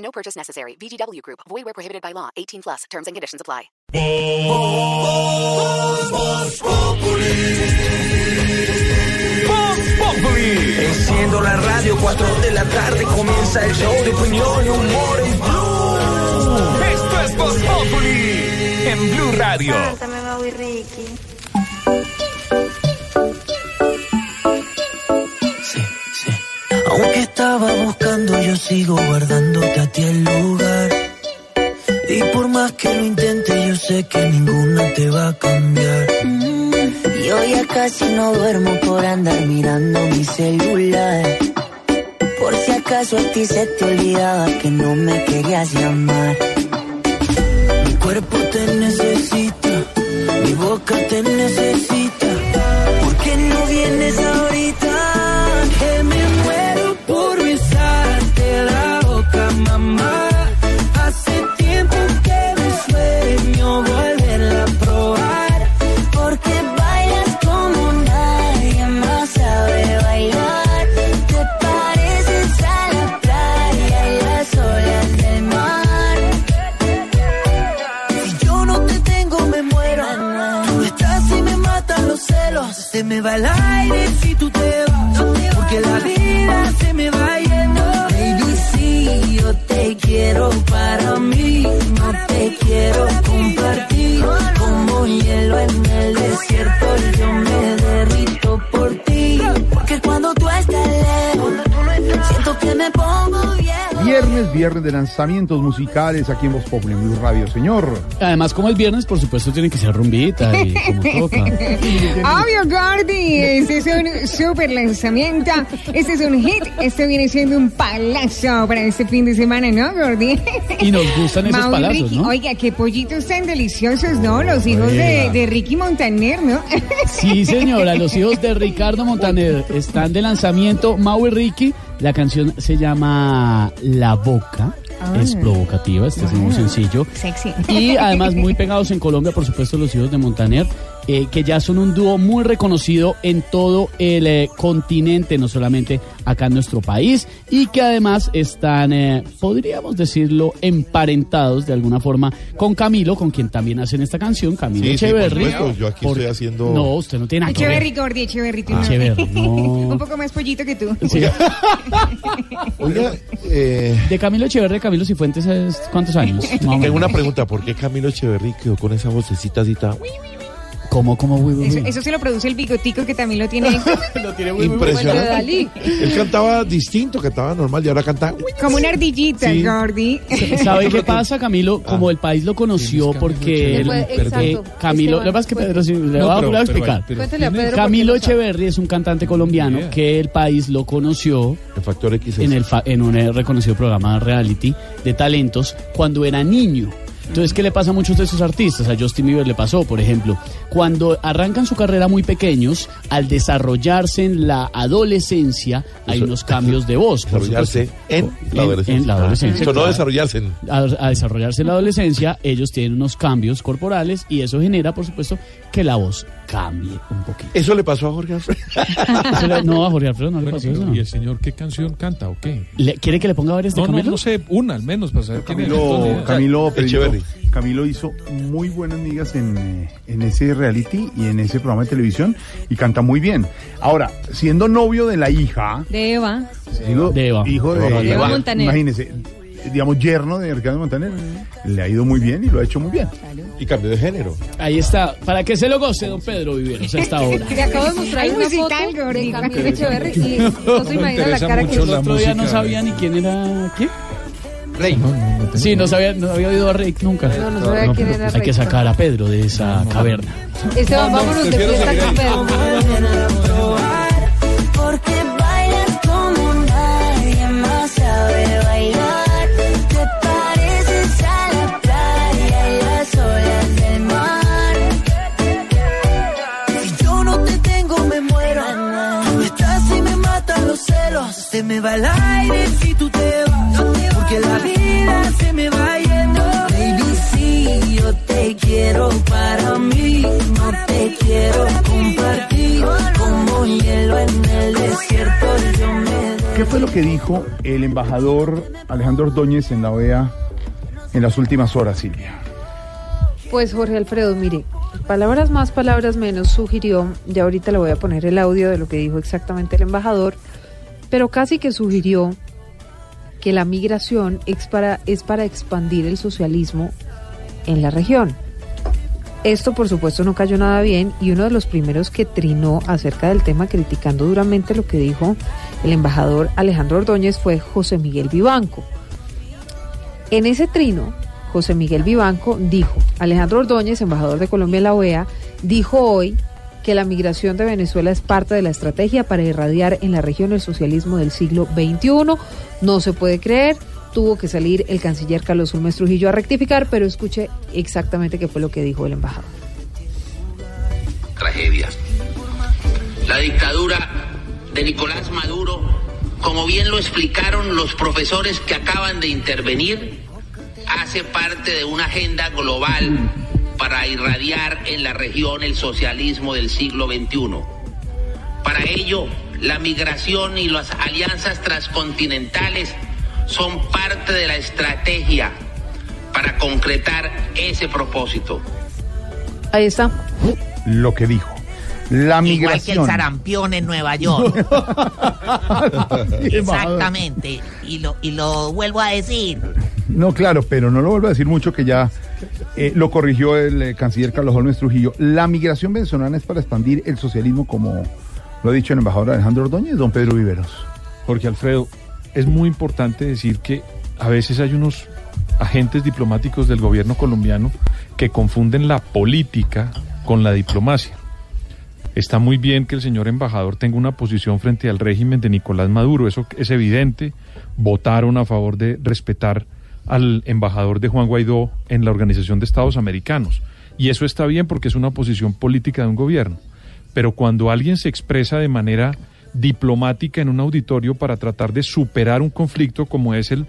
No purchase necessary. VGW Group. Void where prohibited by law. 18 plus. Terms and conditions apply. Enciendo la radio, 4 de la tarde comienza el show de opinión y humor en Blue. Esto es Voz Populi en Blue Radio. Cántame, Maui Ricky. Aunque estaba buscando, yo sigo guardándote a ti el lugar. Y por más que lo intente, yo sé que ninguna te va a cambiar. Yo ya casi no duermo por andar mirando mi celular. Por si acaso a ti se te olvidaba que no me querías llamar. Mi cuerpo te necesita, mi boca te necesita. Se me va el aire si tú te vas. Porque la vida se me va yendo. Baby, sí, yo te quiero para mí. No te quiero compartir. Como hielo en el desierto, yo me derrito por ti. Porque cuando tú estás lejos, que me pongo viejo. Viernes, viernes de lanzamientos musicales aquí en Voz Populi en Blue Radio, señor. Además, como es viernes, por supuesto, tiene que ser rumbita y como toca. Obvio, Gordy, este es un super lanzamiento, este es un hit, este viene siendo un palazo para este fin de semana, ¿no, Gordy? Y nos gustan esos palazos, Ricky, ¿no? Oiga, qué pollitos tan deliciosos, ¿no? Los hijos de, de Ricky Montaner, ¿no? Sí, señora, los hijos de Ricardo Montaner están de lanzamiento. Mau y Ricky, la canción se llama La Boca. Es provocativa, este es muy sencillo. Sexy. Y además muy pegados en Colombia, por supuesto, los hijos de Montaner, eh, que ya son un dúo muy reconocido en todo el eh, continente, no solamente acá en nuestro país, y que además están, eh, podríamos decirlo, emparentados de alguna forma con Camilo, con quien también hacen esta canción, Camilo Sí, sí, Echeverry. por supuesto, yo aquí Por- estoy haciendo- No, usted no tiene nada que ver. Echeverry, Gordy, Echeverry. tú Ah, no. Echeverry, no. Un poco más pollito que tú. Sí. Oiga, eh, De Camilo Echeverry, a Camilo Cifuentes, ¿es ¿cuántos años? Tengo una pregunta, ¿por qué Camilo Echeverry quedó con esa vocecita así tan ¿Cómo, cómo, uy, uy, Eso, uy? eso se lo produce el bigotico que también lo tiene impresionante? Dalí. Él cantaba distinto, cantaba normal y ahora canta... como una ardillita, Sí. Gordy. ¿Sabe qué pasa, Camilo? Ah. Como el país lo conoció porque él- eh, Camilo, lo que pasa es que. Pedro, sí, le No, voy a pero- a pero- explicar. pero- Cuéntale a Pedro. Camilo. Echeverry es un cantante colombiano idea. que el país lo conoció El factor X en, el fa- en un eh, reconocido programa de reality de talentos cuando era niño. Entonces, ¿qué le pasa a muchos de esos artistas? A Justin Bieber le pasó, por ejemplo, cuando arrancan su carrera muy pequeños, al desarrollarse en la adolescencia, hay Eso- unos cambios de voz. desarrollarse en la adolescencia. En la adolescencia. Eso no desarrollarse en... a, a desarrollarse en la adolescencia, ellos tienen unos cambios corporales y eso genera, por supuesto, que la voz cambie un poquito. Eso le pasó a Jorge Alfredo. Le- no, a Jorge Alfredo no le Bueno, pasó eso. ¿y el señor qué canción canta o qué? ¿Le- ¿Quiere que le ponga varias de No, no, Camilo? no sé, una al menos para saber quién es. Camilo, Camilo. Camilo hizo muy buenas migas en, eh, en ese reality y en ese programa de televisión y canta muy bien. Ahora, siendo novio de la hija, De Eva. De Eva. hijo de, Eva Montaner. Eva Montaner. imagínese, digamos yerno de Ricardo Montaner, le ha ido muy bien y lo ha hecho muy bien. Y cambió de género. Ahí está, para que se lo goce, don Pedro Viveros, a esta hora. Te acabo de mostrar una musical, foto de Camilo Echeverry y no se imagina la cara que El otro día no sabía ni quién era. ¿Quién? no, no, no tengo- Sí, no sabía, no había oído a Rick nunca. No, no sabía quién era Hay que sacar a Pedro de esa caverna. Esteban, vámonos de fiesta con Pedro. Me va el aire si tú te vas. Porque la vida se me va yendo. Baby, sí, yo te quiero para mí. No te quiero compartir. Como hielo en el desierto, yo me ¿Qué fue lo que dijo el embajador Alejandro Ordóñez en la OEA en las últimas horas, Silvia? Pues Jorge Alfredo, mire, palabras más, palabras menos, sugirió, ya ahorita le voy a poner el audio de lo que dijo exactamente el embajador, pero casi que sugirió que la migración es para, expandir el socialismo en la región. Esto por supuesto no cayó nada bien y uno de los primeros que trinó acerca del tema criticando duramente lo que dijo el embajador Alejandro Ordóñez fue José Miguel Vivanco. En ese trino, José Miguel Vivanco dijo, Alejandro Ordóñez, embajador de Colombia en la OEA, dijo hoy que la migración de Venezuela es parte de la estrategia para irradiar en la región el socialismo del siglo XXI. No se puede creer, tuvo que salir el canciller Carlos Ulmes Trujillo a rectificar, pero escuche exactamente qué fue lo que dijo el embajador. Tragedia. La dictadura de Nicolás Maduro, como bien lo explicaron los profesores que acaban de intervenir, hace parte de una agenda global para irradiar en la región el socialismo del siglo XXI. Para ello, la migración y las alianzas transcontinentales son parte de la estrategia para concretar ese propósito. Ahí está. Lo que dijo. La Igual que el migración. sarampión en Nueva York. Exactamente. Y lo, y lo vuelvo a decir. No, claro, pero no lo vuelvo a decir mucho que ya eh, lo corrigió el eh, canciller Carlos Holmes Trujillo. La migración venezolana es para expandir el socialismo, como lo ha dicho el embajador Alejandro Ordóñez, don Pedro Viveros. Jorge Alfredo, es muy importante decir que a veces hay unos agentes diplomáticos del gobierno colombiano que confunden la política con la diplomacia. Está muy bien que el señor embajador tenga una posición frente al régimen de Nicolás Maduro, eso es evidente. Votaron a favor de respetar al embajador de Juan Guaidó en la Organización de Estados Americanos. Y eso está bien porque es una posición política de un gobierno. Pero cuando alguien se expresa de manera diplomática en un auditorio para tratar de superar un conflicto como es el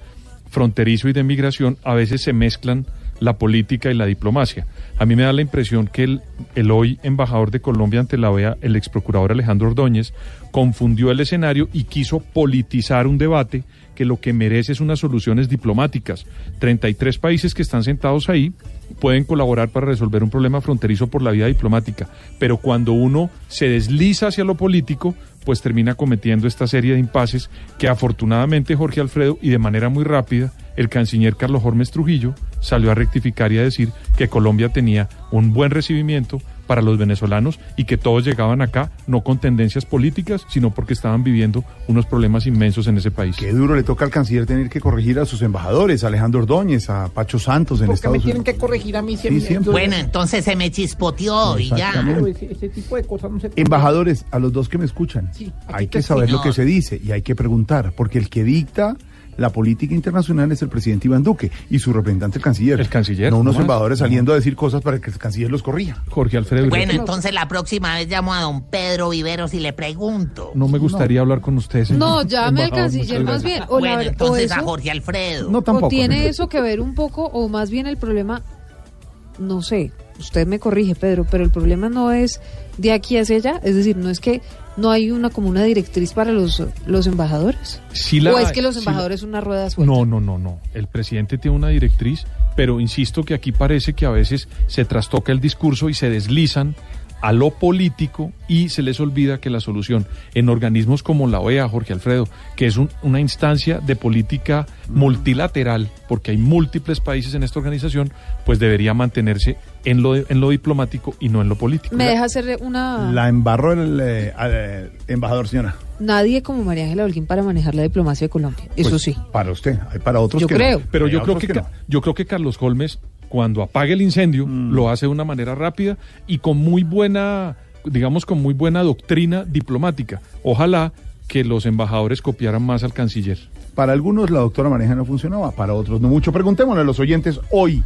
fronterizo y de migración, a veces se mezclan la política y la diplomacia. A mí me da la impresión que el, el hoy embajador de Colombia ante la OEA, el ex procurador Alejandro Ordóñez, confundió el escenario y quiso politizar un debate que lo que merece es unas soluciones diplomáticas. 33 países que están sentados ahí pueden colaborar para resolver un problema fronterizo por la vía diplomática, pero cuando uno se desliza hacia lo político, pues termina cometiendo esta serie de impases que afortunadamente Jorge Alfredo y de manera muy rápida el canciller Carlos Hormes Trujillo salió a rectificar y a decir que Colombia tenía un buen recibimiento para los venezolanos y que todos llegaban acá no con tendencias políticas, sino porque estaban viviendo unos problemas inmensos en ese país. Qué duro le toca al canciller tener que corregir a sus embajadores, a Alejandro Ordóñez, a Pacho Santos en Estados Unidos. que corregir a mí Sí, siempre. Bueno, entonces se me chispoteó y ya. Exactamente. Ese, tipo de cosas no se Embajadores, a los dos que me escuchan, hay que saber lo que se dice y hay que preguntar, porque el que dicta la política internacional es el presidente Iván Duque y su representante el canciller. El canciller. No unos nomás. embajadores saliendo a decir cosas para que el canciller los corrija. Jorge Alfredo. Bueno, entonces la próxima vez llamo a don Pedro Viveros y le pregunto. No me gustaría hablar con usted, señor. No, llame al canciller más bien. O, la Bueno, o entonces a eso- Jorge Alfredo. No o tiene eso que ver un poco, o más bien el problema, no sé, usted me corrige, Pedro, pero el problema no es de aquí hacia allá, es decir, no es que no hay una como una directriz para los, los embajadores. Sí la o es que los sí la- embajadores son una rueda suelta. No, no, no, no. El presidente tiene una directriz, pero insisto que aquí parece que a veces se trastoca el discurso y se deslizan a lo político y se les olvida que la solución en organismos como la OEA, Jorge Alfredo, que es un- una instancia de política multilateral, porque hay múltiples países en esta organización, pues debería mantenerse en lo, en lo diplomático y no en lo político. Me deja hacer una... La embarró el eh, eh, embajador, señora. Nadie como María Ángela Holguín para manejar la diplomacia de Colombia, eso Pues, sí. Para usted, hay para otros Yo que no. creo. Pero Hay yo creo que, yo creo que Carlos Holmes, cuando apague el incendio, Mm. lo hace de una manera rápida y con muy buena, digamos, con muy buena doctrina diplomática. Ojalá que los embajadores copiaran más al canciller. Para algunos la doctora Maneja no funcionaba, para otros no mucho. Preguntémosle a los oyentes hoy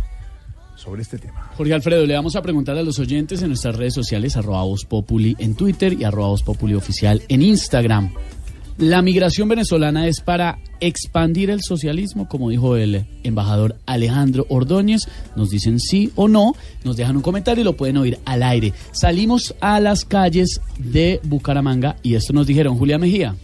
sobre este tema. Jorge Alfredo, le vamos a preguntar a los oyentes en nuestras redes sociales, arroba Populi en Twitter y arroba Populi oficial en Instagram. La migración venezolana es para expandir el socialismo, como dijo el embajador Alejandro Ordóñez. Nos dicen sí o no, nos dejan un comentario y lo pueden oír al aire. Salimos a las calles de Bucaramanga y esto nos dijeron Julia Mejía.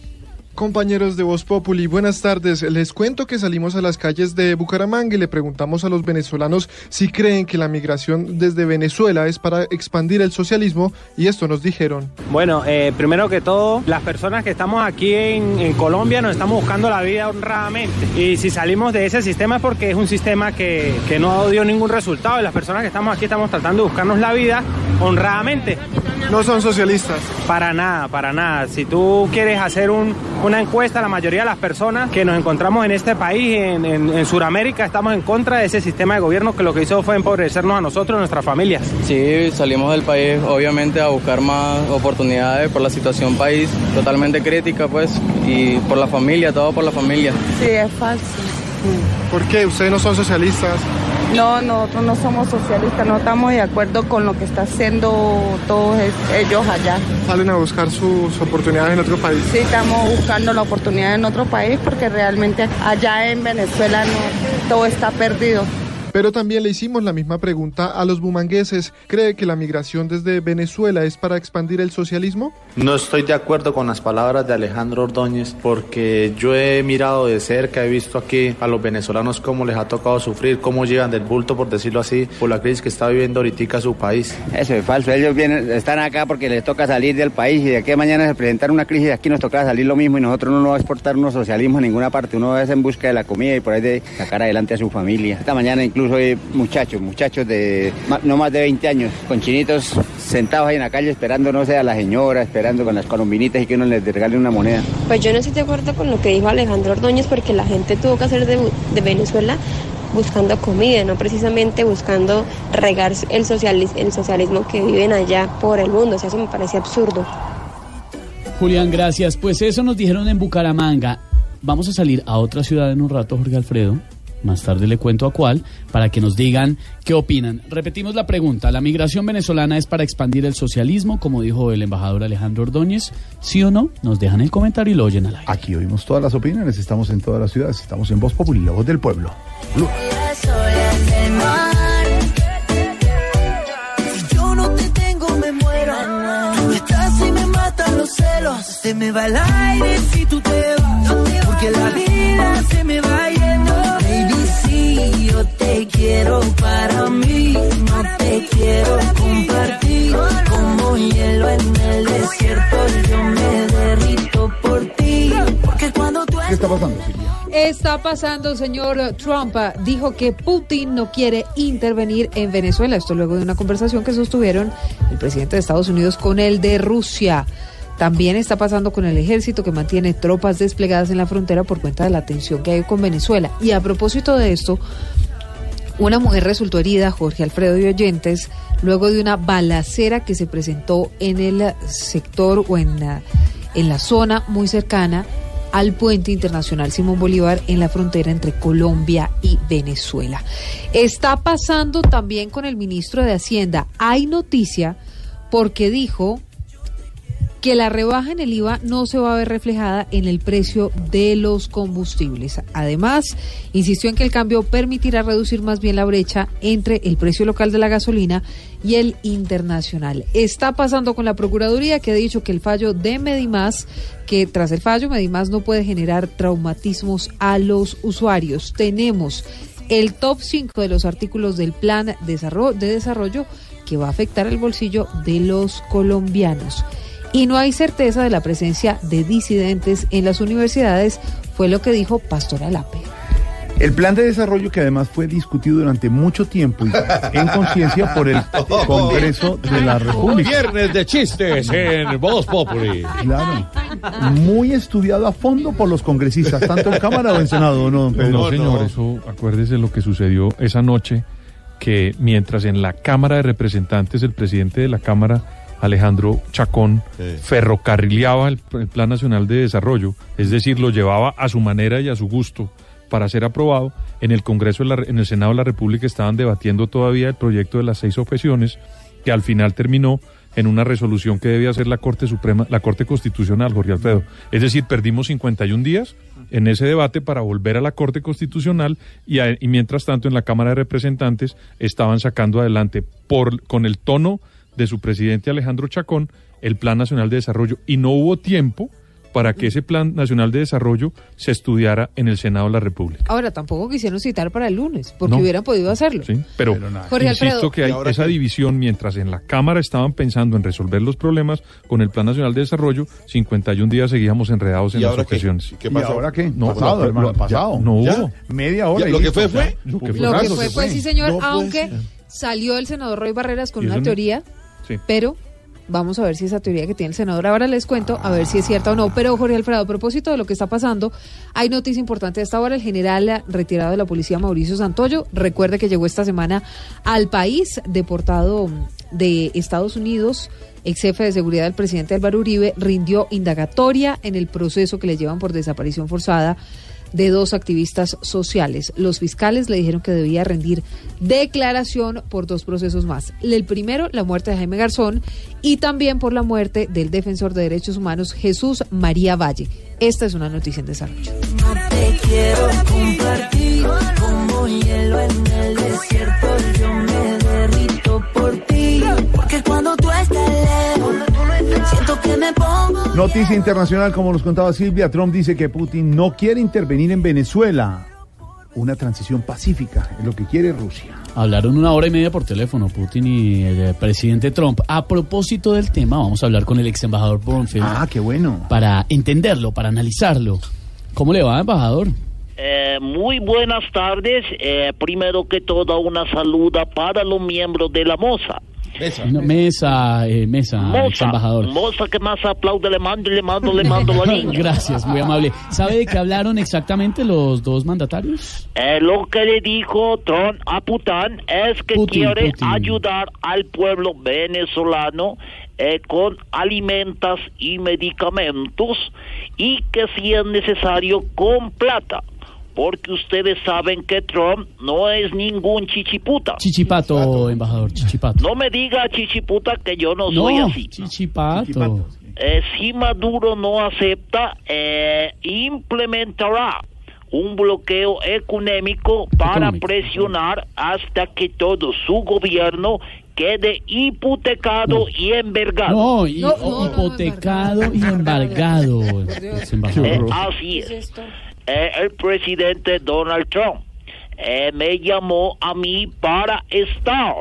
Compañeros de Voz Populi, buenas tardes. Les cuento que salimos a las calles de Bucaramanga y le preguntamos a los venezolanos si creen que la migración desde Venezuela es para expandir el socialismo y esto nos dijeron. Bueno, eh, primero que todo, las personas que estamos aquí en, en Colombia nos estamos buscando la vida honradamente y si salimos de ese sistema es porque es un sistema que, que no dio ningún resultado y las personas que estamos aquí estamos tratando de buscarnos la vida honradamente. No son socialistas. Para nada, para nada. Si tú quieres hacer un, una encuesta, la mayoría de las personas que nos encontramos en este país, en, en, en Sudamérica, estamos en contra de ese sistema de gobierno que lo que hizo fue empobrecernos a nosotros y nuestras familias. Sí, salimos del país obviamente a buscar más oportunidades por la situación país, totalmente crítica pues, y por la familia, todo por la familia. Sí, es falso. ¿Por qué? ¿Ustedes no son socialistas? No, nosotros no somos socialistas, no estamos de acuerdo con lo que está haciendo todos ellos allá. Salen a buscar sus oportunidades en otro país. Sí, estamos buscando la oportunidad en otro país porque realmente allá en Venezuela no, todo está perdido. Pero también le hicimos la misma pregunta a los bumangueses. ¿Cree que la migración desde Venezuela es para expandir el socialismo? No estoy de acuerdo con las palabras de Alejandro Ordóñez porque yo he mirado de cerca, he visto aquí a los venezolanos cómo les ha tocado sufrir, cómo llegan del bulto, por decirlo así, por la crisis que está viviendo ahorita su país. Eso es falso. Ellos vienen, están acá porque les toca salir del país y de aquí a mañana se presentar una crisis. Aquí nos toca salir lo mismo y nosotros no nos va a exportar unos socialismo en ninguna parte. Uno es en busca de la comida y por ahí de sacar adelante a su familia. Esta mañana incluso hay muchachos, muchachos de no más de 20 años, con chinitos sentados ahí en la calle esperando, no sé, a la señora, esperando con las colombinitas y que uno les regale una moneda. Pues yo no estoy de acuerdo con lo que dijo Alejandro Ordóñez porque la gente tuvo que hacer de, de Venezuela buscando comida, no precisamente buscando regar el, socialis- el socialismo que viven allá por el mundo. O sea, eso me parece absurdo. Julián, gracias. Pues eso nos dijeron en Bucaramanga. Vamos a salir a otra ciudad en un rato, Jorge Alfredo. Más tarde le cuento a cuál, para que nos digan qué opinan. Repetimos la pregunta. ¿La migración venezolana es para expandir el socialismo, como dijo el embajador Alejandro Ordóñez? ¿Sí o no? Nos dejan el comentario y lo oyen al aire. Aquí oímos todas las opiniones, estamos en todas las ciudades, estamos en Voz Populi, la voz del pueblo. Blue. Las olas del mar. Si yo no te tengo, me muero. Tú estás y me matan los celos. Se me va el aire si tú te vas. Porque la vida se me va yo te quiero para mí. No te quiero compartir. Como hielo en el desierto, yo me derrito por ti. Porque cuando tú ¿Qué está pasando, Silvia? Está pasando, señor Trump. Dijo que Putin no quiere intervenir en Venezuela. Esto luego de una conversación que sostuvieron el presidente de Estados Unidos con el de Rusia. También está pasando con el ejército que mantiene tropas desplegadas en la frontera por cuenta de la tensión que hay con Venezuela. Y a propósito de esto, una mujer resultó herida, Jorge Alfredo y oyentes, luego de una balacera que se presentó en el sector o en la, en la zona muy cercana al puente internacional Simón Bolívar en la frontera entre Colombia y Venezuela. Está pasando también con el ministro de Hacienda. Hay noticia porque dijo que la rebaja en el IVA no se va a ver reflejada en el precio de los combustibles. Además, insistió en que el cambio permitirá reducir más bien la brecha entre el precio local de la gasolina y el internacional. Está pasando con la Procuraduría que ha dicho que el fallo de Medimás, que tras el fallo Medimás no puede generar traumatismos a los usuarios. Tenemos el top 5 de los artículos del plan de desarrollo que va a afectar el bolsillo de los colombianos y no hay certeza de la presencia de disidentes en las universidades, fue lo que dijo Pastor Alape. El plan de desarrollo que además fue discutido durante mucho tiempo y en conciencia por el Congreso de la República. Viernes de chistes en Voz Populi. Claro. Muy estudiado a fondo por los congresistas, tanto en Cámara o en Senado, ¿no, don Pedro? No, señor, eso acuérdese lo que sucedió esa noche, que mientras en la Cámara de Representantes el presidente de la Cámara, Alejandro Chacón, ferrocarrileaba el, el Plan Nacional de Desarrollo, es decir, lo llevaba a su manera y a su gusto para ser aprobado, en el Congreso, en el Senado de la República estaban debatiendo todavía el proyecto de las seis objeciones, que al final terminó en una resolución que debía hacer la Corte Suprema, la Corte Constitucional, Jorge Alfredo. Es decir, perdimos 51 días en ese debate para volver a la Corte Constitucional y, a- y mientras tanto en la Cámara de Representantes estaban sacando adelante por con el tono de su presidente Alejandro Chacón el Plan Nacional de Desarrollo y no hubo tiempo para que ese Plan Nacional de Desarrollo se estudiara en el Senado de la República. Ahora, tampoco quisieron citar para el lunes, porque No. hubieran podido hacerlo. Sí, pero, Jorge insisto Alfredo. que hay ¿Y ahora esa qué? división mientras en la Cámara estaban pensando en resolver los problemas con el Plan Nacional de Desarrollo, 51 días seguíamos enredados en ¿Y las qué? objeciones. ¿Qué pasó? ¿Y ahora qué? No, pasado, no, hermano, ya, Ya, hubo. Media hora. Ya, y lo que fue, fue. ya. Lo que Lo que Raso fue sí, señor, No aunque salió el senador Roy Barreras con ¿Y una teoría, Pero vamos a ver si esa teoría que tiene el senador ahora les cuento, a ver si es cierta o no. Pero Jorge Alfredo, a propósito de lo que está pasando, hay noticia importante a esta hora. El general retirado de la policía, Mauricio Santoyo, recuerde que llegó esta semana al país, deportado de Estados Unidos. Ex jefe de seguridad del presidente Álvaro Uribe rindió indagatoria en el proceso que le llevan por desaparición forzada de dos activistas sociales. Los fiscales le dijeron que debía rendir declaración por dos procesos más. El primero, la muerte de Jaime Garzón y también por la muerte del defensor de derechos humanos Jesús María Valle. Esta es una noticia en desarrollo. Te quiero compartir como hielo en el desierto. Yo me derrito por ti. Cuando tú Noticia internacional, como nos contaba Silvia, Trump dice que Putin no quiere intervenir en Venezuela. Una transición pacífica es lo que quiere Rusia. Hablaron una hora y media por teléfono, Putin y el eh, presidente Trump. A propósito del tema, vamos a hablar con el ex embajador Bromfield. Ah, qué bueno. Para entenderlo, para analizarlo. ¿Cómo le va, embajador? Eh, muy buenas tardes. Eh, primero que todo, una saluda para los miembros de la MOSA. No, mesa, eh, mesa, ex embajador. moza que más aplaude, le mando y le mando, le mando la niña. Gracias, muy amable. ¿Sabe de qué hablaron exactamente los dos mandatarios? Eh, lo que le dijo Trump a Pután es que Putin, quiere Putin. ayudar al pueblo venezolano eh, con alimentos y medicamentos y que si es necesario con plata. Porque ustedes saben que Trump no es ningún chichiputa. Chichipato, embajador, chichipato. No me diga chichiputa que yo no soy No, así. chichipato. Eh, si Maduro no acepta, eh, implementará un bloqueo económico para Económico. presionar hasta que todo su gobierno quede hipotecado y envergado. No, y- hipotecado y embargado, embajador. Eh, así es. Eh, el presidente Donald Trump eh, me llamó a mí para estar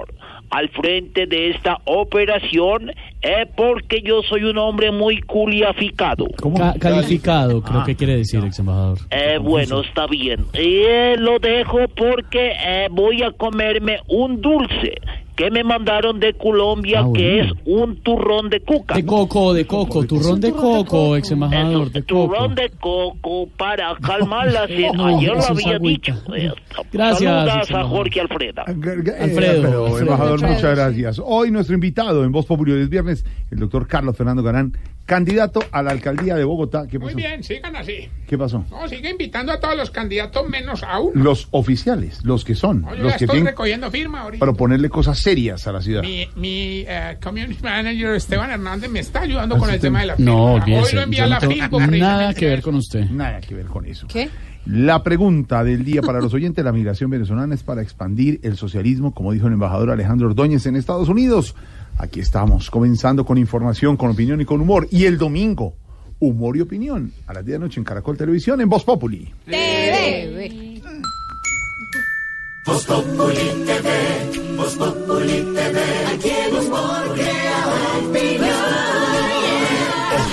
al frente de esta operación eh, porque yo soy un hombre muy culiaficado. Ca- calificado, creo que quiere decir, ex embajador. Eh, bueno, está bien. Eh, lo dejo porque eh, voy a comerme un dulce que me mandaron de Colombia Ah, que es un turrón de cuca. De coco, de coco, turrón de coco, ex embajador, de coco. Turrón de coco para calmar la sed. No, Ayer lo había agüita. dicho. Eh, Gracias, Saludas a. Jorge Alfreda. Eh, Alfredo, pero, Alfredo. embajador, Alfredo, muchas gracias. Hoy nuestro invitado en Voz Popular es viernes, el doctor Carlos Fernando Garán, candidato a la alcaldía de Bogotá. ¿Qué Muy bien, sigan así. ¿Qué pasó? No, sigue invitando a todos los candidatos menos a uno. Los oficiales, los que son, No, yo los ya que estoy tienen recogiendo firma ahorita. para ponerle cosas serias a la ciudad. Mi, mi eh, community manager Esteban Hernández me está ayudando Ah, con el te- tema de la firma. No, Hoy lo envía yo a no la tengo FIMPO nada que ver con usted. Nada que ver con eso. ¿Qué? La pregunta del día para los oyentes, la migración venezolana es para expandir el socialismo, como dijo el embajador Alejandro Ordóñez en Estados Unidos. Aquí estamos, comenzando con información, con opinión y con humor. Y el domingo, humor y opinión, a las 10 de la noche en Caracol Televisión, en Voz Populi. TV. Voz Populi TV, Voz Populi TV, aquí el humor crea opinión.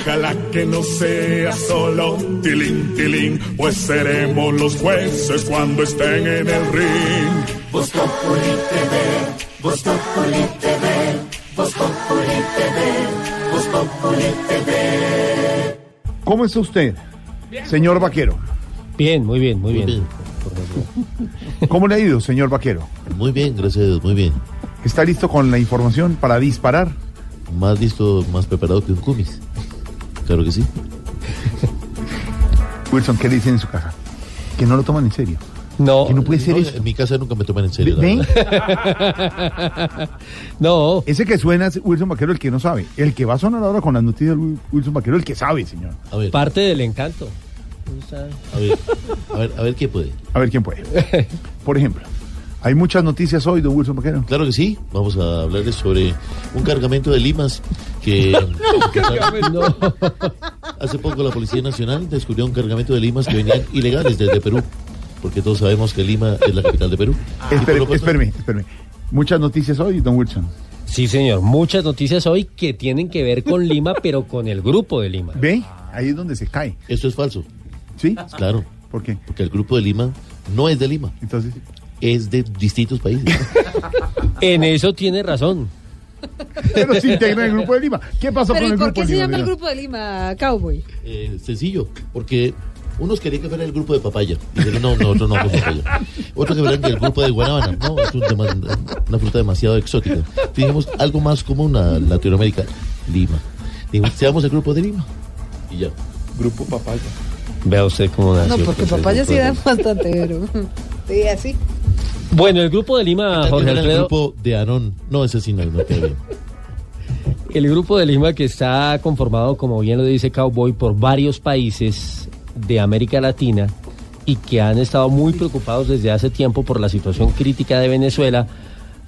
Ojalá que no sea solo tilín, tilín, pues seremos los jueces cuando estén en el ring. Voz Populi TV, Voz Populi TV, Voz Populi TV, Voz Populi TV. ¿Cómo está usted, señor Vaquero? Bien, muy bien, muy, bien. ¿Cómo le ha ido, señor Vaquero? Muy bien, gracias a Dios, muy bien. ¿Está listo con la información para disparar? Más listo, más preparado que un cumis. Claro que sí. Wilson, ¿qué le dicen en su casa? Que no lo toman en serio. No. Que no puede ser eso. En mi casa nunca me toman en serio. no. Ese que suena es Wilson Vaquero, el que no sabe. El que va a sonar ahora con las noticias de Wilson Vaquero, el que sabe, señor. A ver, Parte del encanto. a ver, a ver, a ver qué puede. A ver quién puede. Por ejemplo, hay muchas noticias hoy de Wilson Vaquero. Claro que sí, vamos a hablarles sobre un cargamento de limas que... Hace poco la Policía Nacional descubrió un cargamento de limas que venían ilegales desde Perú, porque todos sabemos que Lima es la capital de Perú. Por Espere, tanto- espérame, espérame. Muchas noticias hoy, don Wilson. Sí, señor. Muchas noticias hoy que tienen que ver con Lima, pero con el grupo de Lima. ¿Ve? Ahí es donde se cae. Esto es falso. ¿Sí? Claro. ¿Por qué? Porque el grupo de Lima no es de Lima. Entonces. Es de distintos países. En eso tiene razón. Pero se integra en el grupo de Lima. ¿Qué pasó Pero con ¿y el por grupo qué de se Lima? llama el grupo de Lima Cowboy? Eh, sencillo, porque unos querían que fuera el grupo de papaya. Y dijeron, no, nosotros no con papaya. Otros que fueran que el grupo de guanábana. No, es un tema- una fruta demasiado exótica. Dijimos algo más común a Latinoamérica. Lima. Dijimos, seamos el grupo de Lima. Y ya. Grupo papaya. Vea usted cómo nació. No, porque pues, el papaya grupo sí de da Lima. bastante, pero... Sí, así. Bueno, el grupo de Lima, Jorge el grupo de Aarón. No, ese sí no, no queda bien. El grupo de Lima que está conformado, como bien lo dice Cowboy, por varios países de América Latina y que han estado muy preocupados desde hace tiempo por la situación crítica de Venezuela,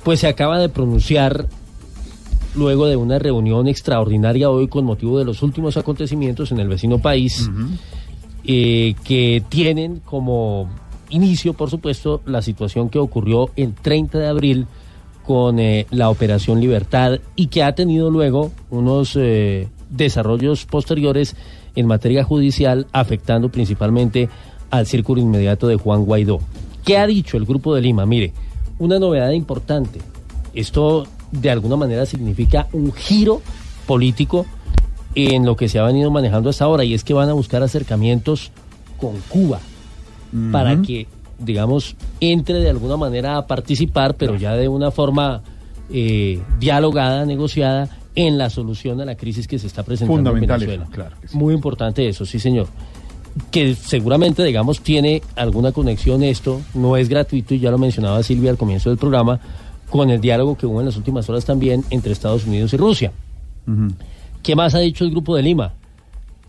pues se acaba de pronunciar luego de una reunión extraordinaria hoy con motivo de los últimos acontecimientos en el vecino país, eh, que tienen como inicio, por supuesto, la situación que ocurrió el 30 de abril con eh, la Operación Libertad y que ha tenido luego unos eh, desarrollos posteriores en materia judicial afectando principalmente al círculo inmediato de Juan Guaidó. ¿Qué ha dicho el Grupo de Lima? Mire, una novedad importante. Esto de alguna manera significa un giro político en lo que se ha venido manejando hasta ahora y es que van a buscar acercamientos con Cuba para que, digamos, entre de alguna manera a participar, pero ya de una forma eh, dialogada, negociada, en la solución a la crisis que se está presentando en Venezuela. claro sí. Muy importante eso, sí, señor. Que seguramente, digamos, tiene alguna conexión esto, no es gratuito, y ya lo mencionaba Silvia al comienzo del programa, con el diálogo que hubo en las últimas horas también entre Estados Unidos y Rusia. ¿Qué más ha dicho el Grupo de Lima?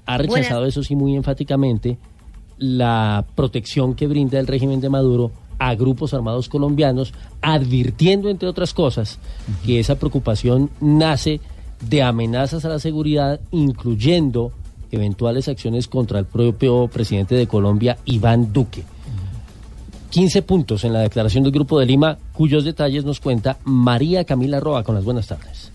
Ha Buenas. rechazado, eso sí, muy enfáticamente, la protección que brinda el régimen de Maduro a grupos armados colombianos, advirtiendo, entre otras cosas, que esa preocupación nace de amenazas a la seguridad, incluyendo eventuales acciones contra el propio presidente de Colombia, Iván Duque. 15 puntos en la declaración del Grupo de Lima, cuyos detalles nos cuenta María Camila Roa con las buenas tardes.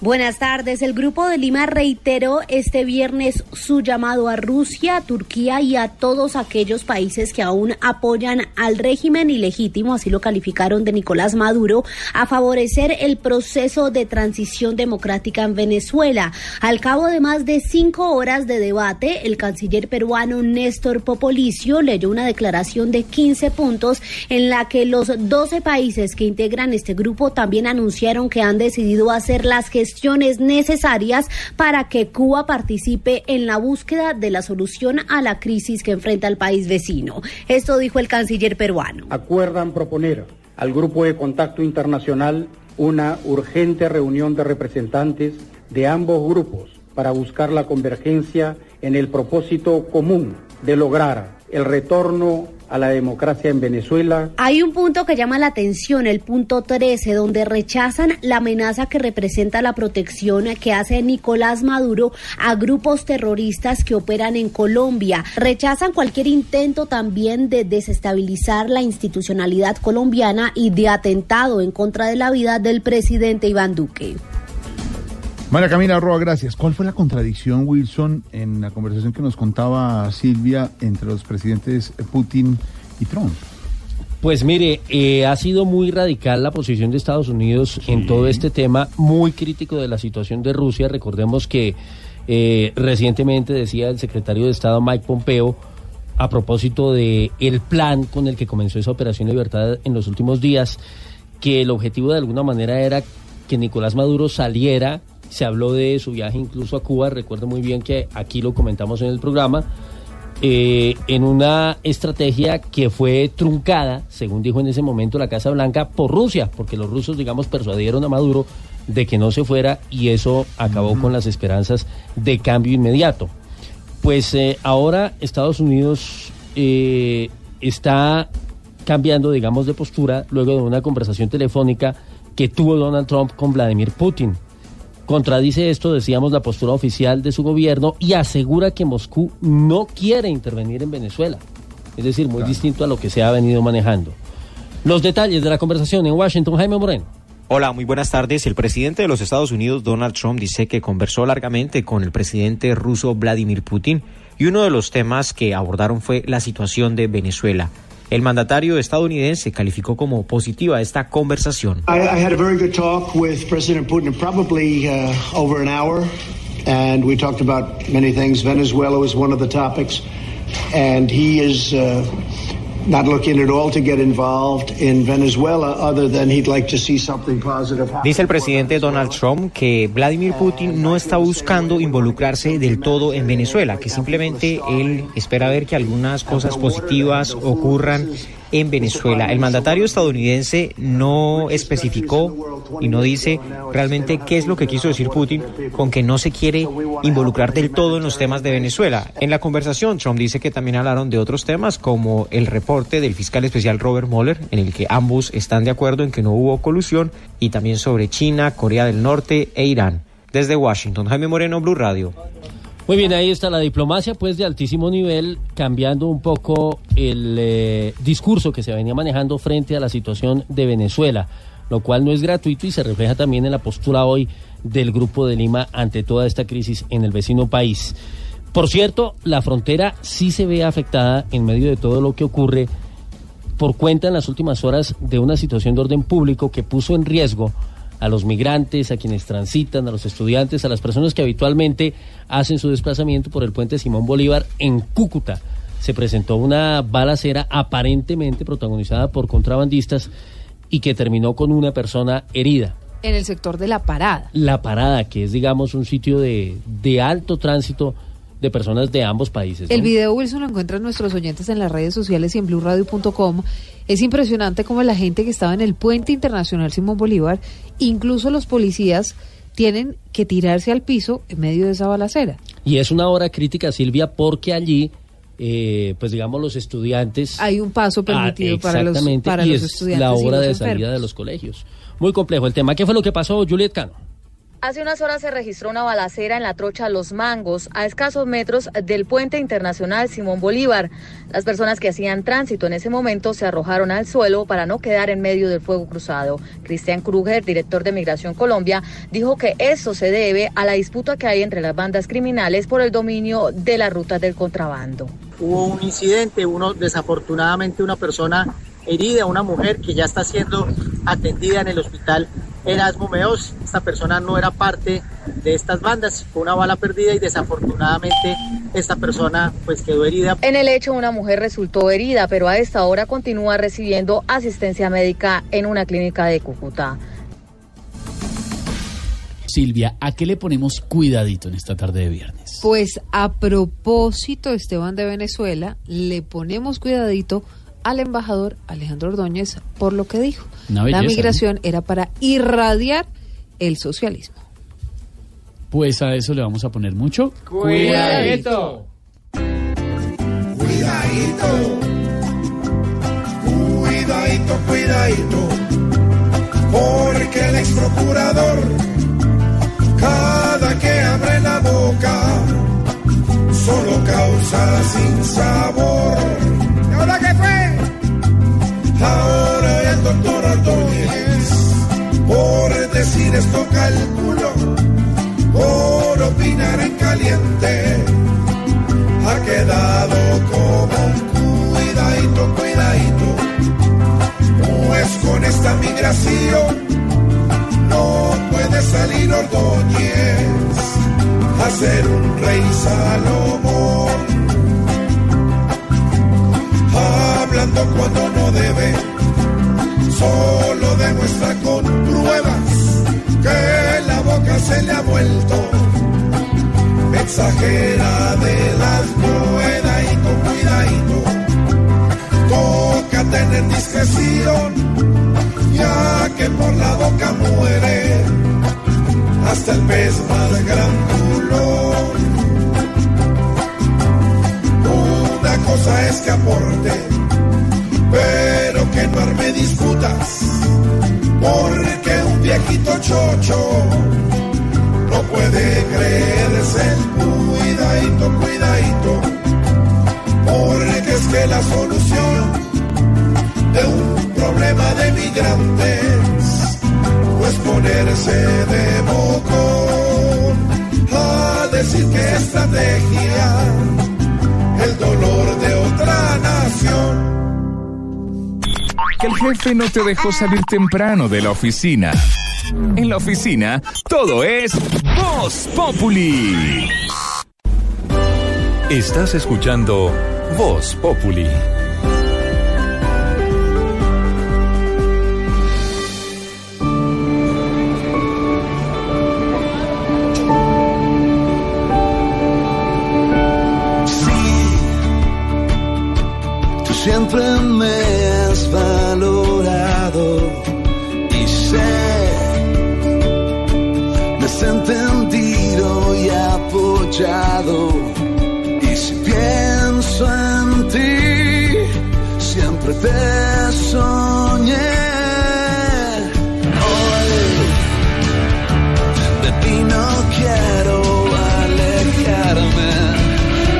Buenas tardes. El Grupo de Lima reiteró este viernes su llamado a Rusia, Turquía y a todos aquellos países que aún apoyan al régimen ilegítimo, así lo calificaron de Nicolás Maduro, a favorecer el proceso de transición democrática en Venezuela. Al cabo de más de cinco horas de debate, el canciller peruano Néstor Popolicio leyó una declaración de 15 puntos en la que los 12 países que integran este grupo también anunciaron que han decidido hacer las necesarias para que Cuba participe en la búsqueda de la solución a la crisis que enfrenta el país vecino. Esto dijo el canciller peruano. acuerdan proponer al Grupo de Contacto Internacional una urgente reunión de representantes de ambos grupos para buscar la convergencia en el propósito común de lograr el retorno a la democracia en Venezuela Hay un punto que llama la atención, el punto 13, donde rechazan la amenaza que representa la protección que hace Nicolás Maduro a grupos terroristas que operan en Colombia. Rechazan cualquier intento también de desestabilizar la institucionalidad colombiana y de atentado en contra de la vida del presidente Iván Duque. María Camila Roa, gracias. ¿Cuál fue la contradicción, Wilson, en la conversación que nos contaba Silvia entre los presidentes Putin y Trump? Pues mire, eh, ha sido muy radical la posición de Estados Unidos en todo este tema, muy crítico de la situación de Rusia. Recordemos que eh, recientemente decía el secretario de Estado Mike Pompeo a propósito de el plan con el que comenzó esa operación Libertad en los últimos días, que el objetivo de alguna manera era que Nicolás Maduro saliera. Se habló de su viaje incluso a Cuba. Recuerdo muy bien que aquí lo comentamos en el programa eh, en una estrategia que fue truncada, según dijo en ese momento la Casa Blanca, por Rusia, porque los rusos, digamos, persuadieron a Maduro de que no se fuera y eso acabó con las esperanzas de cambio inmediato. Pues eh, ahora Estados Unidos eh, está cambiando, digamos, de postura luego de una conversación telefónica que tuvo Donald Trump con Vladimir Putin. Contradice esto, decíamos, la postura oficial de su gobierno y asegura que Moscú no quiere intervenir en Venezuela. Es decir, muy distinto a lo que se ha venido manejando. Los detalles de la conversación en Washington, Jaime Moreno. Hola, muy buenas tardes. El presidente de los Estados Unidos, Donald Trump, dice que conversó largamente con el presidente ruso Vladimir Putin y uno de los temas que abordaron fue la situación de Venezuela. El mandatario estadounidense calificó como positiva esta conversación. I, I had a very good talk with President Putin, probably uh, over an hour, and we talked about many things. Venezuela was one of the topics, and he is uh, not looking at all to get involved in Venezuela, other than he'd like to see something positive happen. Dice el presidente Donald Trump que Vladimir Putin no está buscando involucrarse del todo en Venezuela, que simplemente él espera ver que algunas cosas positivas ocurran en Venezuela. El mandatario estadounidense no especificó y no dice realmente qué es lo que quiso decir Putin con que no se quiere involucrar del todo en los temas de Venezuela. En la conversación, Trump dice que también hablaron de otros temas como el reporte del fiscal especial Robert Mueller, en el que ambos están de acuerdo en que no hubo colusión, y también sobre China, Corea del Norte e Irán. Desde Washington, Jaime Moreno, Blue Radio. Muy bien, ahí está la diplomacia, pues de altísimo nivel, cambiando un poco el eh, discurso que se venía manejando frente a la situación de Venezuela, lo cual no es gratuito y se refleja también en la postura hoy del Grupo de Lima ante toda esta crisis en el vecino país. Por cierto, la frontera sí se ve afectada en medio de todo lo que ocurre por cuenta en las últimas horas de una situación de orden público que puso en riesgo a los migrantes, a quienes transitan, a los estudiantes, a las personas que habitualmente hacen su desplazamiento por el puente Simón Bolívar en Cúcuta. Se presentó una balacera aparentemente protagonizada por contrabandistas y que terminó con una persona herida. En el sector de la parada. La parada, que es, digamos, un sitio de, de alto tránsito de personas de ambos países. ¿no? El video Wilson lo encuentran nuestros oyentes en las redes sociales y en blueradio.com. Es impresionante cómo la gente que estaba en el puente internacional Simón Bolívar, incluso los policías, tienen que tirarse al piso en medio de esa balacera. Y es una hora crítica, Silvia, porque allí, eh, pues digamos, los estudiantes... Hay un paso permitido Ah, para los, para y los es estudiantes. la y hora los de salida de los colegios. Muy complejo el tema. ¿Qué fue lo que pasó, Juliet Cano? Hace unas horas se registró una balacera en la trocha Los Mangos, a escasos metros del puente internacional Simón Bolívar. Las personas que hacían tránsito en ese momento se arrojaron al suelo para no quedar en medio del fuego cruzado. Cristian Kruger, director de Migración Colombia, dijo que eso se debe a la disputa que hay entre las bandas criminales por el dominio de las rutas del contrabando. hubo un incidente, uno desafortunadamente una persona herida, una mujer que ya está siendo atendida en el hospital Erasmo Meos. Esta persona no era parte de estas bandas, fue una bala perdida y desafortunadamente esta persona pues quedó herida. En el hecho, una mujer resultó herida, pero a esta hora continúa recibiendo asistencia médica en una clínica de Cúcuta. Silvia, ¿a qué le ponemos cuidadito en esta tarde de viernes? Pues a propósito, Esteban de Venezuela, le ponemos cuidadito al embajador Alejandro Ordóñez por lo que dijo. La migración era para irradiar el socialismo. Pues a eso le vamos a poner mucho Cuidadito. Cuidadito, cuidadito, cuidadito, porque el ex procurador, cada que abre la boca, solo causa sin sabor. ¿Y ahora qué fue? Ahora el doctor Ordóñez, por decir esto calculo, por opinar en caliente ha quedado como un cuidadito, cuidadito. Pues con esta migración no puede salir Ordóñez a ser un rey Salomón. Cuando no debe, solo demuestra con pruebas que la boca se le ha vuelto exagera de las cuidadito, tener discreción, ya que por la boca muere hasta el pez más grandulo. Una cosa es que aporte, pero que no arme disputas, porque un viejito chocho no puede creerse el cuidadito, cuidadito, porque es que la solución de un problema de migrantes pues ponerse de bocón a decir que estrategia el dolor de otra nación. Que el jefe no te dejó salir temprano de la oficina. En la oficina, todo es Voz Populi. Estás escuchando Voz Populi. Te soñé. Hoy de ti no quiero alejarme.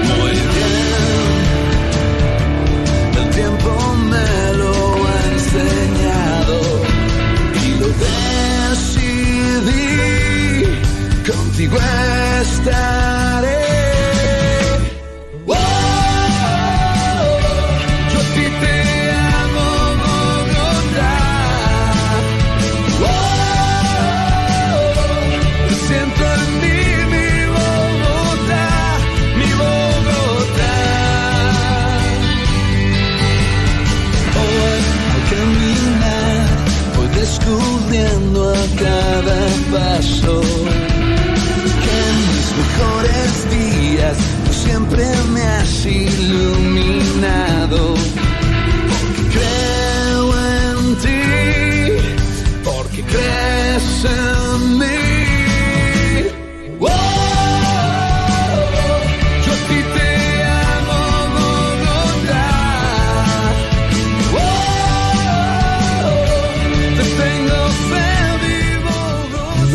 Muy bien. El tiempo me lo ha enseñado y lo decidí. Contigo estaré.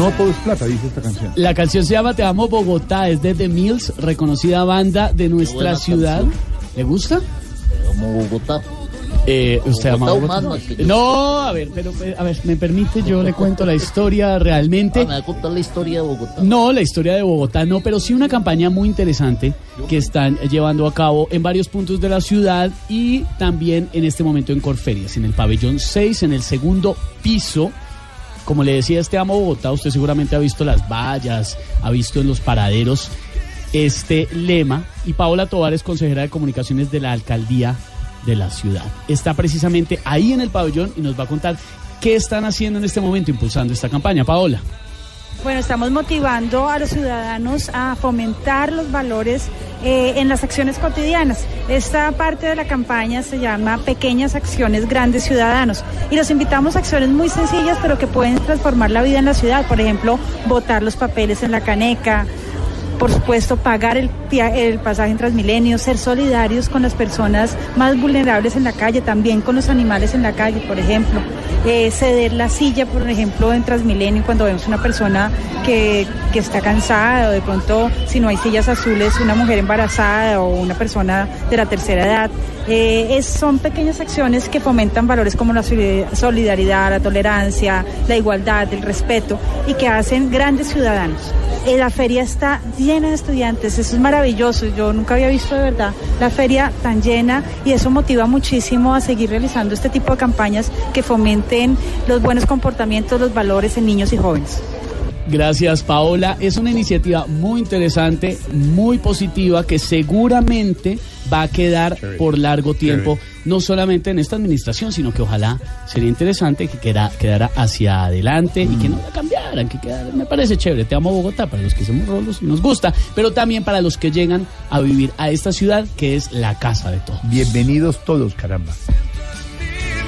No todo es plata, dice esta canción. La canción se llama Te amo Bogotá, es de The Mills, reconocida banda de nuestra ciudad. canción. ¿Le gusta? Como Bogotá. Eh, ¿Usted ama Bogotá No, a ver, pero eh, a ver, me permite, yo le cuento la historia realmente. Ah, me va a contar la historia de Bogotá. No, la historia de Bogotá no, pero sí una campaña muy interesante que están llevando a cabo en varios puntos de la ciudad y también en este momento en Corferias, en el pabellón 6, en el segundo piso. Como le decía, este amo Bogotá, usted seguramente ha visto las vallas, ha visto en los paraderos este lema y Paola Tovar es consejera de comunicaciones de la alcaldía de la ciudad. Está precisamente ahí en el pabellón y nos va a contar qué están haciendo en este momento impulsando esta campaña. Paola. Bueno, estamos motivando a los ciudadanos a fomentar los valores eh, en las acciones cotidianas. Esta parte de la campaña se llama Pequeñas Acciones Grandes Ciudadanos y los invitamos a acciones muy sencillas pero que pueden transformar la vida en la ciudad. Por ejemplo, botar los papeles en la caneca, por supuesto, pagar el, el pasaje en Transmilenio, ser solidarios con las personas más vulnerables en la calle, también con los animales en la calle, por ejemplo. Eh, ceder la silla, por ejemplo, en Transmilenio, cuando vemos una persona que, que está cansada o de pronto, si no hay sillas azules, una mujer embarazada o una persona de la tercera edad. Eh, es- son pequeñas acciones que fomentan valores como la solid- solidaridad, la tolerancia, la igualdad, el respeto y que hacen grandes ciudadanos. Eh, la feria está llena de estudiantes, eso es maravilloso, yo nunca había visto de verdad la feria tan llena y eso motiva muchísimo a seguir realizando este tipo de campañas que fomenten los buenos comportamientos, los valores en niños y jóvenes. Gracias, Paola. Es una iniciativa muy interesante, muy positiva, que seguramente va a quedar por largo tiempo, no solamente en esta administración, sino que ojalá sería interesante que queda- quedara hacia adelante y que no la cambiaran, que quedara, me parece chévere. Te amo Bogotá para los que somos rolos y nos gusta, pero también para los que llegan a vivir a esta ciudad que es la casa de todos. Bienvenidos todos, caramba.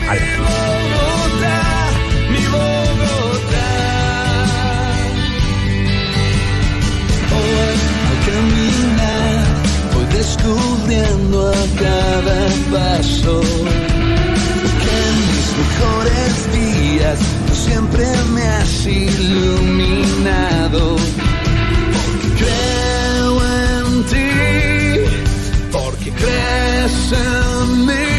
Bogotá, descubriendo a cada paso que en mis mejores días siempre me has iluminado. Porque creo en ti, porque crees en mí.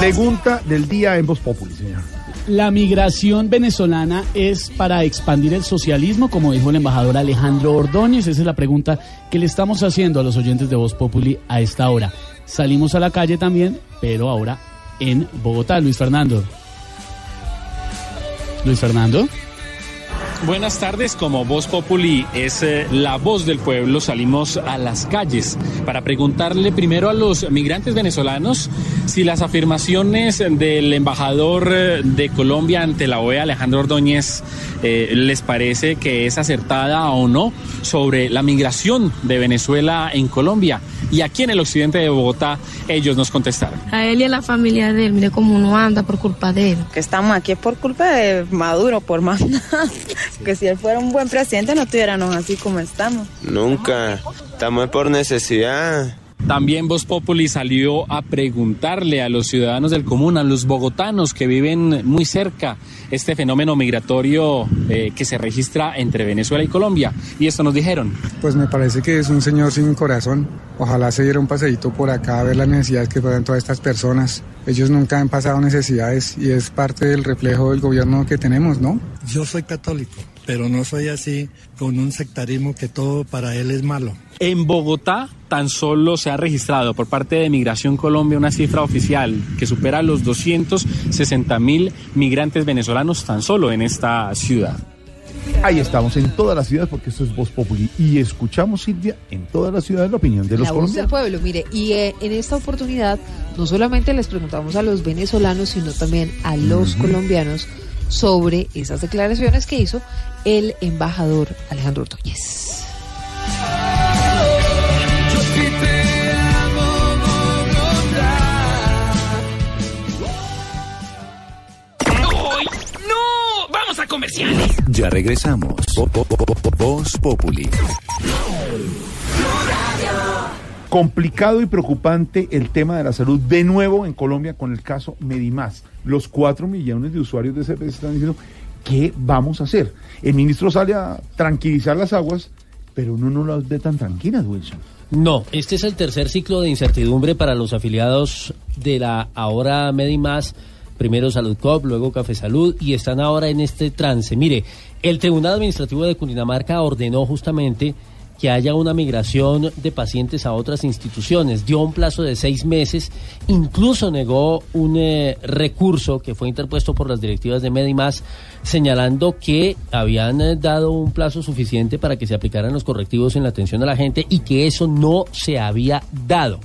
Pregunta del día en Voz Populi, señor. La migración venezolana es para expandir el socialismo, como dijo el embajador Alejandro Ordóñez. Esa es la pregunta que le estamos haciendo a los oyentes de Voz Populi a esta hora. Salimos a la calle también, pero ahora en Bogotá. Luis Fernando. Luis Fernando. Buenas tardes, como Voz Populi es eh, la voz del pueblo, salimos a las calles para preguntarle primero a los migrantes venezolanos si las afirmaciones del embajador eh, de Colombia ante la OEA, Alejandro Ordóñez, eh, les parece que es acertada o no sobre la migración de Venezuela en Colombia. Y aquí en el occidente de Bogotá ellos nos contestaron. A él y a la familia de él, mire cómo uno anda por culpa de él. que estamos aquí es por culpa de Maduro, por más nada. Que si él fuera un buen presidente no estuviéramos así como estamos. Nunca. Estamos por necesidad. También Voz Populi salió a preguntarle a los ciudadanos del común, a los bogotanos que viven muy cerca este fenómeno migratorio eh, que se registra entre Venezuela y Colombia. Y esto nos dijeron. Pues me parece que es un señor sin corazón. Ojalá se diera un paseíto por acá a ver las necesidades que pasan todas estas personas. Ellos nunca han pasado necesidades y es parte del reflejo del gobierno que tenemos, ¿no? Yo soy católico, pero no soy así con un sectarismo que todo para él es malo. En Bogotá tan solo se ha registrado por parte de Migración Colombia una cifra oficial que supera los 260 mil migrantes venezolanos tan solo en esta ciudad. Ahí estamos, en todas las ciudades, porque esto es Voz Populi. Y escuchamos, Silvia, en todas las ciudades la opinión de los la voz del colombianos. pueblo, mire, y eh, en esta oportunidad no solamente les preguntamos a los venezolanos, sino también a los colombianos sobre esas declaraciones que hizo el embajador Alejandro Ordóñez. ¡Uy! ¡No! ¡Vamos a comerciales! Ya regresamos. Voz Populi. Complicado y preocupante el tema de la salud de nuevo en Colombia con el caso Medimás. Los cuatro millones de usuarios de CPS están diciendo, ¿qué vamos a hacer? El ministro sale a tranquilizar las aguas, pero uno no las ve tan tranquilas, Wilson. No, este es el tercer ciclo de incertidumbre para los afiliados de la ahora Medimás, primero Salud Cop, luego Café Salud, y están ahora en este trance. Mire, el Tribunal Administrativo de Cundinamarca ordenó justamente que haya una migración de pacientes a otras instituciones. Dio un plazo de seis meses, incluso negó un eh, recurso que fue interpuesto por las directivas de Medimás, señalando que habían eh, dado un plazo suficiente para que se aplicaran los correctivos en la atención a la gente y que eso no se había dado.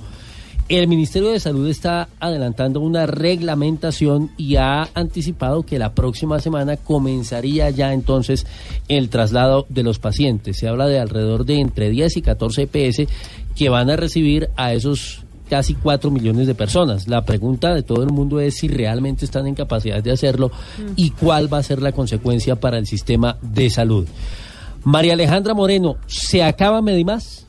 El Ministerio de Salud está adelantando una reglamentación y ha anticipado que la próxima semana comenzaría ya entonces el traslado de los pacientes. Se habla de alrededor de entre 10 y 14 EPS que van a recibir a esos casi 4 millones de personas. La pregunta de todo el mundo es si realmente están en capacidad de hacerlo y cuál va a ser la consecuencia para el sistema de salud. María Alejandra Moreno, ¿se acaba Medimás?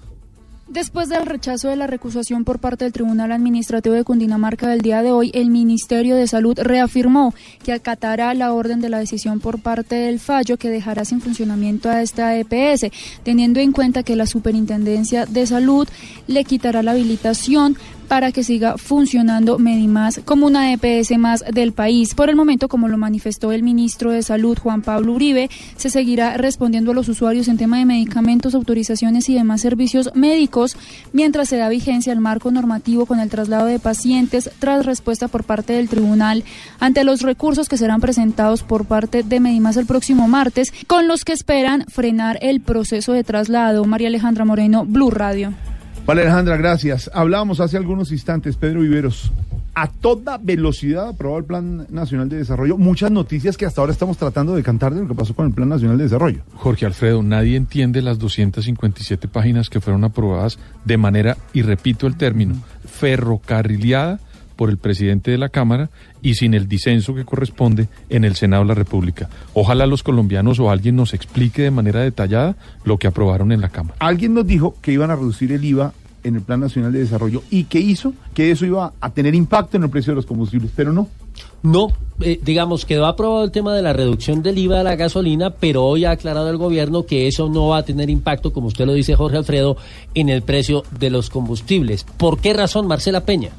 Después del rechazo de la recusación por parte del Tribunal Administrativo de Cundinamarca del día de hoy, el Ministerio de Salud reafirmó que acatará la orden de la decisión por parte del fallo que dejará sin funcionamiento a esta EPS, teniendo en cuenta que la Superintendencia de Salud le quitará la habilitación para que siga funcionando Medimás como una EPS más del país. Por el momento, como lo manifestó el ministro de Salud, Juan Pablo Uribe, se seguirá respondiendo a los usuarios en tema de medicamentos, autorizaciones y demás servicios médicos, mientras se da vigencia al marco normativo con el traslado de pacientes tras respuesta por parte del tribunal ante los recursos que serán presentados por parte de Medimás el próximo martes, con los que esperan frenar el proceso de traslado. María Alejandra Moreno, Blue Radio. Vale, Alejandra, gracias. Hablábamos hace algunos instantes, Pedro Viveros. A toda velocidad aprobado el Plan Nacional de Desarrollo. Muchas noticias que hasta ahora estamos tratando de cantar de lo que pasó con el Plan Nacional de Desarrollo. Jorge Alfredo, nadie entiende las 257 páginas que fueron aprobadas de manera, y repito el término, ferrocarrileada por el presidente de la Cámara y sin el disenso que corresponde en el Senado de la República. Ojalá los colombianos o alguien nos explique de manera detallada lo que aprobaron en la Cámara. Alguien nos dijo que iban a reducir el IVA en el Plan Nacional de Desarrollo y que hizo que eso iba a tener impacto en el precio de los combustibles, pero no. No, eh, digamos, quedó aprobado el tema de la reducción del IVA a la gasolina, pero hoy ha aclarado el gobierno que eso no va a tener impacto, como usted lo dice, Jorge Alfredo, en el precio de los combustibles. ¿Por qué razón, Marcela Peña?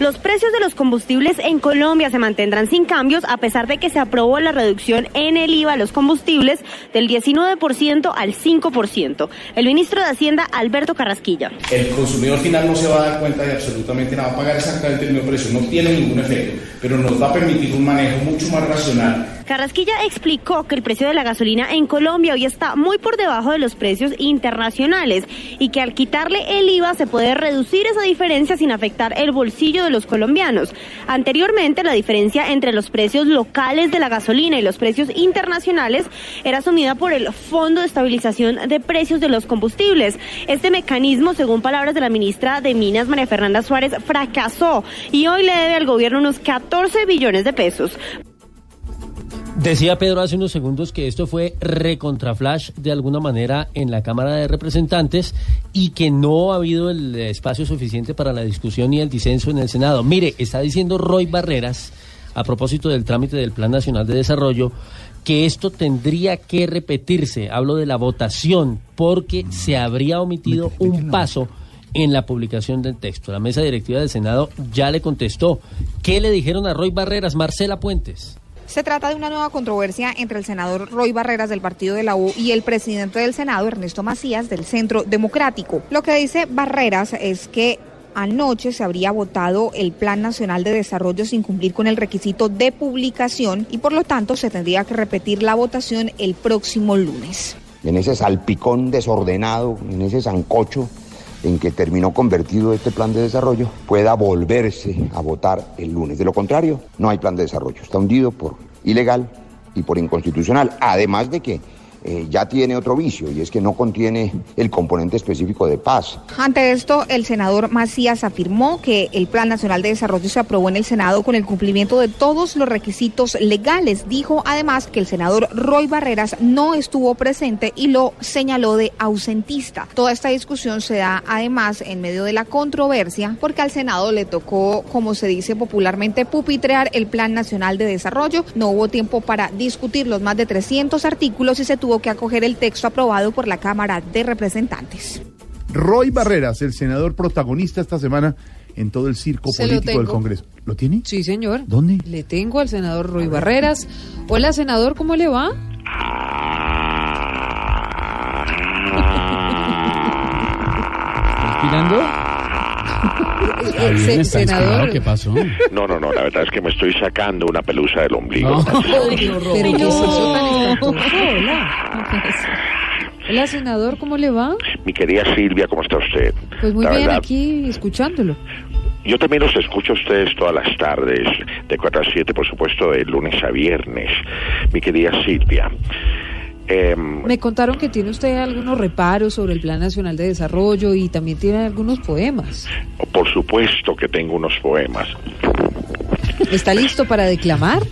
Los precios de los combustibles en Colombia se mantendrán sin cambios a pesar de que se aprobó la reducción en el IVA a los combustibles del 19% al 5%. El ministro de Hacienda, Alberto Carrasquilla. El consumidor final no se va a dar cuenta de absolutamente nada, va a pagar exactamente el mismo precio, no tiene ningún efecto, pero nos va a permitir un manejo mucho más racional Carrasquilla explicó que el precio de la gasolina en Colombia hoy está muy por debajo de los precios internacionales y que al quitarle el IVA se puede reducir esa diferencia sin afectar el bolsillo de los colombianos. Anteriormente la diferencia entre los precios locales de la gasolina y los precios internacionales era asumida por el Fondo de Estabilización de Precios de los Combustibles. Este mecanismo, según palabras de la ministra de Minas, María Fernanda Suárez, fracasó y hoy le debe al gobierno unos 14 billones de pesos. Decía Pedro hace unos segundos que esto fue recontraflash de alguna manera en la Cámara de Representantes y que no ha habido el espacio suficiente para la discusión y el disenso en el Senado. Mire, está diciendo Roy Barreras, a propósito del trámite del Plan Nacional de Desarrollo, que esto tendría que repetirse. Hablo de la votación, porque se habría omitido un paso en la publicación del texto. La mesa directiva del Senado ya le contestó. ¿Qué le dijeron a Roy Barreras, Marcela Puentes? Se trata de una nueva controversia entre el senador Roy Barreras del partido de la U y el presidente del Senado, Ernesto Macías, del Centro Democrático. Lo que dice Barreras es que Anoche se habría votado el Plan Nacional de Desarrollo sin cumplir con el requisito de publicación y por lo tanto se tendría que repetir la votación el próximo lunes. En ese salpicón desordenado, en ese zancocho en que terminó convertido este plan de desarrollo pueda volverse a votar el lunes. De lo contrario, no hay plan de desarrollo. Está hundido por ilegal y por inconstitucional. Además de que eh, ya tiene otro vicio y es que no contiene el componente específico de paz. Ante esto, el senador Macías afirmó que el Plan Nacional de Desarrollo se aprobó en el Senado con el cumplimiento de todos los requisitos legales. Dijo además que el senador Roy Barreras no estuvo presente y lo señaló de ausentista. Toda esta discusión se da además en medio de la controversia porque al Senado le tocó, como se dice popularmente, pupitrear el Plan Nacional de Desarrollo. No hubo tiempo para discutir los más de 300 artículos y se tuvo tuvo que acoger el texto aprobado por la Cámara de Representantes. Roy Barreras, el senador protagonista esta semana en todo el circo Se político del. Congreso. ¿Lo tiene? Sí, señor. ¿Dónde? Le tengo al senador Roy Barreras. Hola, senador, ¿cómo le va? ¿Respirando? Bien, inspirado, ¿Qué pasó? No, no, no, la verdad es que me estoy sacando una pelusa del ombligo. Pero ¿qué es eso tan espantoso? Hola. Hola, senador, ¿cómo le va? Mi querida Silvia, ¿cómo está usted? Pues muy La bien, verdad, aquí escuchándolo. Yo también los escucho a ustedes todas las tardes, de 4 a 7, por supuesto, de lunes a viernes. Mi querida Silvia. Em, Me contaron que tiene usted algunos reparos sobre el Plan Nacional de Desarrollo y también tiene algunos poemas. por supuesto que tengo unos poemas, ¿Está listo para declamar?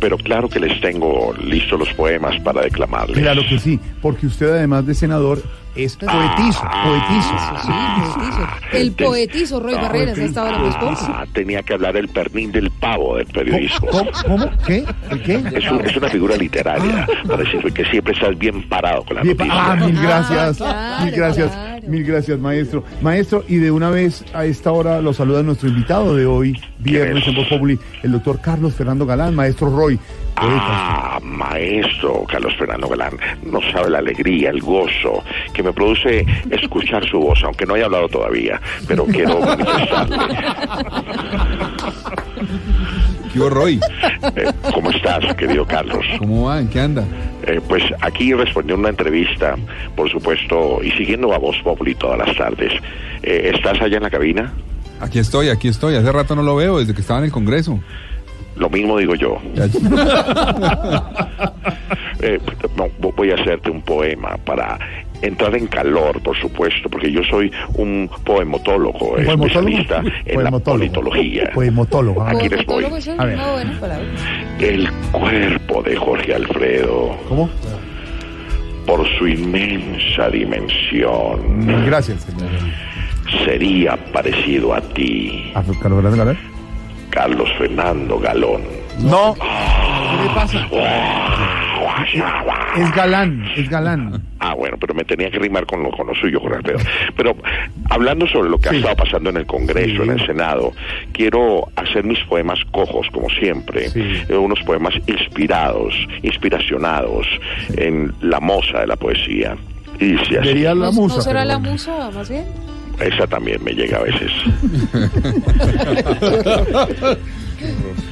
pero claro que les tengo listos los poemas para declamarles. Claro que sí, porque usted además de senador es poetizo, poetizo. Sí, poetizo. El poetizo Roy Barreras a esta hora más poco. Ah, tenía que hablar el pernín del pavo del periodismo. ¿Cómo? ¿Cómo? ¿Qué? ¿El qué? Es, un- es una figura literaria para decir que siempre estás bien parado con la Bien, noticia. ah, mil gracias, claro, mil gracias. claro. Mil gracias, maestro. Maestro, y de una vez a esta hora lo saluda nuestro invitado de hoy, viernes en Voz Populi, el doctor Carlos Fernando Galán, maestro Roy. Ah, maestro Carlos Fernando Galán, no sabe la alegría, el gozo que me produce escuchar su voz, aunque no haya hablado todavía, pero quiero manifestarle. ¿Qué hubo, Roy? Eh, ¿Cómo estás, querido Carlos? ¿Cómo va? ¿En qué anda? Eh, pues aquí respondiendo una entrevista, por supuesto, y siguiendo a Voz Populi todas las tardes. Eh, ¿Estás allá en la cabina? Aquí estoy, aquí estoy. Hace rato no lo veo, desde que estaba en el Congreso. Lo mismo digo yo. Eh, voy a hacerte un poema para entrar en calor, por supuesto, porque yo soy un poemotólogo, ¿Poemotólogo? especialista en la politología. Poemotólogo. Aquí les voy. A ver. El cuerpo de Jorge Alfredo. ¿Cómo? Por su inmensa dimensión. Gracias, señor. Sería parecido a ti, ¿A Carlos Fernando Galán? Carlos Fernando Galón. No. ¿Qué le pasa? Es galán, es galán. Ah, bueno, pero me tenía que rimar con lo, con lo suyo, Jorge Alfredo. Pero hablando sobre lo que ha estado pasando en el Congreso, en el Senado, quiero hacer mis poemas cojos, como siempre. Eh, unos poemas inspirados, inspiracionados en la moza de la poesía. Y así. Sería la ¿No, musa. ¿no será la musa, más bien? Esa también me llega a veces.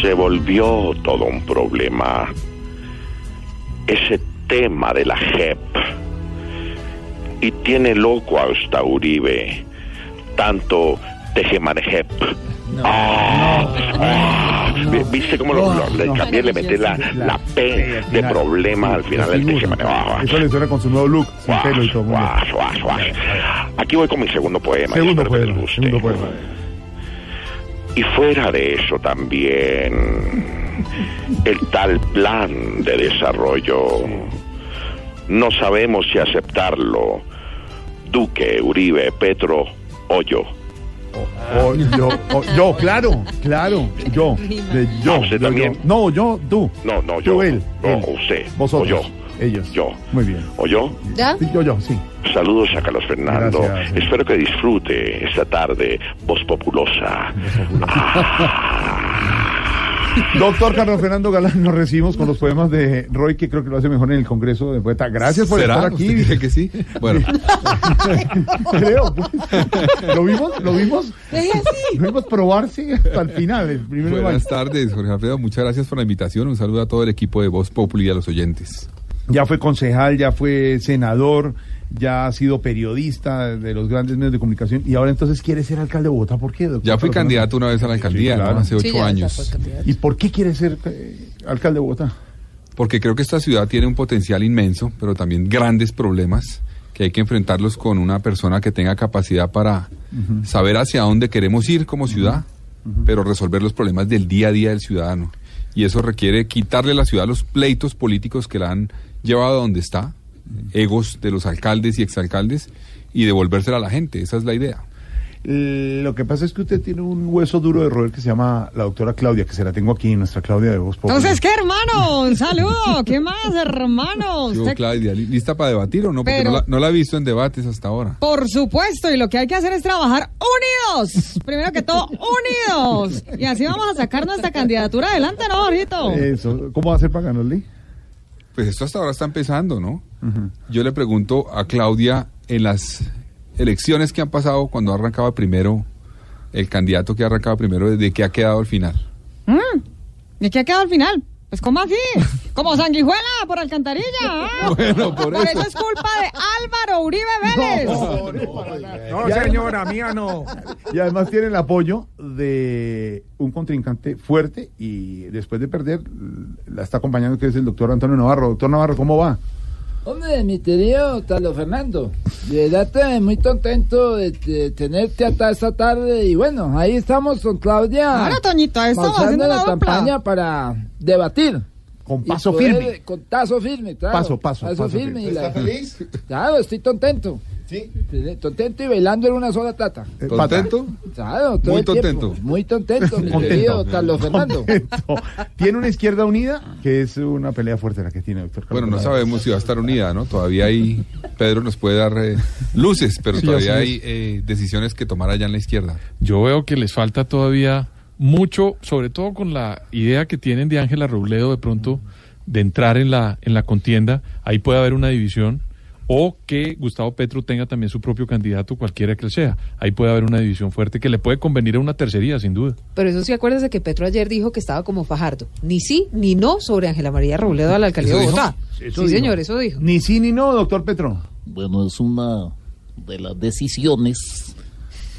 Se volvió todo un problema. Ese tema de la JEP. Y tiene loco hasta Uribe. Tanto Tejemanejep. Ah, ah, vi- ¿Viste cómo lo, lo- le- también le metí la, la P de problema al final del Tejemanejep? Eso le suena con su nuevo look, sin pelo y todo. muy bien. Guas, guas, guas. Aquí voy con mi segundo poema. Segundo poema, segundo poema. Y fuera de eso también, el tal plan de desarrollo, no sabemos si aceptarlo. Duque, Uribe, Petro o yo. O yo, o yo, claro, claro, yo, de yo, Ah, usted yo, también. yo. No, yo, tú. No, no, yo. Tú, él, no, él. usted. Vosotros. O yo. Ellos. Yo. Muy bien. ¿O yo? ¿Ya? Sí, yo, yo, sí. Saludos a Carlos Fernando. Gracias. Espero que disfrute esta tarde voz populosa. Doctor Carlos Fernando Galán, nos recibimos con los poemas de Roy, que creo que lo hace mejor en el Congreso de Poeta. Gracias por ¿Será? estar aquí. ¿Usted cree que sí? Bueno, Creo, pues. Lo vimos, lo vimos, lo vimos probarse hasta el final, el buenas mayo. tardes, Jorge Alfredo. Muchas gracias por la invitación. Un saludo a todo el equipo de Voz Populi y a los oyentes. Ya fue concejal, ya fue senador, ya ha sido periodista de los grandes medios de comunicación y ahora entonces quiere ser alcalde de Bogotá. ¿Por qué? doctor Ya fui candidato una vez a la alcaldía, claro. ¿no? Hace ocho años. ¿Y por qué quiere ser eh, alcalde de Bogotá? Porque creo que esta ciudad tiene un potencial inmenso, pero también grandes problemas que hay que enfrentarlos con una persona que tenga capacidad para saber hacia dónde queremos ir como ciudad, pero resolver los problemas del día a día del ciudadano. Y eso requiere quitarle a la ciudad los pleitos políticos que la han llevado a donde está, egos de los alcaldes y exalcaldes, y devolvérsela a la gente. Esa es la idea. Lo que pasa es que usted tiene un hueso duro de roer que se llama la doctora Claudia, que se la tengo aquí, nuestra Claudia de Voz. Entonces, ¿qué, hermano? Un saludo. ¿Qué más, hermano? Yo, Usted- Claudia, ¿li- ¿lista para debatir o no? Porque Pero- no, la, no la he visto en debates hasta ahora. Por supuesto, y lo que hay que hacer es trabajar unidos. Primero que todo, unidos. Y así vamos a sacar nuestra candidatura adelante, ¿no, Jorgito? Eso, ¿cómo va a hacer para ganarle? Pues esto hasta ahora está empezando, ¿no? Yo le pregunto a Claudia en las elecciones que han pasado cuando arrancaba primero el candidato que ha arrancado primero, ¿de qué ha quedado al final? Mm, ¿Y qué ha quedado al final? Pues, ¿cómo así? Como sanguijuela por alcantarilla. ¿ah? Bueno, por eso. es culpa de Álvaro Uribe Vélez. No, señora, mía no. Y además tiene el apoyo de un contrincante fuerte y después de perder la está acompañando que es el doctor Antonio Navarro. Doctor Navarro, ¿cómo va? Hombre, mi querido Carlos Fernando, de verdad estoy muy contento de, de tenerte hasta esta tarde y bueno, ahí estamos con Claudia. Ahora, Toñito, estamos haciendo la campaña para debatir. Con paso poder- firme. Con paso firme, claro. Paso, paso, paso firme. firme. y la- ¿Está feliz? Claro, estoy contento. Sí. Tontento y bailando en una sola tata. ¿Contento? Claro, todo Muy el tiempo. contento. Muy contento, mi Contento. querido Carlos Fernando. Contento. Tiene una izquierda unida, que es una pelea fuerte la que tiene, doctor Carlos Bueno, no sabemos si va a estar unida, ¿no? Todavía hay, Pedro nos puede dar eh, luces, pero Sí, todavía hay eh, decisiones que tomar allá en la izquierda. Yo veo que les falta todavía mucho, sobre todo con la idea que tienen de Ángela Robledo de pronto de entrar en la, en la contienda. Ahí puede haber una división. O que Gustavo Petro tenga también su propio candidato, cualquiera que sea. Ahí puede haber una división fuerte que le puede convenir a una tercería, sin duda. Pero eso sí, acuérdese que Petro ayer dijo que estaba como Fajardo. Ni sí ni no sobre Ángela María Robledo a la alcaldía de. Bogotá. Eso sí, dijo. señor, eso dijo. Ni sí ni no, doctor Petro. Bueno, es una de las decisiones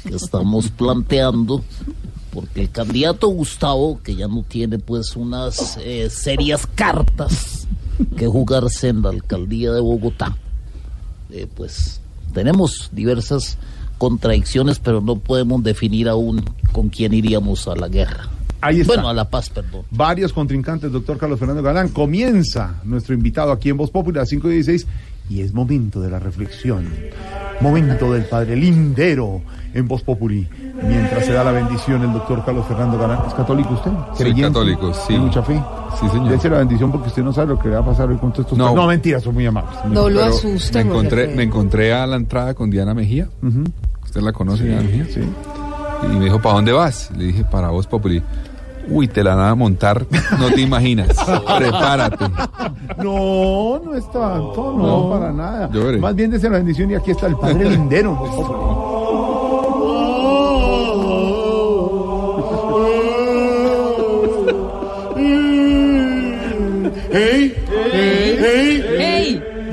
que estamos planteando, porque el candidato Gustavo, que ya no tiene pues unas eh, serias cartas que jugarse en la alcaldía de Bogotá, eh, pues tenemos diversas contradicciones, pero no podemos definir aún con quién iríamos a la guerra. Ahí está. Bueno, a la paz, perdón. Varios contrincantes, doctor Carlos Fernando Galán. Comienza nuestro invitado aquí en Voz Popular a las 5 y 16 y es momento de la reflexión. Momento del padre lindero en Voz Populi. Mientras se da la bendición el doctor Carlos Fernando Galán. ¿Es católico usted? Soy católico, sí. ¿Tiene mucha fe? Sí, señor. Dese la bendición porque usted no sabe lo que va a pasar hoy con todos estos... No. No, mentira, son muy amables. No lo asusta, Me encontré, Alfredo. me encontré a la entrada con Diana Mejía. ¿Usted la conoce, Diana Mejía? Sí. Y me dijo, ¿para dónde vas? Le dije, para vos, Populi. Uy, te la van a montar, no te imaginas. Prepárate. No, no es tanto, no, No. para nada. Llore. Más bien dese la bendición y aquí está el padre lindero.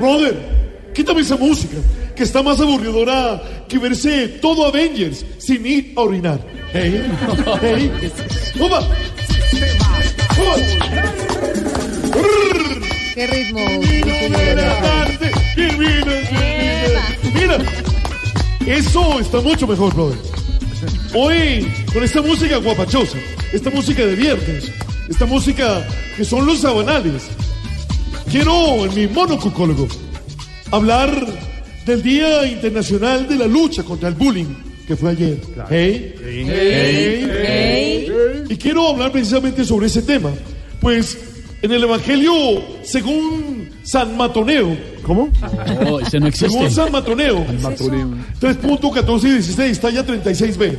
Brother, quítame esa música, que está más aburridora que verse todo Avengers sin ir a orinar. ¡Hey! ¡Hey! ¡Toma! ¿Qué ritmo? Mira, eso está mucho mejor, brother. Hoy, con esta música guapachosa, esta música de viernes, esta música que son los sabanales, quiero, en mi monocucólogo, hablar del Día Internacional de la Lucha contra el Bullying, que fue ayer. Hey, hey, hey. Y quiero hablar precisamente sobre ese tema, pues en el Evangelio, según San Matoneo, ¿Cómo? No, ese no existe. según San Matoneo, 3.14 y 16, talla 36b.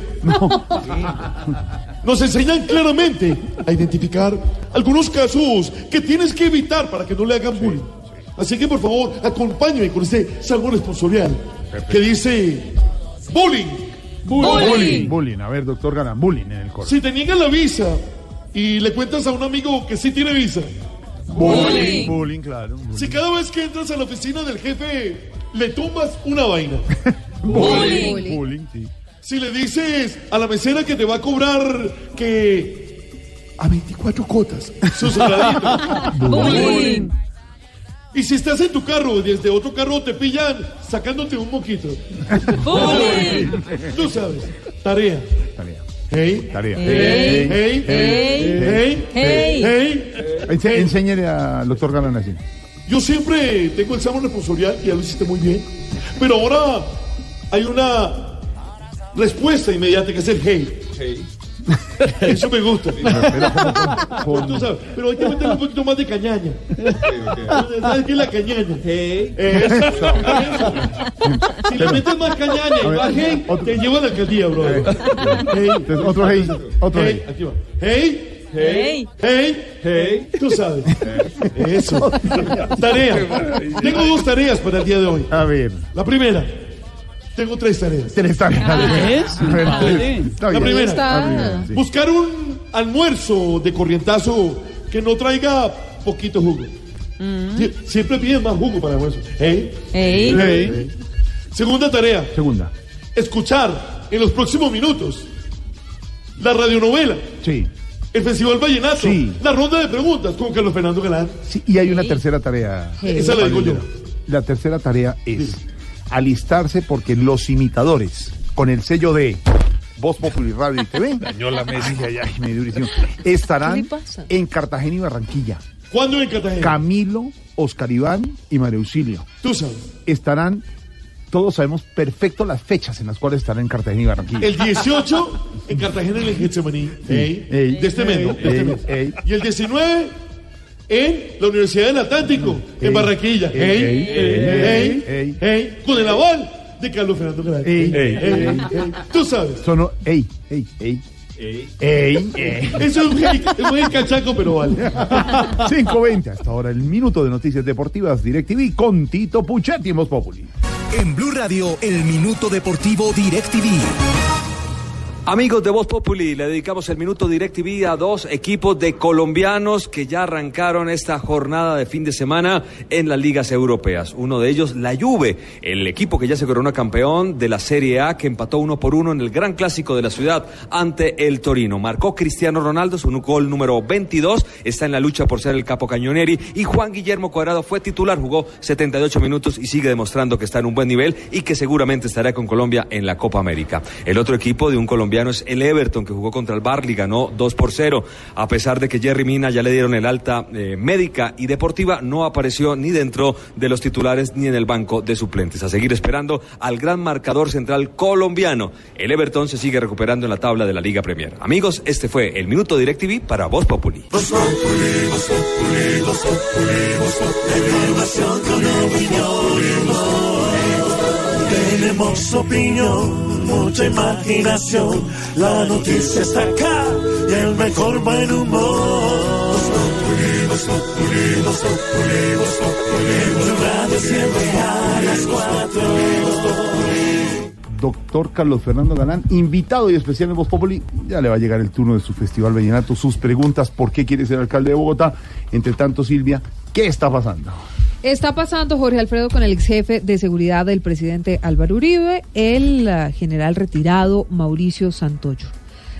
Nos enseñan claramente a identificar algunos casos que tienes que evitar para que no le hagan bullying. Así que por favor, acompáñame con este salmo responsorial que dice bullying. Bullying. Bullying. A ver, doctor Galán, bullying en el coro. Si te niegan la visa y le cuentas a un amigo que sí tiene visa. Bullying. Bullying, claro. Si cada vez que entras a la oficina del jefe le tumbas una vaina. Bullying. Bullying, sí. Si le dices a la mesera que te va a cobrar que a 24 cotas su. Y si estás en tu carro y desde otro carro te pillan sacándote un moquito. Bullying. Tú sabes. Tarea. Tarea. Hey. Tarea. Hey. Hey. Hey. Hey. Hey. Enséñele al doctor Galán así. Yo siempre tengo el examen responsorial y ya lo hiciste muy bien. Pero ahora hay una respuesta inmediata que es el hey. Eso me gusta. Tú sabes, pero hay que meterle un poquito más de cañaña. ¿Sabes qué es la cañaña? Eso, eso. Si le metes más cañaña y más hey, te lleva a la alcaldía, bro. Hey. Entonces, otro hey, otro Hey, hey. aquí va. Hey. Hey. Hey, hey, tú sabes. Eso. Tarea. Tengo dos tareas para el día de hoy. A ver. La primera. Tengo tres tareas. Tres tareas. ¿Ves? A ver, Padre. está La bien. primera. está. Buscar un almuerzo de corrientazo que no traiga poquito jugo. Sie- Siempre piden más jugo para el almuerzo. Hey. Hey. Hey. Segunda tarea. Segunda. Escuchar en los próximos minutos la radionovela, Sí. el Festival Vallenato, Sí. la ronda de preguntas con Carlos Fernando Galán. Sí, y hay una tercera tarea. Esa la digo yo. La tercera tarea es alistarse porque los imitadores, con el sello de Voz Popular Radio y TV, Dañó la mesa. ay, ay, ay, me dio durísimo, ¿Qué estarán en Cartagena y Barranquilla. ¿Cuándo en Cartagena? Camilo, Oscar Iván y María Auxilio. Tú sabes. Estarán todos sabemos perfecto las fechas en las cuales estarán en Cartagena y Barranquilla. El 18 en Cartagena en el Getsemaní. Ey, Ey. de este mes, ¿no? De este Ey, mes. ey. Y el 19 en la Universidad del Atlántico, en Barranquilla. Ey, Ey, ey, ey, ey, ey, con el aval de Carlos Fernando Galán. Ey, Ey, ey, ey, ey. Tú sabes. Sonó, ey, ey, ey. Ey, ey. Eso es un hey, es hey cachaco, pero vale. 5.20, hasta ahora el minuto de noticias deportivas DirecTV con Tito Puchetti en Voz Populi. En Blue Radio, el minuto deportivo DirecTV. Amigos de Voz Populi, le dedicamos el minuto DirecTV a dos equipos de colombianos que ya arrancaron esta jornada de fin de semana en las ligas europeas. Uno de ellos, la Juve, el equipo que ya se coronó campeón de la Serie A, que empató uno por uno en el gran clásico de la ciudad ante el Torino. Marcó Cristiano Ronaldo su gol número 22, está en la lucha por ser el capo cañoneri y Juan Guillermo Cuadrado fue titular, jugó 78 minutos y sigue demostrando que está en un buen nivel y que seguramente estará con Colombia en la Copa América. El otro equipo de un colombiano es el Everton, que jugó contra el Barley, ganó 2 por 0. A pesar de que Jerry Mina ya le dieron el alta eh, médica y deportiva, no apareció ni dentro de los titulares ni en el banco de suplentes. A seguir esperando al gran marcador central colombiano. El Everton se sigue recuperando en la tabla de la Liga Premier. Amigos, este fue el Minuto DirecTV para Voz Populi. Mucha imaginación. La noticia está acá y el mejor buen humor. Blue Radio siempre a las cuatro. Doctor Carlos Fernando Galán, invitado y especial en Voz Populi. Ya le va a llegar el turno de su Festival Vallenato, sus preguntas, ¿por qué quiere ser alcalde de Bogotá? Entre tanto, Silvia, ¿qué está pasando? Está pasando Jorge Alfredo con el ex jefe de seguridad del presidente Álvaro Uribe, el ah, general retirado Mauricio Santoyo.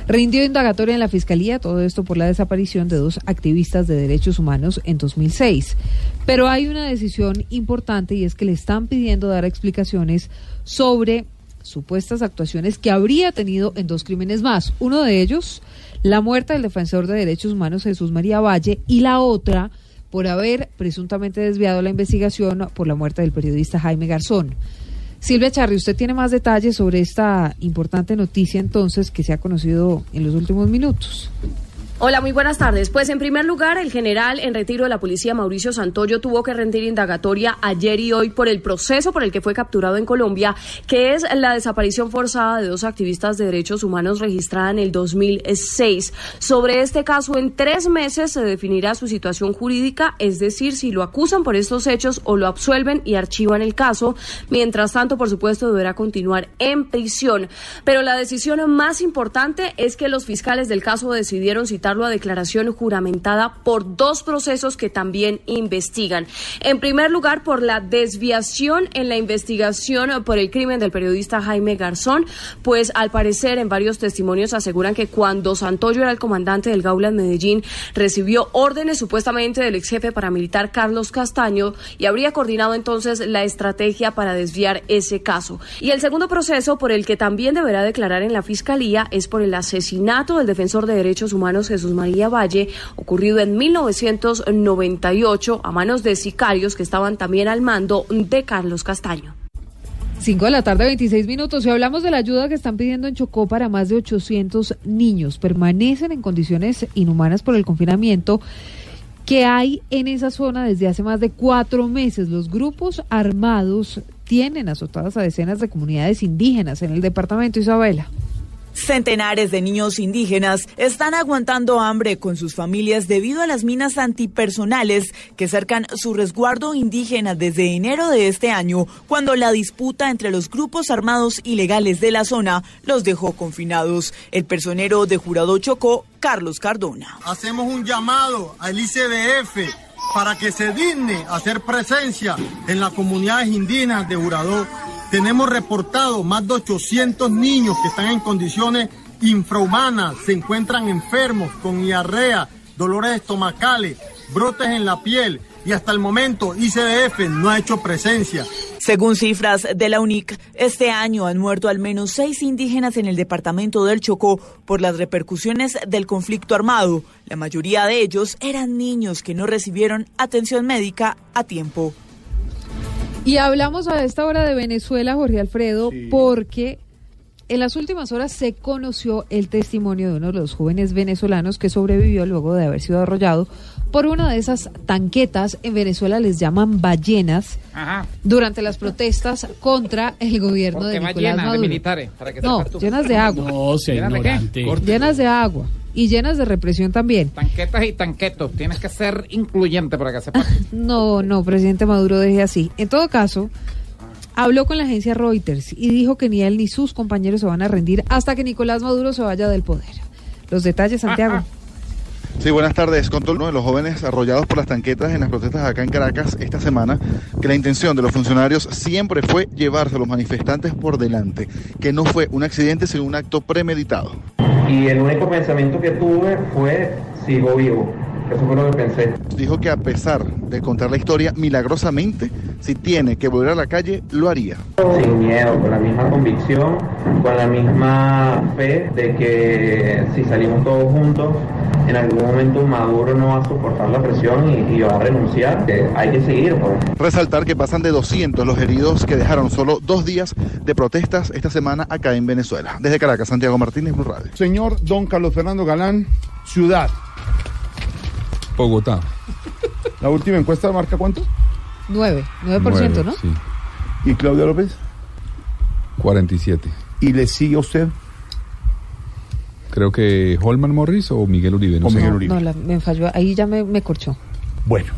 Rindió indagatoria en la fiscalía, todo esto por la desaparición de dos activistas de derechos humanos en 2006. Pero hay una decisión importante y es que le están pidiendo dar explicaciones sobre supuestas actuaciones que habría tenido en dos crímenes más. Uno de ellos, la muerte del defensor de derechos humanos Jesús María Valle y la otra por haber presuntamente desviado la investigación por la muerte del periodista Jaime Garzón. Silvia Charri, usted tiene más detalles sobre esta importante noticia entonces que se ha conocido en los últimos minutos. Hola, muy buenas tardes. Pues en primer lugar, el general en retiro de la policía, Mauricio Santoyo, tuvo que rendir indagatoria ayer y hoy por el proceso por el que fue capturado en Colombia, que es la desaparición forzada de dos activistas de derechos humanos registrada en el 2006. Sobre este caso, en tres meses se definirá su situación jurídica, es decir, si lo acusan por estos hechos o lo absuelven y archivan el caso. Mientras tanto, por supuesto, deberá continuar en prisión. Pero la decisión más importante es que los fiscales del caso decidieron citarlo a declaración juramentada por dos procesos que también investigan. En primer lugar, por la desviación en la investigación por el crimen del periodista Jaime Garzón, pues al parecer en varios testimonios aseguran que cuando Santoyo era el comandante del Gaula en Medellín, recibió órdenes supuestamente del ex jefe paramilitar Carlos Castaño y habría coordinado entonces la estrategia para desviar ese caso. Y el segundo proceso por el que también deberá declarar en la fiscalía es por el asesinato del defensor de derechos humanos Jesús María Valle, ocurrido en 1998 a manos de sicarios que estaban también al mando de Carlos Castaño. 5 de la tarde, 26 minutos. Y hablamos de la ayuda que están pidiendo en Chocó para más de 800 niños. Permanecen en condiciones inhumanas por el confinamiento que hay en esa zona desde hace más de cuatro meses. Los grupos armados tienen azotadas a decenas de comunidades indígenas en el departamento Isabela. Centenares de niños indígenas están aguantando hambre con sus familias debido a las minas antipersonales que cercan su resguardo indígena desde enero de este año, cuando la disputa entre los grupos armados ilegales de la zona los dejó confinados. El personero de Jurado Chocó, Carlos Cardona. Hacemos un llamado al ICBF para que se digne hacer presencia en las comunidades indígenas de Jurado tenemos reportado más de 800 niños que están en condiciones infrahumanas, se encuentran enfermos con diarrea, dolores estomacales, brotes en la piel y hasta el momento ICDF no ha hecho presencia. Según cifras de la UNIC, este año han muerto al menos seis indígenas en el departamento del Chocó por las repercusiones del conflicto armado. La mayoría de ellos eran niños que no recibieron atención médica a tiempo. Y hablamos a esta hora de Venezuela, Jorge Alfredo, porque en las últimas horas se conoció el testimonio de uno de los jóvenes venezolanos que sobrevivió luego de haber sido arrollado por una de esas tanquetas, en Venezuela les llaman ballenas, Ajá. durante las protestas contra el gobierno de Nicolás llena de Maduro. militares, para que no, llenas de agua. No, sea ignorante. Corte. Llenas de agua y llenas de represión también. Tanquetas y tanquetos. Tienes que ser incluyente para que sepas. No, no, presidente Maduro deje así. En todo caso, habló con la agencia Reuters y dijo que ni él ni sus compañeros se van a rendir hasta que Nicolás Maduro se vaya del poder. Los detalles, Santiago. Sí, buenas tardes. Contó uno de los jóvenes arrollados por las tanquetas en las protestas acá en Caracas esta semana que la intención de los funcionarios siempre fue llevarse a los manifestantes por delante, que no fue un accidente sino un acto premeditado. Y el único pensamiento que tuve fue, sigo vivo. Eso fue lo que pensé. Dijo que a pesar de contar la historia, milagrosamente, si tiene que volver a la calle, lo haría. Sin miedo, con la misma convicción, con la misma fe de que si salimos todos juntos, en algún momento Maduro no va a soportar la presión y, y va a renunciar. Que hay que seguir, pues. Resaltar que pasan de 200 los heridos que dejaron solo dos días de protestas esta semana acá en Venezuela. Desde Caracas, Santiago Martínez, Blue Radio. Señor Don Carlos Fernando Galán, ciudad. Bogotá. La última encuesta marca cuánto? 9, 9%, Nueve, ¿no? Sí, ¿Y Claudia López? 47. ¿Y le sigue a usted? Creo que Holman Morris o Miguel Uribe. No O. Miguel Uribe. No, la- me falló. Ahí ya me, me corchó. Bueno,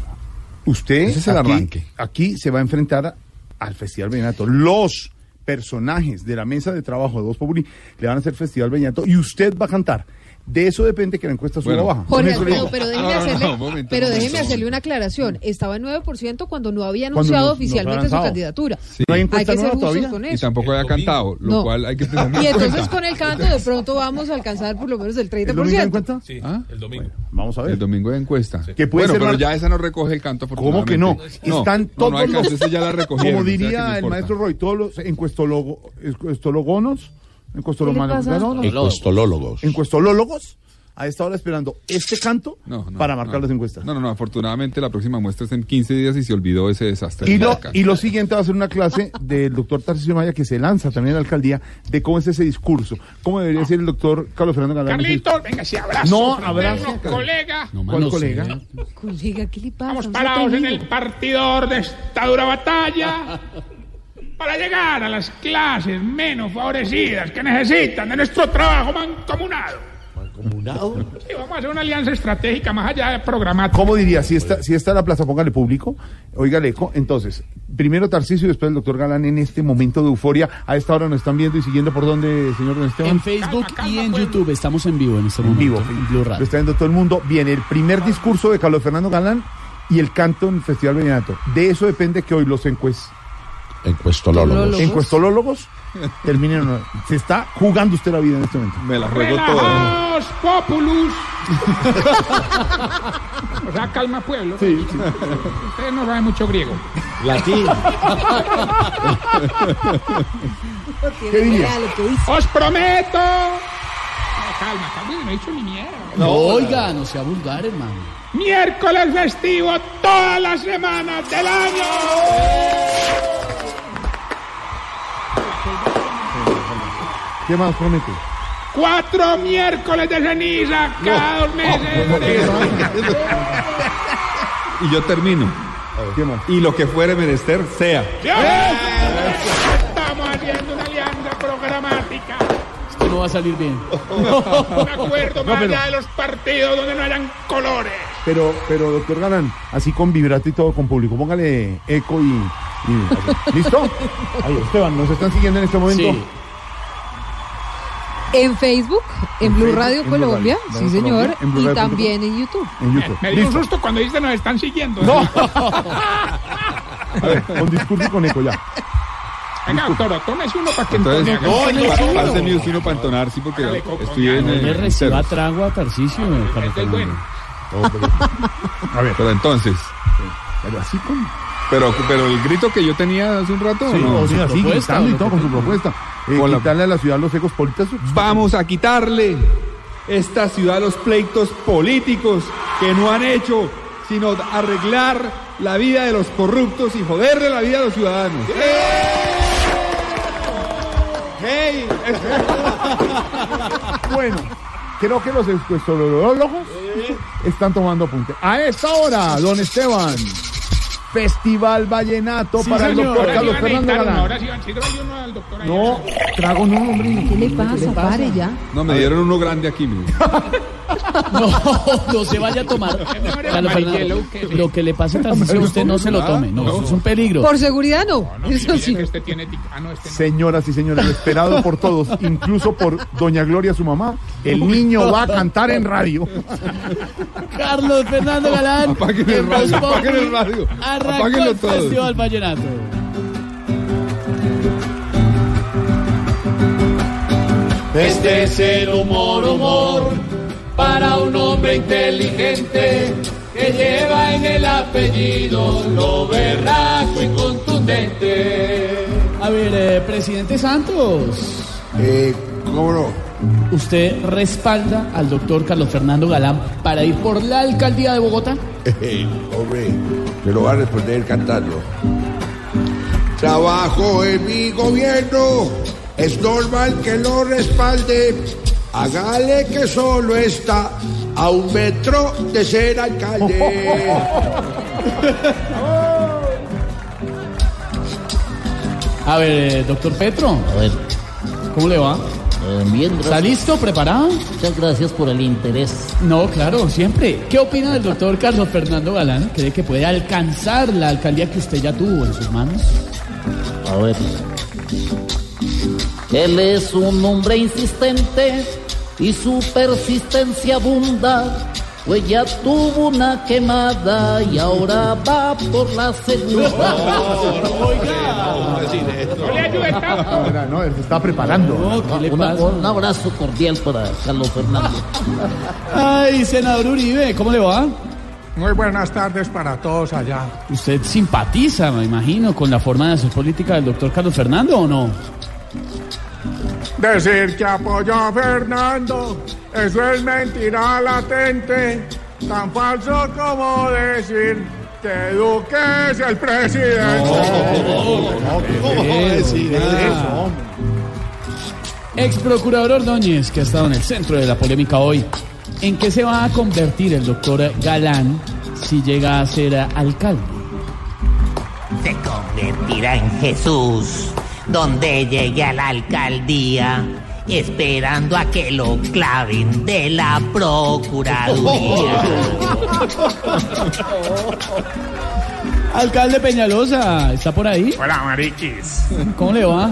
usted Ese es el aquí, arranque. aquí se va a enfrentar al Festival Vallenato. Los personajes de la mesa de trabajo de Voz Populi le van a hacer Festival Vallenato y usted va a cantar. De eso depende que la encuesta suba o Bueno. baja. Jorge Alfredo, pero déjeme, No, no, no, hacerle, momento, pero déjeme momento. hacerle una aclaración. Estaba en 9% cuando no había anunciado oficialmente su candidatura. Sí. ¿No hay que ser justos todavía? con Y eso. tampoco había cantado, lo No. cual hay que tener Y entonces cuenta. con el canto de pronto vamos a alcanzar por lo menos el ¿El domingo hay 30%. encuesta? Sí, ¿Ah? el domingo. Vamos a ver. El domingo de encuesta. Que puede bueno, ser pero ya esa no recoge el canto. ¿Cómo que no? Están no, todos los, ya la como diría el maestro Roy, todos los encuestologonos, Encuestolólogos. encuestolólogos, a esta hora esperando este canto No, no, para no. marcar las encuestas. No, no, no. Afortunadamente la próxima muestra es en 15 días y se olvidó ese desastre. Y lo, acá. y lo siguiente va a ser una clase del doctor Tarcisio Maya que se lanza también a la alcaldía de cómo es ese discurso, cómo debería ser el doctor Carlos Fernando Galán. Carlitos, venga, sí, abrazo. No, abrazo. colega. No, ¿Cuál colega? sea. Colega, ¿qué le pasa? Vamos parados en el partidor de esta dura batalla para llegar a las clases menos favorecidas que necesitan de nuestro trabajo mancomunado. ¿Comunado? Sí, vamos a hacer una alianza estratégica más allá de programática. ¿Cómo diría? Si está, si está la plaza, póngale público, oiga eco. Entonces, primero Tarcisio y después el doctor Galán en este momento de euforia. A esta hora nos están viendo y siguiendo por dónde, señor Don Esteban. En Facebook y en YouTube estamos en vivo en este En momento. vivo. En Blue Lo está viendo todo el mundo. Viene el primer discurso de Carlos Fernando Galán y el canto en el Festival Vallenato. De eso depende que hoy los encues Encuestolólogos. encuestolólogos terminen. Se está jugando usted la vida en este momento. Me la juego toda. Populus. o sea, calma pueblo. Sí, sí. Ustedes no saben mucho griego. Latín. ¿Qué diría? Os prometo. No, calma, calma, no he dicho ni mierda. No, oiga, no sea vulgar, hermano. Miércoles festivo todas las semanas del año. ¿Qué más promete? Cuatro miércoles de ceniza cada dos meses. Y yo termino. ¿Qué más? Y lo que fuere menester sea. ¡Sí! Estamos haciendo una alianza programática. Esto no va a salir bien. Un acuerdo No, más pero- allá de los partidos donde no hayan colores. Pero, pero, doctor Galán, así con vibrato y todo con público. Póngale eco y. ¿Listo? Ahí, Esteban, nos están siguiendo en este momento. Sí. En Facebook, en Blue Facebook, Radio en Blue Colombia, Radio, sí Blue señor, Colombia, en Blue y Radio también en YouTube. En YouTube. Me dio un susto cuando dice nos están siguiendo. No. A ver, con discurso y con eco ya. Venga, doctor, tómese uno para que Entonces, entone. no, no, coco. páseme uno para entonar, sí, porque estoy en No el le reciba trago a bueno. Fernando. A ver, Pero entonces, pero así con. pero, pero el grito que yo tenía hace un rato, Sí, ¿o no? o sea, así, gritando y todo con su propuesta. Eh, quitarle a la ciudad los ecos políticos. Vamos a quitarle esta ciudad a los pleitos políticos que no han hecho sino arreglar la vida de los corruptos y joderle la vida a los ciudadanos. ¡Hey! Bueno, creo que los encuestolólogos están tomando apunte. A esta hora, don Esteban, Festival Vallenato Sí, para el doctor Ahora sí Carlos Fernando Galán. Ahora sí van, sí, trae uno al doctor. No, trago no, hombre. ¿Qué le pasa? Pare ya. No, me dieron uno grande aquí, mire. No, no se vaya a tomar. Carlos Fernando, lo que le pase a Tarcisio, usted no se lo tome. No, eso es un peligro. Por seguridad no. Eso sí. Este ah, este. Señoras y señores, esperado por todos, incluso por doña Gloria, su mamá, el niño va a cantar en radio. Carlos Fernando Galán. Apaguen el radio, apaguen el radio, apáguenlo el todo. Festival Vallenato. Este es el humor, humor, para un hombre inteligente que lleva en el apellido lo berraco y contundente. A ver, eh, presidente Santos. Eh, ¿cómo no? ¿Usted respalda al doctor Carlos Fernando Galán para ir por la alcaldía de Bogotá? Hombre, me lo va a responder cantando. Trabajo en mi gobierno, es normal que lo respalde. Hágale que solo está a un metro de ser alcalde. A ver, eh, doctor Petro. A ver. ¿Cómo le va? Eh, bien, gracias. ¿Está listo? ¿Preparado? Muchas gracias por el interés. No, claro, siempre. ¿Qué opina del doctor Carlos Fernando Galán? ¿Cree que puede alcanzar la alcaldía que usted ya tuvo en sus manos? A ver. Él es un hombre insistente y su persistencia abunda. Pues ya tuvo una quemada y ahora va por la segunda. No le no, él se está preparando. Una- un abrazo cordial para Carlos Fernando. Ay, senador Uribe, ¿cómo le va? Muy buenas tardes para todos allá. Usted simpatiza, me imagino, con la forma de hacer política del doctor Carlos Fernando o no? Decir que apoyo a Fernando, eso es mentira latente, tan falso como decir que Duque es el presidente. ¿Cómo va a decir eso, Ex procurador Ordóñez, que ha estado en el centro de la polémica hoy. ¿En qué se va a convertir el doctor Galán si llega a ser alcalde? se convertirá en Jesús, donde llegue a la alcaldía, esperando a que lo claven de la Procuraduría. Alcalde Peñalosa, ¿está por ahí? Hola, mariquis. ¿Cómo le va?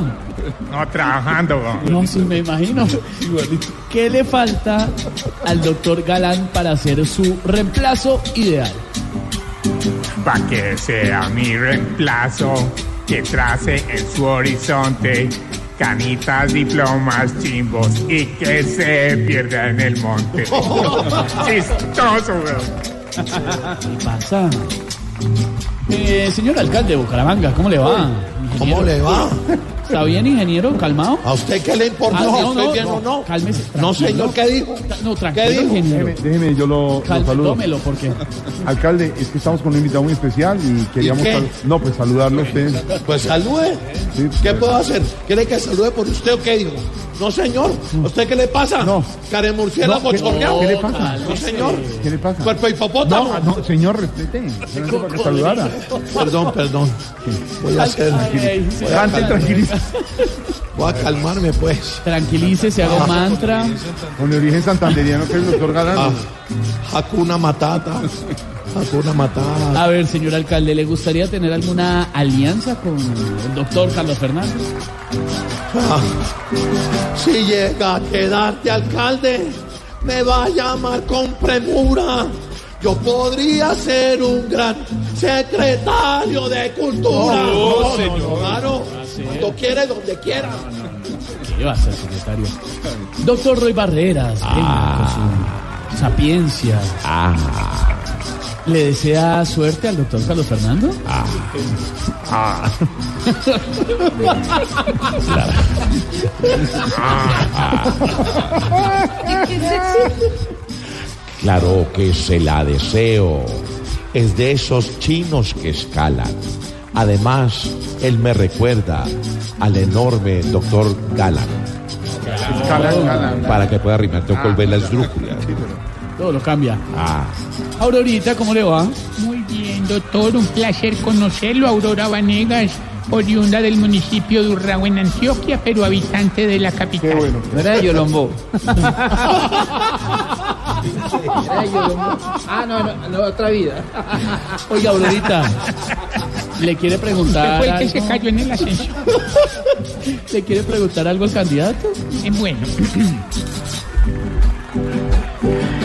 No, trabajando. No, sí, me imagino. ¿Qué le falta al doctor Galán para ser su reemplazo ideal? Para que sea mi reemplazo, que trace en su horizonte canitas, diplomas, chimbos y que se pierda en el monte. Chistoso, weón. ¿Qué pasa? Eh, señor alcalde de Bucaramanga, ¿cómo le va? ¿Cómo le va? ¿Está bien, ingeniero? ¿Calmado? ¿A usted qué le importa? Ah, no, ¿Estoy no, bien no, o no? Cálmese. No, señor, ¿qué dijo? No, tranquilo, ¿Qué dijo? ingeniero. Déjeme, déjeme, yo lo, lo Calme, saludo. tómelo, porque... Alcalde, es que estamos con un invitado muy especial y queríamos qué? sal- no, pues saludarlo a usted. Pues salude. ¿Qué puedo hacer? ¿Quiere que salude por usted o qué digo? No, señor. ¿A usted qué le pasa? No. Care murciélago No, ¿qué- chorreado. qué le pasa? No, señor. ¿Qué le pasa? Cuerpo hipopótamo. No, no, señor, respete. Solamente para que saludara. Perdón, perdón. Voy a hacer. Ay, voy a Cante. Voy a calmarme, pues. Tranquilice, se haga un mantra. Con el origen santanderiano que es el doctor Galán. Ah, Hakuna Matata. Hakuna Matata. A ver, señor alcalde, ¿le gustaría tener alguna alianza con el doctor Carlos Fernández? Ah, si llega a quedarte alcalde, me va a llamar con premura. Yo podría ser un gran secretario de cultura. No, señor. Claro, cuando quiere, donde quiera. ¿Qué va a ser, secretario? Doctor Roy Barreras, venga, con su sapiencia. ¿Le desea suerte al doctor Carlos Fernando? Ah. Claro que se la deseo. es de esos chinos que escalan. Además, él me recuerda al enorme doctor Galán. Para que pueda rimar, tengo que volver las drújulas. Todo lo cambia. Ah, Aurorita, ¿cómo le va? Muy bien, doctor, un placer conocerlo, Aurora Vanegas, oriunda del municipio de Urrao en Antioquia, pero habitante de la capital. No era de Yolombo. Ah, no, no, no, otra vida. Oiga, Aurorita, ¿le quiere preguntar fue el que se algo? cayó en el ascenso. ¿Le quiere preguntar algo al candidato? Eh, Bueno.